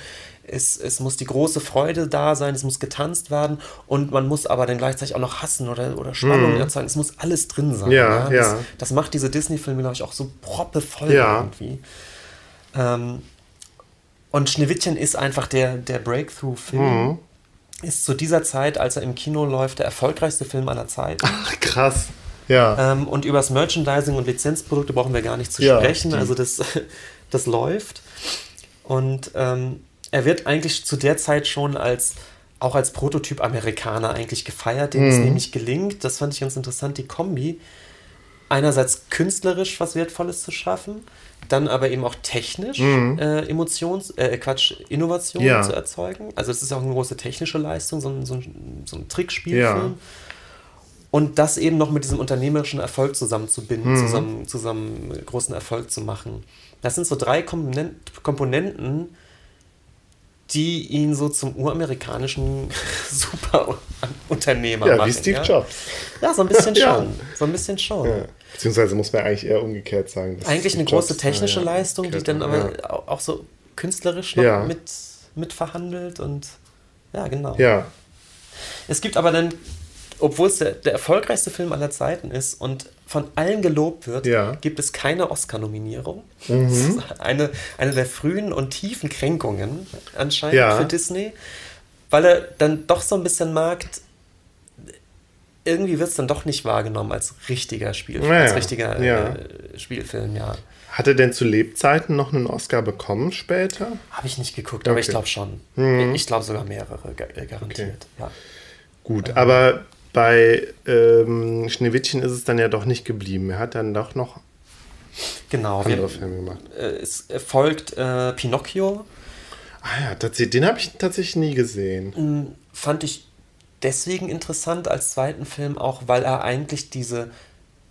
Es, es muss die große Freude da sein, es muss getanzt werden und man muss aber dann gleichzeitig auch noch hassen oder, oder Spannung mhm. erzeugen. Es muss alles drin sein. Ja, ja. Das, das, macht diese Disney-Filme, glaube ich, auch so proppevoll ja. irgendwie. Ähm, und Schneewittchen ist einfach der, der Breakthrough-Film. Mhm. Ist zu dieser Zeit, als er im Kino läuft, der erfolgreichste Film aller Zeiten. Ach, krass. Ja. Ähm, und über das Merchandising und Lizenzprodukte brauchen wir gar nicht zu ja, sprechen. Die. Also das, das läuft. Und ähm, er wird eigentlich zu der Zeit schon als auch als Prototyp Amerikaner eigentlich gefeiert, dem mhm. es nämlich gelingt. Das fand ich ganz interessant, die Kombi. Einerseits künstlerisch was Wertvolles zu schaffen, dann aber eben auch technisch mhm. äh, Emotions, äh, Quatsch, Innovation ja. zu erzeugen. Also es ist auch eine große technische Leistung, so ein, so ein, so ein Trickspielfilm. Ja und das eben noch mit diesem unternehmerischen Erfolg zusammenzubinden, mhm. zusammen, zusammen großen Erfolg zu machen. Das sind so drei Komponenten, die ihn so zum uramerikanischen Superunternehmer ja, machen. Wie Steve ja? Jobs. Ja, so ein bisschen schon. So ein bisschen schon. Ja. Beziehungsweise muss man eigentlich eher umgekehrt sagen. Eigentlich Steve eine große Jobs, technische ja, Leistung, die dann aber auch so künstlerisch noch mit, mit verhandelt und ja, genau. Ja. Es gibt aber dann obwohl es der, der, erfolgreichste Film aller Zeiten ist und von allen gelobt wird, ja. gibt es keine Oscar-Nominierung. Mhm. Eine, eine der frühen und tiefen Kränkungen anscheinend ja. für Disney, weil er dann doch so ein bisschen merkt, irgendwie wird es dann doch nicht wahrgenommen als richtiger Spielfilm, ja, als richtiger ja. Äh, Spielfilm, ja. Hat er denn zu Lebzeiten noch einen Oscar bekommen später? Habe ich nicht geguckt, aber okay. ich glaube schon. Mhm. Ich glaube sogar mehrere, äh, garantiert. Okay. Ja. Gut, ähm. aber bei ähm, Schneewittchen ist es dann ja doch nicht geblieben. Er hat dann doch noch genau, andere wir, Filme gemacht. Äh, es folgt äh, Pinocchio. Ah ja, den habe ich tatsächlich nie gesehen. Hm, fand ich deswegen interessant als zweiten Film auch, weil er eigentlich diese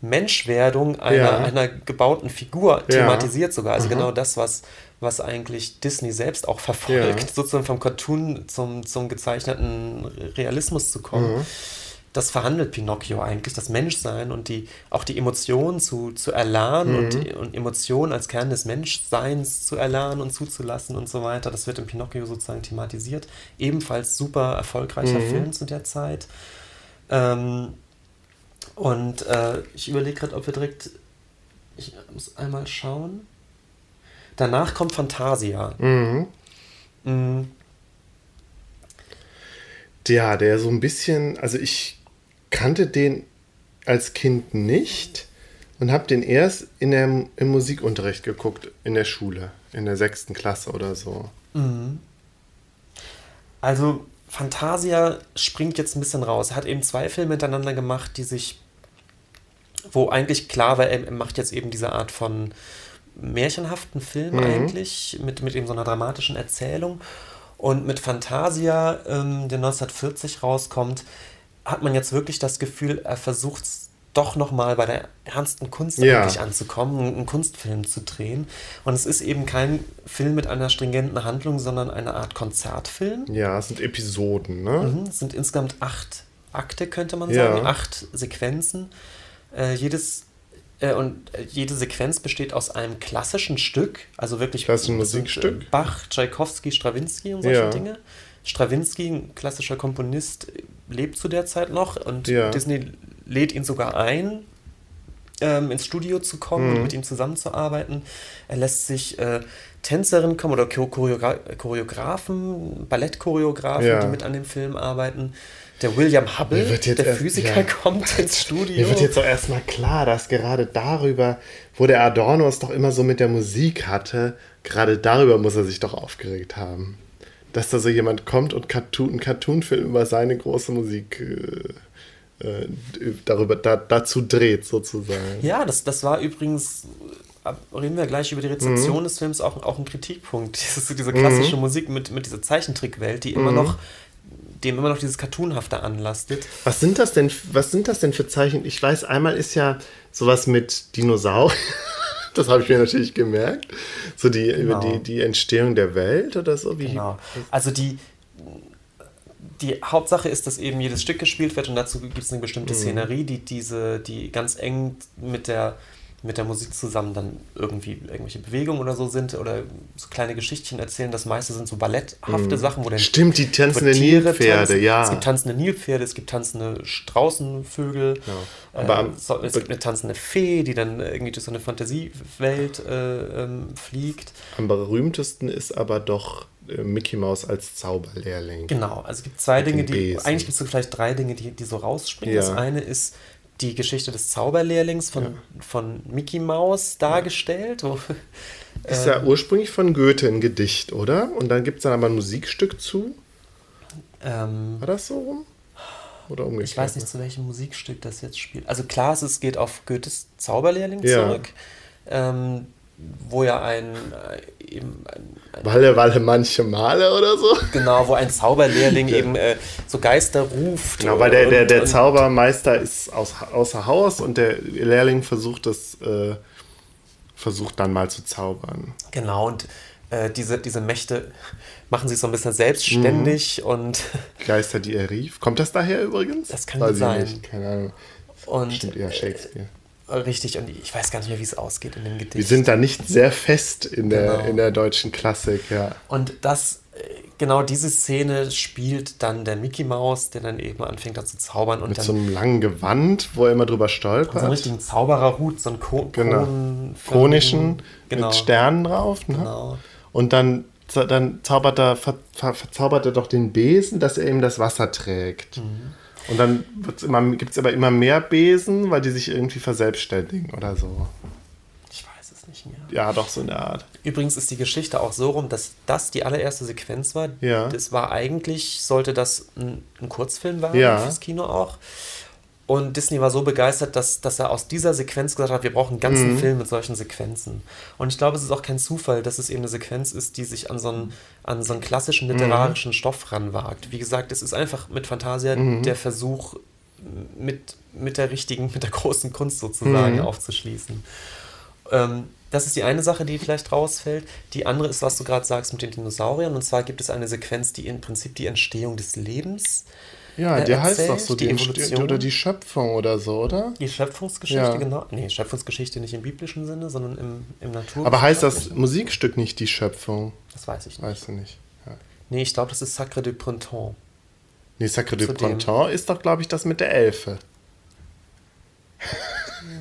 Menschwerdung einer, ja. einer gebauten Figur thematisiert ja. sogar. Also Aha. genau das, was, was eigentlich Disney selbst auch verfolgt, ja. sozusagen vom Cartoon zum, zum gezeichneten Realismus zu kommen. Mhm das verhandelt Pinocchio eigentlich, das Menschsein und die, auch die Emotionen zu, zu erlernen mhm. und, und Emotionen als Kern des Menschseins zu erlernen und zuzulassen und so weiter. Das wird in Pinocchio sozusagen thematisiert. Ebenfalls super erfolgreicher mhm. Film zu der Zeit. Ähm, und äh, ich überlege gerade, ob wir direkt. Ich muss einmal schauen. Danach kommt Fantasia. Mhm. Mhm. Ja, der so ein bisschen, also ich kannte den als Kind nicht und habe den erst in der, im Musikunterricht geguckt, in der Schule, in der sechsten Klasse oder so. Mhm. Also Fantasia springt jetzt ein bisschen raus. Er hat eben zwei Filme hintereinander gemacht, die sich, wo eigentlich klar war, er macht jetzt eben diese Art von märchenhaften Film mhm. eigentlich, mit, mit eben so einer dramatischen Erzählung. Und mit Fantasia, ähm, der 1940 rauskommt, hat man jetzt wirklich das Gefühl, er versucht doch nochmal bei der ernsten Kunst ja. eigentlich anzukommen, einen Kunstfilm zu drehen. Und es ist eben kein Film mit einer stringenten Handlung, sondern eine Art Konzertfilm. Ja, es sind Episoden, ne? Mhm, es sind insgesamt acht Akte, könnte man sagen, ja. acht Sequenzen. Äh, jedes äh, und jede Sequenz besteht aus einem klassischen Stück, also wirklich klassisches Musikstück. Bach, Tchaikovsky, Stravinsky und solche ja. Dinge. Stravinsky, ein klassischer Komponist, lebt zu der Zeit noch und ja. Disney lädt ihn sogar ein, ähm, ins Studio zu kommen mhm. und mit ihm zusammenzuarbeiten. Er lässt sich äh, Tänzerinnen kommen oder Choreogra Choreografen, Ballettchoreografen, ja. die mit an dem Film arbeiten. Der William Hubble, der erst, Physiker, ja. kommt ins Studio. Mir wird jetzt auch erstmal klar, dass gerade darüber, wo der Adorno es doch immer so mit der Musik hatte, gerade darüber muss er sich doch aufgeregt haben. Dass da so jemand kommt und Cartoon, einen Cartoonfilm über seine große Musik äh, äh, darüber, da, dazu dreht, sozusagen. Ja, das, das war übrigens reden wir gleich über die Rezeption mhm. des Films, auch, auch ein Kritikpunkt. Diese, diese klassische mhm. Musik mit, mit dieser Zeichentrickwelt, die immer mhm. noch dem immer noch dieses Cartoonhafte anlastet. Was sind das denn, was sind das denn für Zeichen? Ich weiß, einmal ist ja sowas mit Dinosauriern. Das habe ich mir natürlich gemerkt. So die, genau. über die, die Entstehung der Welt oder so. Wie genau. Also die, die Hauptsache ist, dass eben jedes Stück gespielt wird und dazu gibt es eine bestimmte mhm. Szenerie, die diese, die ganz eng mit der mit der Musik zusammen dann irgendwie irgendwelche Bewegungen oder so sind oder so kleine Geschichtchen erzählen. Das meiste sind so balletthafte mhm. Sachen, wo dann Stimmt, die tanzende Nilpferde, tanzen. ja. Es gibt tanzende Nilpferde, es gibt tanzende Straußenvögel, ja. Aber äh, so, es gibt eine tanzende Fee, die dann irgendwie durch so eine Fantasiewelt äh, ähm, fliegt. Am berühmtesten ist aber doch äh, Mickey Mouse als Zauberlehrling. Genau, also es gibt zwei Dinge, die, eigentlich gibt es vielleicht drei Dinge, die, die so rausspringen. Ja. Das eine ist die Geschichte des Zauberlehrlings von, ja. von Mickey Mouse dargestellt. Wo, ist ja ähm, ursprünglich von Goethe ein Gedicht, oder? Und dann gibt es dann aber ein Musikstück zu. Ähm, War das so rum? Oder umgekehrt? Ich weiß nicht, zu welchem Musikstück das jetzt spielt. Also klar, es geht auf Goethes Zauberlehrling ja. zurück. Ähm, wo ja ein, äh, eben ein, ein, Walle, Walle, manche Male oder so. Genau, wo ein Zauberlehrling eben äh, so Geister ruft. Genau, weil der, der, der Zaubermeister ist aus, außer Haus und der Lehrling versucht das, äh, versucht dann mal zu zaubern. Genau, und äh, diese, diese Mächte machen sich so ein bisschen selbstständig mhm. und. Geister, die er rief. Kommt das daher übrigens? Das kann Weiß sein. Nicht. Keine Ahnung. Und, Stimmt eher Shakespeare. Richtig, und ich weiß gar nicht mehr, wie es ausgeht in dem Gedicht. Wir sind da nicht sehr fest in der, genau. in der deutschen Klassik, ja. Und das, äh, genau diese Szene spielt dann der Mickey Mouse, der dann eben anfängt da zu zaubern. Und Mit dann, so einem langen Gewand, wo er immer drüber stolpert. So einen richtigen Zaubererhut, so einen Ko genau. konischen genau. mit Sternen drauf. Ne? Genau. Und dann, dann zaubert er, ver, ver, verzaubert er doch den Besen, dass er ihm das Wasser trägt. Mhm. Und dann gibt es aber immer mehr Besen, weil die sich irgendwie verselbstständigen oder so. Ich weiß es nicht mehr. Ja, doch, so in der Art. Übrigens ist die Geschichte auch so rum, dass das die allererste Sequenz war. Ja. Das war eigentlich, sollte das ein, ein Kurzfilm werden ja. fürs Kino auch. Und Disney war so begeistert, dass, dass er aus dieser Sequenz gesagt hat, wir brauchen einen ganzen mhm. Film mit solchen Sequenzen. Und ich glaube, es ist auch kein Zufall, dass es eben eine Sequenz ist, die sich an so einen, an so einen klassischen literarischen mhm. Stoff ranwagt. Wie gesagt, es ist einfach mit Fantasia mhm. der Versuch, mit, mit der richtigen, mit der großen Kunst sozusagen mhm. aufzuschließen. Ähm, das ist die eine Sache, die vielleicht rausfällt. Die andere ist, was du gerade sagst mit den Dinosauriern. Und zwar gibt es eine Sequenz, die im Prinzip die Entstehung des Lebens äh, ja, der heißt doch so die, die Evolution oder die Schöpfung oder so, oder? Die Schöpfungsgeschichte, ja. genau. Nee, Schöpfungsgeschichte nicht im biblischen Sinne, sondern im, im Natur. Aber heißt das Musikstück nicht die Schöpfung? Das weiß ich nicht. Weißt du nicht. Ja. Nee, ich glaube, das ist Sacre du Printemps. Nee, Sacre du Printemps ist doch, glaube ich, das mit der Elfe.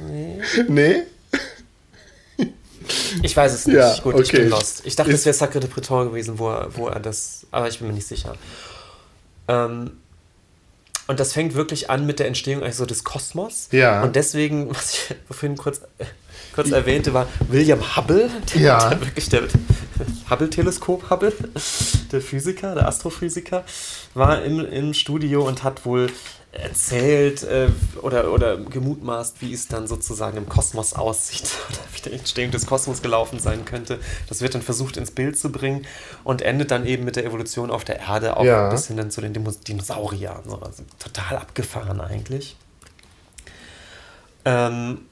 Nee. nee? Ich weiß es nicht. Ja, Gut, okay. ich bin lost. Ich dachte, es wäre Sacre de Printemps gewesen, wo er, wo er das. Aber ich bin mir nicht sicher. Ähm, Und das fängt wirklich an mit der Entstehung also des Kosmos. Ja. Und deswegen, was ich vorhin kurz, kurz erwähnte, war William Hubble, der, Ja. der wirklich der Hubble-Teleskop Hubble, der Physiker, der Astrophysiker, war im, im Studio und hat wohl erzählt äh, oder, oder gemutmaßt, wie es dann sozusagen im Kosmos aussieht oder wie die Entstehung des Kosmos gelaufen sein könnte. Das wird dann versucht ins Bild zu bringen und endet dann eben mit der Evolution auf der Erde auch Ja. bis hin dann zu den Dino- Dinosauriern. So. Also total abgefahren eigentlich. Ähm,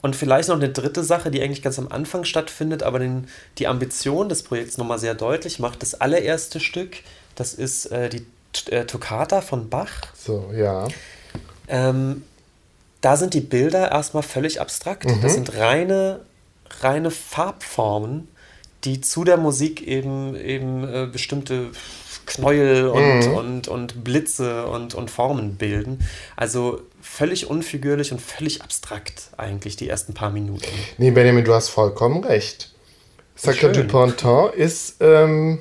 und vielleicht noch eine dritte Sache, die eigentlich ganz am Anfang stattfindet, aber den, die Ambition des Projekts nochmal sehr deutlich macht. Das allererste Stück, das ist äh, die Toccata von Bach. So, ja. Ähm, da sind die Bilder erstmal völlig abstrakt. Das sind reine, reine Farbformen, die zu der Musik eben, eben äh, bestimmte Knäuel und, und, und Blitze und, und Formen bilden. Also völlig unfigürlich und völlig abstrakt eigentlich die ersten paar Minuten. Nee, Benjamin, du hast vollkommen recht. Sacre du. Ponton ist ähm,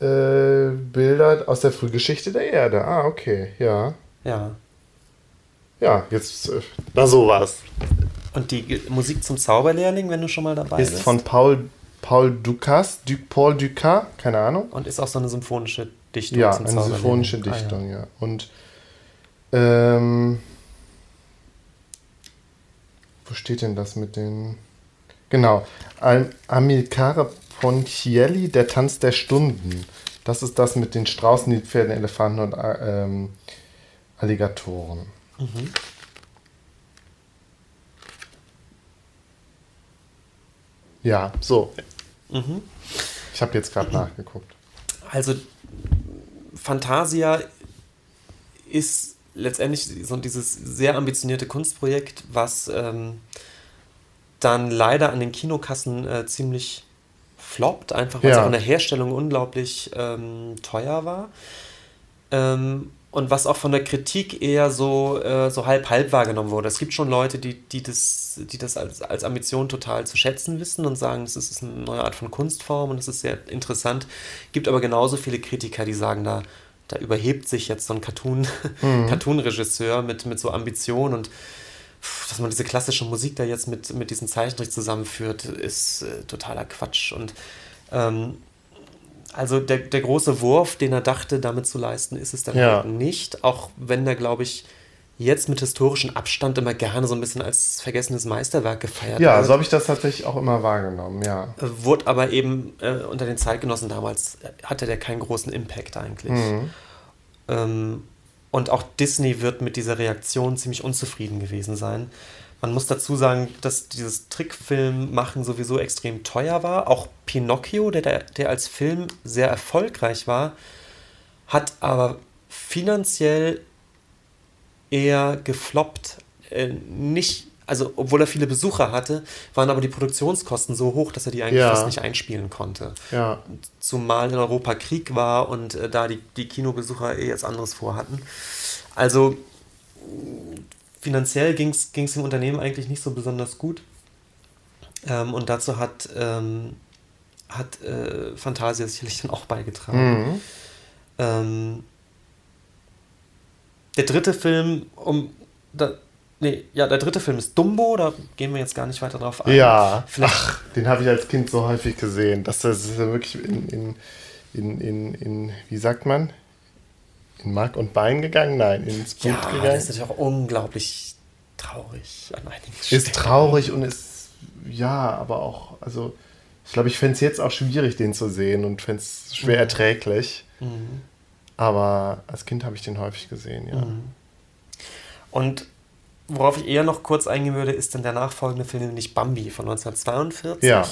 äh, Bilder aus der Frühgeschichte der Erde. Ah, okay, ja. Ja. Ja, jetzt, äh, na sowas. Und die Musik zum Zauberlehrling, wenn du schon mal dabei Ist bist. von Paul, Paul Dukas, du, Paul Dukas, keine Ahnung. und ist auch so eine symphonische Dichtung Ja, eine symphonische Ah, ja. Dichtung, ja. Und ähm, wo steht denn das mit den? Genau, Am- Amilcare Ponchielli, der Tanz der Stunden. Das ist das mit den Straußen, Nilpferden, Elefanten und äh, ähm, Alligatoren. Ja, so. Ich habe jetzt gerade nachgeguckt. Also Fantasia ist letztendlich so dieses sehr ambitionierte Kunstprojekt, was ähm, dann leider an den Kinokassen äh, ziemlich floppt, einfach weil es Ja. auch in der Herstellung unglaublich ähm, teuer war. Ähm, und was auch von der Kritik eher so, äh, so halb-halb wahrgenommen wurde. Es gibt schon Leute, die, die das, die das als, als Ambition total zu schätzen wissen und sagen, das ist, eine neue Art von Kunstform und das ist sehr interessant. Gibt aber genauso viele Kritiker, die sagen, da, da überhebt sich jetzt so ein Cartoon, Cartoon-Regisseur mit, mit so Ambition und dass man diese klassische Musik da jetzt mit, mit diesem Zeichentrick zusammenführt, ist äh, totaler Quatsch. Und ähm, also der, der große Wurf, den er dachte, damit zu leisten, ist es dann Ja. halt nicht. Auch wenn er, glaube ich, jetzt mit historischem Abstand immer gerne so ein bisschen als vergessenes Meisterwerk gefeiert Ja, wird. so habe ich das tatsächlich auch immer wahrgenommen, ja. Äh, Wurde aber eben äh, unter den Zeitgenossen damals, äh, hatte der keinen großen Impact eigentlich. Ähm, und auch Disney wird mit dieser Reaktion ziemlich unzufrieden gewesen sein. Man muss dazu sagen, dass dieses Trickfilmmachen sowieso extrem teuer war. Auch Pinocchio, der, der, der als Film sehr erfolgreich war, hat aber finanziell eher gefloppt. Äh, nicht, also obwohl er viele Besucher hatte, waren aber die Produktionskosten so hoch, dass er die eigentlich Ja. fast nicht einspielen konnte. Ja, Zumal in Europa Krieg war und äh, da die, die Kinobesucher eh jetzt anderes vorhatten. Also finanziell ging es dem Unternehmen eigentlich nicht so besonders gut. Ähm, und dazu hat, ähm, hat äh, Fantasia sicherlich dann auch beigetragen. Ähm, der dritte Film, um. Da, nee, ja, der dritte Film ist Dumbo, da gehen wir jetzt gar nicht weiter drauf ein. ja. Vielleicht, Ach, den habe ich als Kind so häufig gesehen. Das ist ja wirklich in, in, in, in, in, wie sagt man? In Mark und Bein gegangen? Nein, ins Blut ja, gegangen. das ist natürlich auch unglaublich traurig an einigen Ist traurig und ist, ja, aber auch, also, ich glaube, ich fände es jetzt auch schwierig, den zu sehen und fände es schwer erträglich. Aber als Kind habe ich den häufig gesehen, ja. Und worauf ich eher noch kurz eingehen würde, ist dann der nachfolgende Film, nämlich Bambi von 1942. Ja.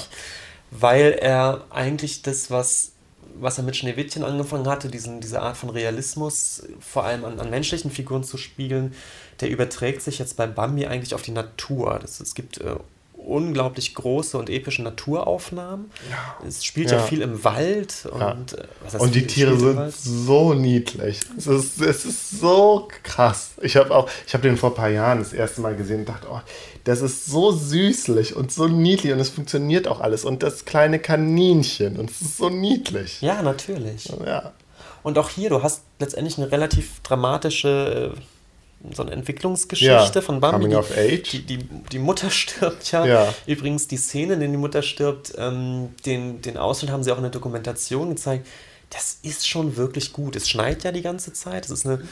Weil er eigentlich das, was, was er mit Schneewittchen angefangen hatte, diesen, diese Art von Realismus, vor allem an, an menschlichen Figuren zu spiegeln, der überträgt sich jetzt bei Bambi eigentlich auf die Natur. Das, es gibt äh, unglaublich große und epische Naturaufnahmen. Es spielt ja. Ja. viel im Wald und, Ja. äh, Und die Tiere sind so niedlich. Es ist, es ist so krass. Ich habe auch, ich habe den vor ein paar Jahren das erste Mal gesehen und dachte, oh, das ist so süßlich und so niedlich und es funktioniert auch alles. Und das kleine Kaninchen und es ist so niedlich. Ja, natürlich. Ja. Und auch hier, du hast letztendlich eine relativ dramatische äh, so eine Entwicklungsgeschichte ja, von Bambi. Coming of Age. Die, die, die Mutter stirbt ja. ja. Übrigens, die Szene, in der die Mutter stirbt, ähm, den, den Ausschnitt haben sie auch in der Dokumentation gezeigt. Das ist schon wirklich gut. Es schneit ja die ganze Zeit. Es ist eine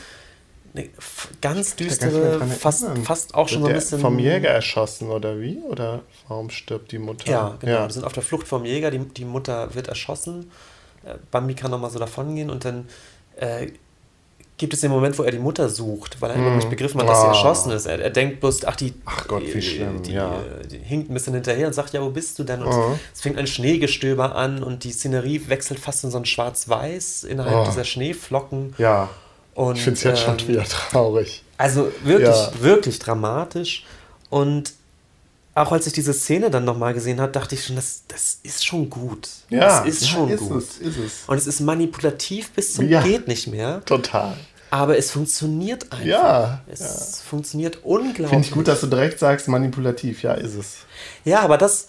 eine ganz düstere, fast, fast auch schon so ein bisschen. Vom Jäger erschossen oder wie? Oder warum stirbt die Mutter? Ja, genau. Ja. Wir sind auf der Flucht vom Jäger, die, die Mutter wird erschossen. Äh, Bambi kann nochmal so davongehen und dann äh, gibt es den Moment, wo er die Mutter sucht, weil er mm. nicht begriffen hat, dass sie ah. erschossen ist. Er, er, denkt bloß, ach, die, ach Gott, wie schlimm, die, ja. die, hinkt ein bisschen hinterher und sagt, ja, wo bist du denn? Und uh. es fängt ein Schneegestöber an und die Szenerie wechselt fast in so ein Schwarz-Weiß innerhalb oh. dieser Schneeflocken. Ja. Und, ich finde es jetzt ähm, schon wieder traurig. Also wirklich, ja. wirklich dramatisch. Und auch als ich diese Szene dann nochmal gesehen habe, dachte ich schon, das, das ist schon gut. Ja, das ist schon ja, ist gut. Es, ist es. Und es ist manipulativ bis zum ja, geht nicht mehr. Total. Aber es funktioniert einfach. Ja. Es ja. funktioniert unglaublich. Finde ich gut, dass du direkt sagst, manipulativ. Ja, ist es. Ja, aber das.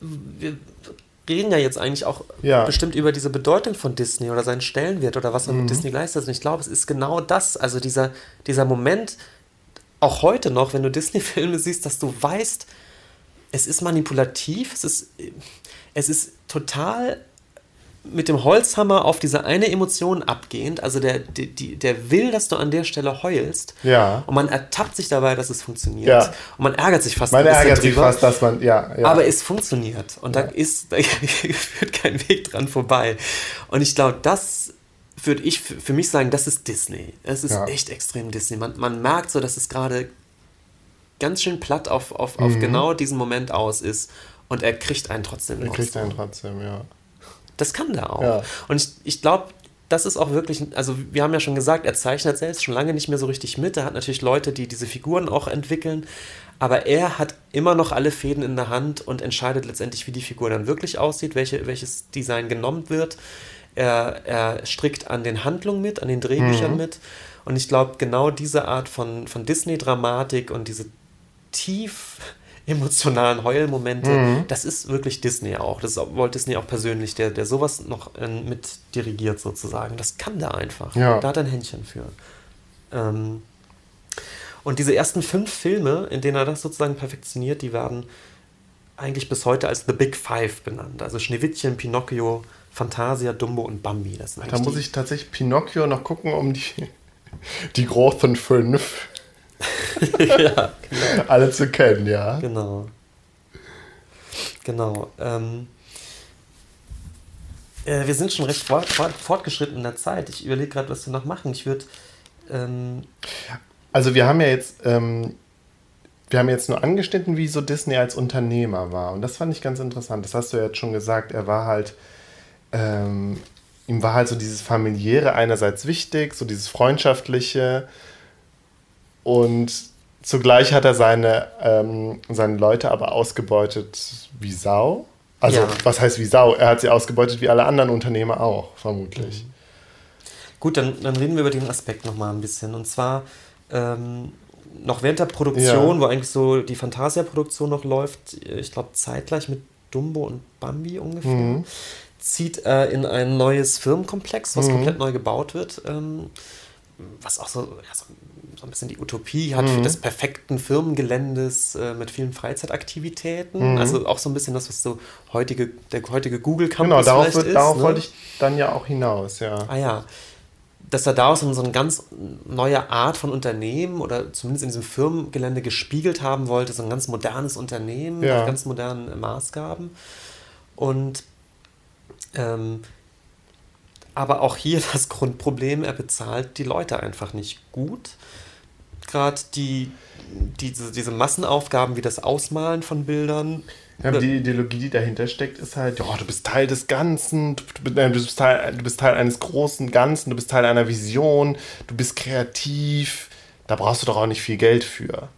Wir reden ja jetzt eigentlich auch ja. bestimmt über diese Bedeutung von Disney oder seinen Stellenwert oder was man mhm. mit Disney leistet. Und ich glaube, es ist genau das, also dieser, dieser Moment, auch heute noch, wenn du Disney-Filme siehst, dass du weißt, es ist manipulativ, es ist, es ist total mit dem Holzhammer auf diese eine Emotion abgehend. Also der, der, der will, dass du an der Stelle heulst. Ja. Und man ertappt sich dabei, dass es funktioniert. Ja. Und man ärgert sich fast man ärgert drüber. sich fast, dass man, ja. ja. Aber es funktioniert. Und ja. da ist, da führt kein Weg dran vorbei. Und ich glaube, das würde ich für mich sagen, das ist Disney. Es ist ja. echt extrem Disney. Man, man merkt so, dass es gerade ganz schön platt auf, auf, mhm. auf genau diesen Moment aus ist. Und er kriegt einen trotzdem. Er kriegt einen trotzdem, ja. Das kann der auch. Ja. Und ich, ich glaube, das ist auch wirklich, also wir haben ja schon gesagt, er zeichnet selbst schon lange nicht mehr so richtig mit. Er hat natürlich Leute, die diese Figuren auch entwickeln. Aber er hat immer noch alle Fäden in der Hand und entscheidet letztendlich, wie die Figur dann wirklich aussieht, welche, welches Design genommen wird. Er, er strickt an den Handlungen mit, an den Drehbüchern mhm. mit. Und ich glaube, genau diese Art von, von Disney-Dramatik und diese tief emotionalen Heulmomente. Mhm. Das ist wirklich Disney auch. Das ist Walt Disney auch persönlich, der, der sowas noch äh, mit dirigiert sozusagen. Das kann der einfach. Ja. Da hat er ein Händchen für. Ähm, und diese ersten fünf Filme, in denen er das sozusagen perfektioniert, die werden eigentlich bis heute als The Big Five benannt. Also Schneewittchen, Pinocchio, Fantasia, Dumbo und Bambi. Das da muss ich tatsächlich Pinocchio noch gucken, um die, die großen fünf ja, genau. Alle zu kennen, ja. Genau. Genau. Ähm, äh, wir sind schon recht fort, fort, fortgeschritten in der Zeit. Ich überlege gerade, was wir noch machen. Ich würde. Ähm also, wir haben ja jetzt. Ähm, wir haben jetzt nur angeschnitten, wie so Disney als Unternehmer war. Und das fand ich ganz interessant. Das hast du ja jetzt schon gesagt. Er war halt. Ähm, ihm war halt so dieses familiäre einerseits wichtig, so dieses freundschaftliche und zugleich hat er seine, ähm, seine Leute aber ausgebeutet wie Sau. Also, ja. was heißt wie Sau? Er hat sie ausgebeutet wie alle anderen Unternehmer auch, vermutlich. Mhm. Gut, dann, dann reden wir über den Aspekt nochmal ein bisschen. Und zwar ähm, noch während der Produktion, ja. wo eigentlich so die Fantasia-Produktion noch läuft, ich glaube zeitgleich mit Dumbo und Bambi ungefähr, mhm. zieht er in ein neues Firmenkomplex, was mhm. komplett neu gebaut wird. Ähm, was auch so, ja, so so ein bisschen die Utopie hat mhm. des perfekten Firmengeländes äh, mit vielen Freizeitaktivitäten. Mhm. Also auch so ein bisschen das, was so heutige, der heutige Google Campus genau, darauf, wird, ist, darauf ne? wollte ich dann ja auch hinaus, ja. Ah ja. Dass da daraus so eine ganz neue Art von Unternehmen oder zumindest in diesem Firmengelände gespiegelt haben wollte, so ein ganz modernes Unternehmen ja. mit ganz modernen Maßgaben. Und ähm, aber auch hier das Grundproblem, er bezahlt die Leute einfach nicht gut gerade die, diese, diese Massenaufgaben wie das Ausmalen von Bildern. Ja, die Ideologie, die dahinter steckt, ist halt, ja, du bist Teil des Ganzen, du, du, bist Teil, du bist Teil eines großen Ganzen, du bist Teil einer Vision, du bist kreativ, da brauchst du doch auch nicht viel Geld für.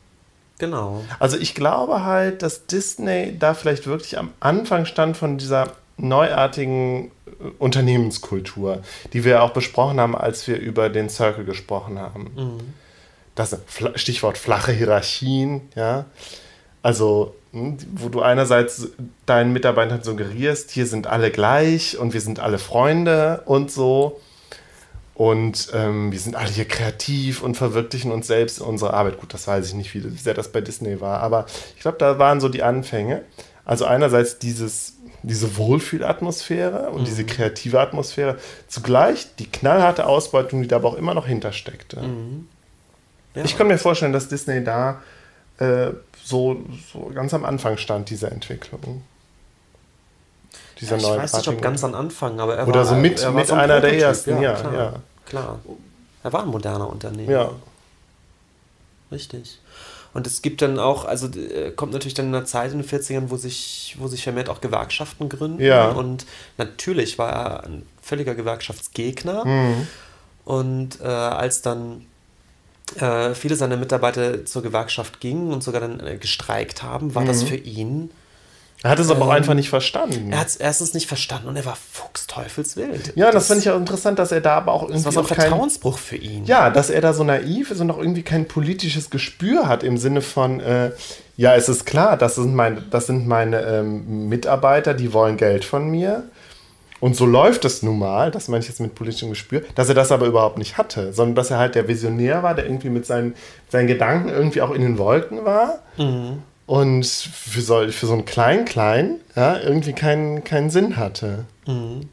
Genau. Also ich glaube halt, dass Disney da vielleicht wirklich am Anfang stand von dieser neuartigen äh, Unternehmenskultur, die wir auch besprochen haben, als wir über den Circle gesprochen haben. Mhm das Stichwort flache Hierarchien, ja. Also, hm, wo du einerseits deinen Mitarbeitern suggerierst, hier sind alle gleich und wir sind alle Freunde und so. Und ähm, wir sind alle hier kreativ und verwirklichen uns selbst in unserer Arbeit. Gut, das weiß ich nicht, wie sehr das bei Disney war, aber ich glaube, da waren so die Anfänge. Also einerseits dieses, diese Wohlfühlatmosphäre und mhm. diese kreative Atmosphäre, zugleich die knallharte Ausbeutung, die da aber auch immer noch hintersteckte. Mhm. Ja. Ich kann mir vorstellen, dass Disney da äh, so, so ganz am Anfang stand, dieser Entwicklung. Dieser ja, ich weiß nicht, ob ganz am Anfang, aber er Oder war, so mit, er mit so einer der ersten, ja, klar, ja. Klar. Er war ein moderner Unternehmer. Ja. Richtig. Und es gibt dann auch, also äh, kommt natürlich dann in einer Zeit in den 40ern, wo sich, wo sich vermehrt auch Gewerkschaften gründen. Ja. Und natürlich war er ein völliger Gewerkschaftsgegner. Mhm. Und äh, als dann äh, viele seiner Mitarbeiter zur Gewerkschaft gingen und sogar dann äh, gestreikt haben, war mhm. das für ihn er hat es aber ähm, auch einfach nicht verstanden. Er hat es erstens nicht verstanden und er war fuchsteufelswild. Ja, das, das finde ich auch interessant, dass er da aber auch irgendwie. Das war so ein Vertrauensbruch für ihn. Ja, dass er da so naiv ist und auch irgendwie kein politisches Gespür hat im Sinne von, äh, ja, es ist klar, das sind meine, das sind meine ähm, Mitarbeiter, die wollen Geld von mir. Und so läuft es nun mal, das meine ich jetzt mit politischem Gespür, dass er das aber überhaupt nicht hatte, sondern dass er halt der Visionär war, der irgendwie mit seinen, seinen Gedanken irgendwie auch in den Wolken war. Mhm und für so, für so einen Klein-Klein ja, irgendwie keinen, keinen Sinn hatte. Mhm.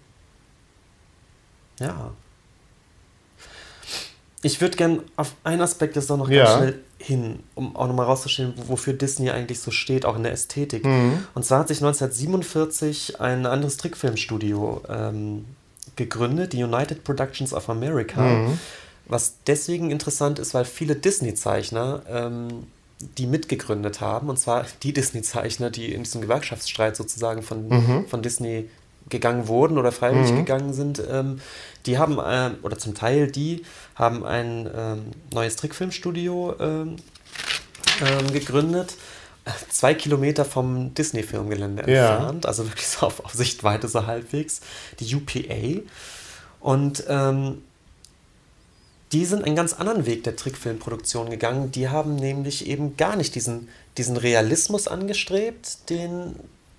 Ja. Ich würde gerne auf einen Aspekt jetzt auch noch ganz schnell hin, um auch nochmal rauszustellen, wofür Disney eigentlich so steht, auch in der Ästhetik. Mhm. Und zwar hat sich 1947 ein anderes Trickfilmstudio ähm, gegründet, die United Productions of America. Mhm. Was deswegen interessant ist, weil viele Disney-Zeichner ähm, die mitgegründet haben, und zwar die Disney-Zeichner, die in diesem Gewerkschaftsstreit sozusagen von, mhm. von Disney gegangen wurden oder freiwillig mhm. gegangen sind, ähm, die haben, äh, oder zum Teil die, haben ein ähm, neues Trickfilmstudio ähm, ähm gegründet, zwei Kilometer vom Disney-Filmgelände ja. entfernt, also wirklich so auf, auf Sichtweite so halbwegs, die UPA. Und ähm, die sind einen ganz anderen Weg der Trickfilmproduktion gegangen. Die haben nämlich eben gar nicht diesen, diesen Realismus angestrebt, den,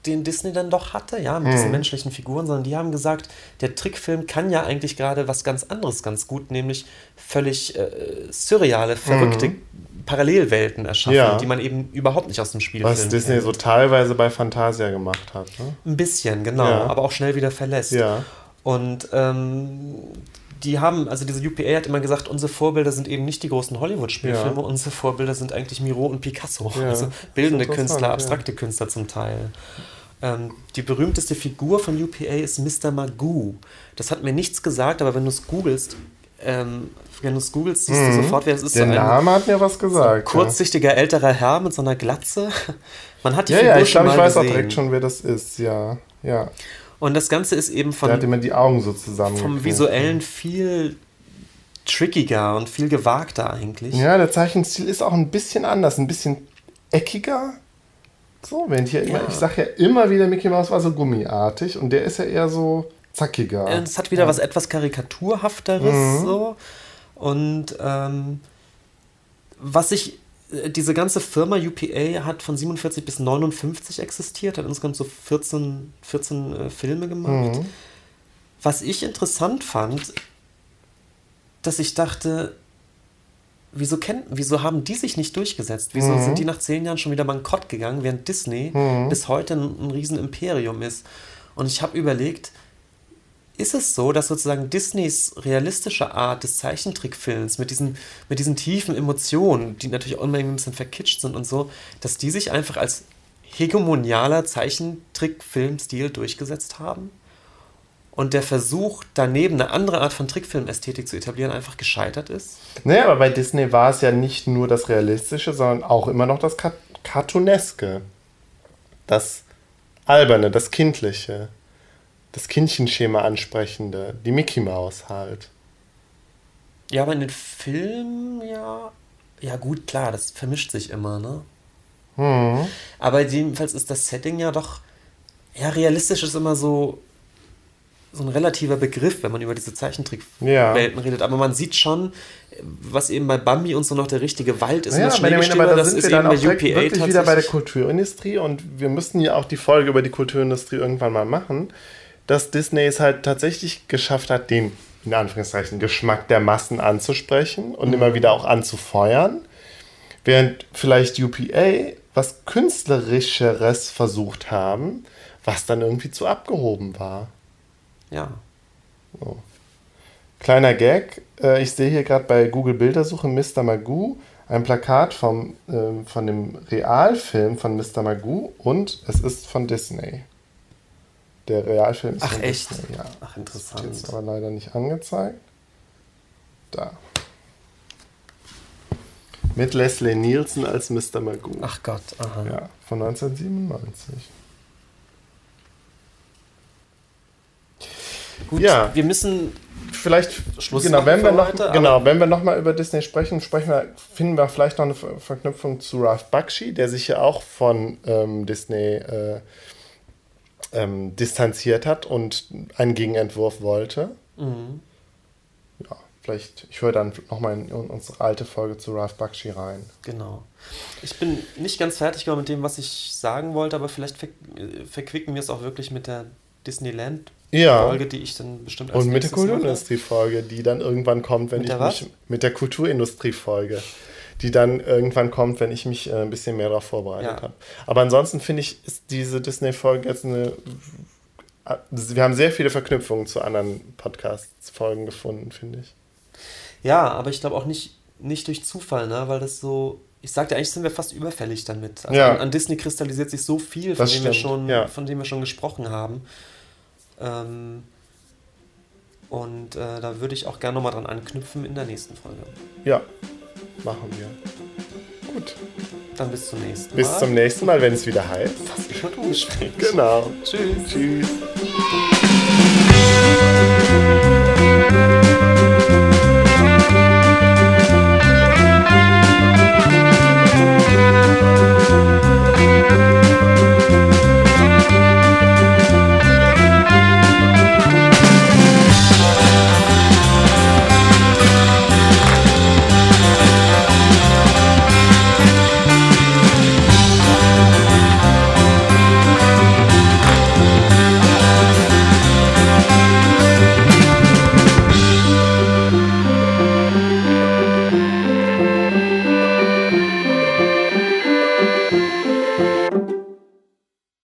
den Disney dann doch hatte, ja, mit mhm. diesen menschlichen Figuren, sondern die haben gesagt, der Trickfilm kann ja eigentlich gerade was ganz anderes ganz gut, nämlich völlig äh, surreale, verrückte mhm. Parallelwelten erschaffen, ja. die man eben überhaupt nicht aus dem Spiel Was Disney kennt. so teilweise bei Fantasia gemacht hat. Ne? Ein bisschen, genau, ja. aber auch schnell wieder verlässt. Ja. Und ähm, die haben, also diese UPA hat immer gesagt, unsere Vorbilder sind eben nicht die großen Hollywood-Spielfilme, ja. unsere Vorbilder sind eigentlich Miro und Picasso. Ja, also bildende Künstler, abstrakte ja. Künstler zum Teil. Ähm, die berühmteste Figur von UPA ist Mr. Magoo. Das hat mir nichts gesagt, aber wenn du es googelst, ähm, wenn du es googelst, siehst mhm. du sofort, wer es ist. Der so Name hat mir was gesagt. So kurzsichtiger älterer Herr mit so einer Glatze. Man hat die ja, Figur ja, ich glaube, ich weiß gesehen. auch direkt schon, wer das ist. Ja, ja. Und das Ganze ist eben von. Der hat immer die Augen so zusammen. Vom Visuellen viel trickiger und viel gewagter eigentlich. Ja, der Zeichenstil ist auch ein bisschen anders, ein bisschen eckiger. So, wenn ich ja immer, ich sage ja immer wieder, Mickey Mouse war so gummiartig und der ist ja eher so zackiger. Es hat wieder ja. was etwas Karikaturhafteres mhm. so. Und ähm, was ich diese ganze Firma UPA hat von 47 bis 59 existiert, hat insgesamt so 14, 14 äh, Filme gemacht. Mhm. Was ich interessant fand, dass ich dachte, wieso, kennt, wieso haben die sich nicht durchgesetzt? Wieso mhm. sind die nach zehn Jahren schon wieder bankrott gegangen, während Disney mhm. bis heute ein, ein Riesenimperium ist? Und ich habe überlegt, ist es so, dass sozusagen Disneys realistische Art des Zeichentrickfilms mit diesen, mit diesen tiefen Emotionen, die natürlich auch immer ein bisschen verkitscht sind und so, dass die sich einfach als hegemonialer Zeichentrickfilmstil durchgesetzt haben? Und der Versuch, daneben eine andere Art von Trickfilmästhetik zu etablieren, einfach gescheitert ist? Naja, aber bei Disney war es ja nicht nur das Realistische, sondern auch immer noch das Cartooneske. Das Alberne, das Kindliche das Kindchenschema ansprechende, die Mickey Mouse halt. Ja, aber in den Filmen ja. Ja, gut, klar, das vermischt sich immer, ne? Hm. Aber jedenfalls ist das Setting ja doch. Ja, realistisch ist immer so. So ein relativer Begriff, wenn man über diese Zeichentrickwelten ja. redet. Aber man sieht schon, was eben bei Bambi und so noch der richtige Wald ist. Ja, Benjamin, aber da sind wir dann auch wirklich wieder bei der Kulturindustrie und wir müssten ja auch die Folge über die Kulturindustrie irgendwann mal machen dass Disney es halt tatsächlich geschafft hat, den in Anführungszeichen, Geschmack der Massen anzusprechen und mhm. immer wieder auch anzufeuern. Während vielleicht UPA was Künstlerischeres versucht haben, was dann irgendwie zu abgehoben war. Ja. So. Kleiner Gag, äh, ich sehe hier gerade bei Google Bildersuche Mr. Magoo ein Plakat vom, äh, von dem Realfilm von Mr. Magoo und es ist von Disney. Der Realfilm ist Ach, von echt? Disney, ja. Ach, interessant. Das ist aber leider nicht angezeigt. Da. Mit Leslie Nielsen als Mr. Magoo. Ach Gott, aha. Ja, von 1997. Gut, ja. wir müssen vielleicht Schluss genau, wenn wir noch, heute, genau, wenn wir noch mal über Disney sprechen, sprechen wir, finden wir vielleicht noch eine Verknüpfung zu Ralph Bakshi, der sich ja auch von ähm, Disney äh, ähm, distanziert hat und einen Gegenentwurf wollte. Mhm. Ja, vielleicht, ich höre dann noch mal in unsere alte Folge zu Ralph Bakshi rein. Genau. Ich bin nicht ganz fertig mit dem, was ich sagen wollte, aber vielleicht ver verquicken wir es auch wirklich mit der Disneyland ja. Folge, die ich dann bestimmt als Und mit der Kulturindustrie-Folge, die dann irgendwann kommt, wenn mit ich mich. Mit der Kulturindustrie-Folge, die dann irgendwann kommt, wenn ich mich äh, ein bisschen mehr darauf vorbereitet ja. habe. Aber ansonsten finde ich, ist diese Disney-Folge jetzt eine. Äh, wir haben sehr viele Verknüpfungen zu anderen Podcast-Folgen gefunden, finde ich. Ja, aber ich glaube auch nicht, nicht durch Zufall, ne? weil das so ich sagte, eigentlich sind wir fast überfällig damit. Also ja. an, an, Disney kristallisiert sich so viel, von dem, wir schon, ja. von dem wir schon gesprochen haben. Ähm, und äh, da würde ich auch gerne nochmal dran anknüpfen in der nächsten Folge. Ja, machen wir. Gut. Dann bis zum nächsten Mal. Bis zum nächsten Mal, wenn es wieder heißt. Was ich schon umgeschrieben. Genau. Tschüss. Tschüss.